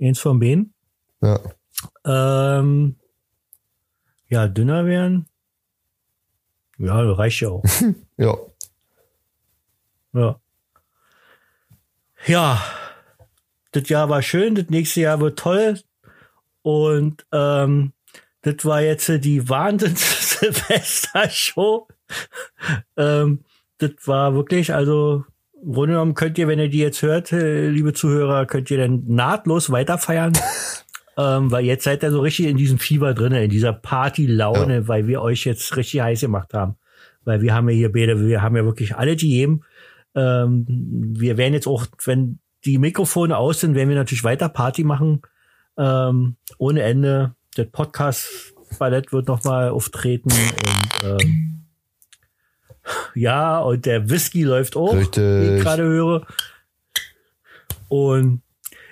Eins von beiden. ja. Ähm, ja, dünner werden. Ja, reicht ja auch. Ja. Ja. Ja, das Jahr war schön, das nächste Jahr wird toll. Und ähm, das war jetzt die Wahnsinns-Silvester-Show. ähm, das war wirklich, also im Grunde genommen könnt ihr, wenn ihr die jetzt hört, äh, liebe Zuhörer, könnt ihr dann nahtlos weiterfeiern. ähm, weil jetzt seid ihr so richtig in diesem Fieber drinne, in dieser Party-Laune, weil wir euch jetzt richtig heiß gemacht haben. Weil wir haben ja hier beide, wir haben ja wirklich alle gegeben. Ähm, wir werden jetzt auch, wenn die Mikrofone aus sind, werden wir natürlich weiter Party machen. Ähm, ohne Ende. Das Podcast-Ballett wird nochmal auftreten und ähm, ja, und der Whisky läuft auch, Richtig. wie ich gerade höre. Und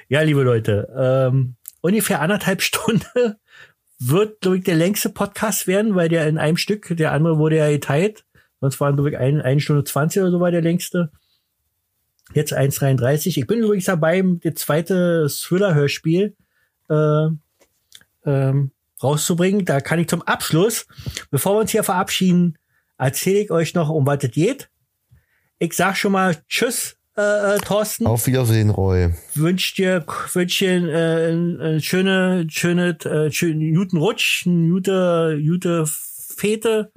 ja, liebe Leute, ähm, ungefähr anderthalb Stunden wird, glaube ich, der längste Podcast werden, weil der in einem Stück, der andere wurde ja geteilt. Sonst waren, glaube ich, ein, eine Stunde 20 oder so war der längste. Jetzt 1,33. Ich bin übrigens dabei, das zweite Thriller-Hörspiel äh, ähm, rauszubringen. Da kann ich zum Abschluss, bevor wir uns hier verabschieden, erzähle ich euch noch, um was es geht. Ich sag schon mal Tschüss, äh, äh, Thorsten Auf Wiedersehen, Roy. wünsch dir, wünsch dir äh, ein, schöne, schöne, äh, schönen guten Rutsch, eine gute, gute Fete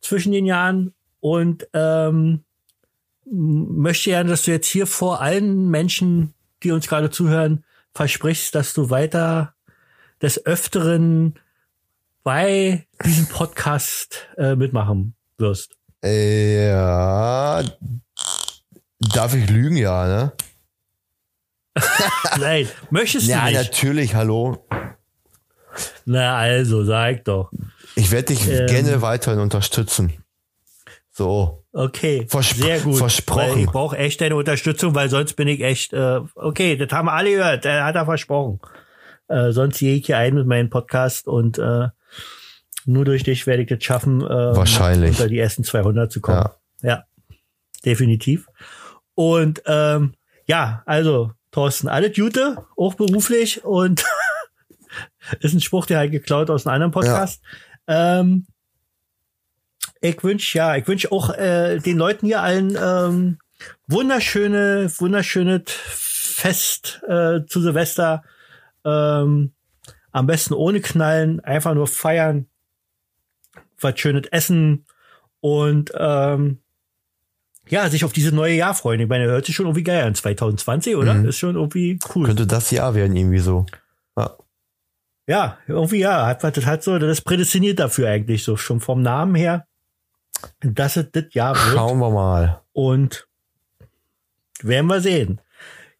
zwischen den Jahren und ähm, möchte gerne, dass du jetzt hier vor allen Menschen, die uns gerade zuhören, versprichst, dass du weiter des Öfteren bei diesem Podcast äh, mitmachen wirst. Ja. Darf ich lügen, ja, ne? Nein, möchtest du Ja, nicht? natürlich, hallo. Na also, sag doch. Ich werde dich Ähm. gerne weiterhin unterstützen. So. Okay, Versp- sehr gut. versprochen. Weil ich brauche echt deine Unterstützung, weil sonst bin ich echt, äh, okay, das haben alle gehört, äh, hat er versprochen. Äh, sonst gehe ich hier ein mit meinem Podcast und äh, nur durch dich werde ich das schaffen, äh, Wahrscheinlich. unter die ersten 200 zu kommen. Ja. Ja, definitiv. Und ähm, ja, also Thorsten, alles Gute, auch beruflich und ist ein Spruch, der halt geklaut aus einem anderen Podcast. Ähm, ich wünsche ja, ich wünsche auch äh, den Leuten hier allen ähm, wunderschöne, wunderschöne Fest äh, zu Silvester. Ähm, am besten ohne Knallen, einfach nur feiern, was schönes essen und ähm, ja, sich auf dieses neue Jahr freuen. Ich meine, hört sich schon irgendwie geil an, 2020, oder? Mhm. Ist schon irgendwie cool. Könnte das Jahr werden, irgendwie so. Ja. Ja, irgendwie ja, hat das hat so, das ist prädestiniert dafür eigentlich so schon vom Namen her, dass es das Jahr wird. Schauen wir mal. Und werden wir sehen.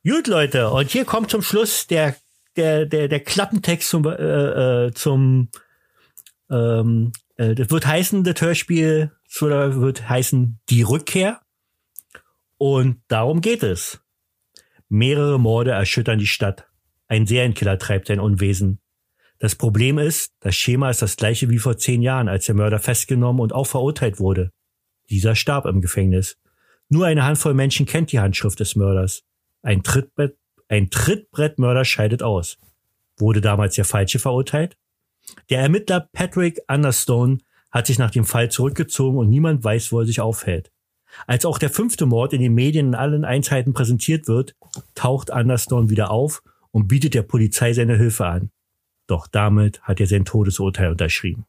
Gut, Leute, und hier kommt zum Schluss der, der, der, der Klappentext zum, äh, äh, zum ähm, äh, das wird heißen, das Hörspiel wird heißen Die Rückkehr. Und darum geht es. Mehrere Morde erschüttern die Stadt. Ein Serienkiller treibt sein Unwesen. Das Problem ist, das Schema ist das gleiche wie vor zehn Jahren, als der Mörder festgenommen und auch verurteilt wurde. Dieser starb im Gefängnis. Nur eine Handvoll Menschen kennt die Handschrift des Mörders. Ein Trittbrett, ein Trittbrettmörder scheidet aus. Wurde damals der Falsche verurteilt? Der Ermittler Patrick Understone hat sich nach dem Fall zurückgezogen und niemand weiß, wo er sich aufhält. Als auch der fünfte Mord in den Medien in allen Einheiten präsentiert wird, taucht Understone wieder auf und bietet der Polizei seine Hilfe an. Doch damit hat er sein Todesurteil unterschrieben.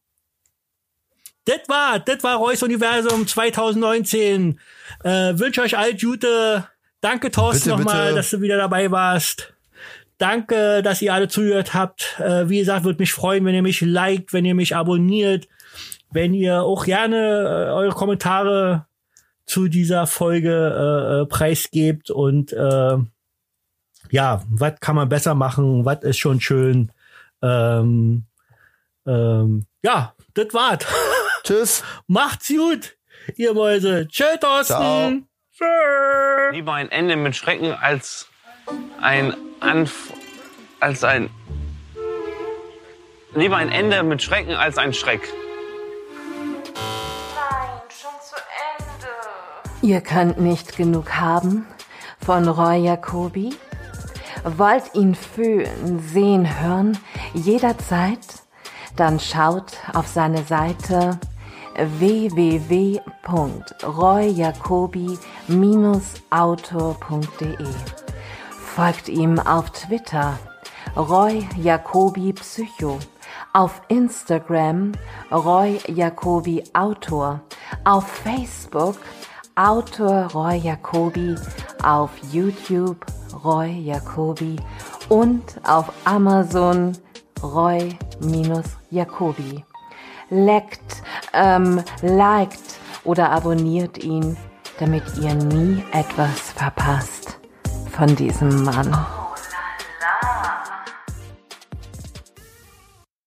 Das war, das war Reus Universum 2019. Äh, wünsche euch all Gute. Danke, Thorsten, nochmal, dass du wieder dabei warst. Danke, dass ihr alle zugehört habt. Äh, wie gesagt, würde mich freuen, wenn ihr mich liked, wenn ihr mich abonniert, wenn ihr auch gerne äh, eure Kommentare zu dieser Folge äh, äh, preisgebt und äh, ja, was kann man besser machen, was ist schon schön. Ähm, ähm, ja, das war's. Tschüss. Macht's gut, ihr Mäuse. Tschö, Thorsten. Tschö. Lieber ein Ende mit Schrecken als ein Anf als ein Lieber ein Ende mit Schrecken als ein Schreck. Nein, schon zu Ende. Ihr könnt nicht genug haben von Roy Jacobi? Wollt ihn fühlen, sehen, hören, jederzeit? Dann schaut auf seine Seite www.royjacobi-autor.de. Folgt ihm auf Twitter Roy Jacobi Psycho, auf Instagram Roy Jacobi Autor, auf Facebook Autor Roy Jacobi, auf YouTube Roy Jacobi und auf Amazon Roy-Jacobi. Leckt, ähm, liked oder abonniert ihn, damit ihr nie etwas verpasst von diesem Mann.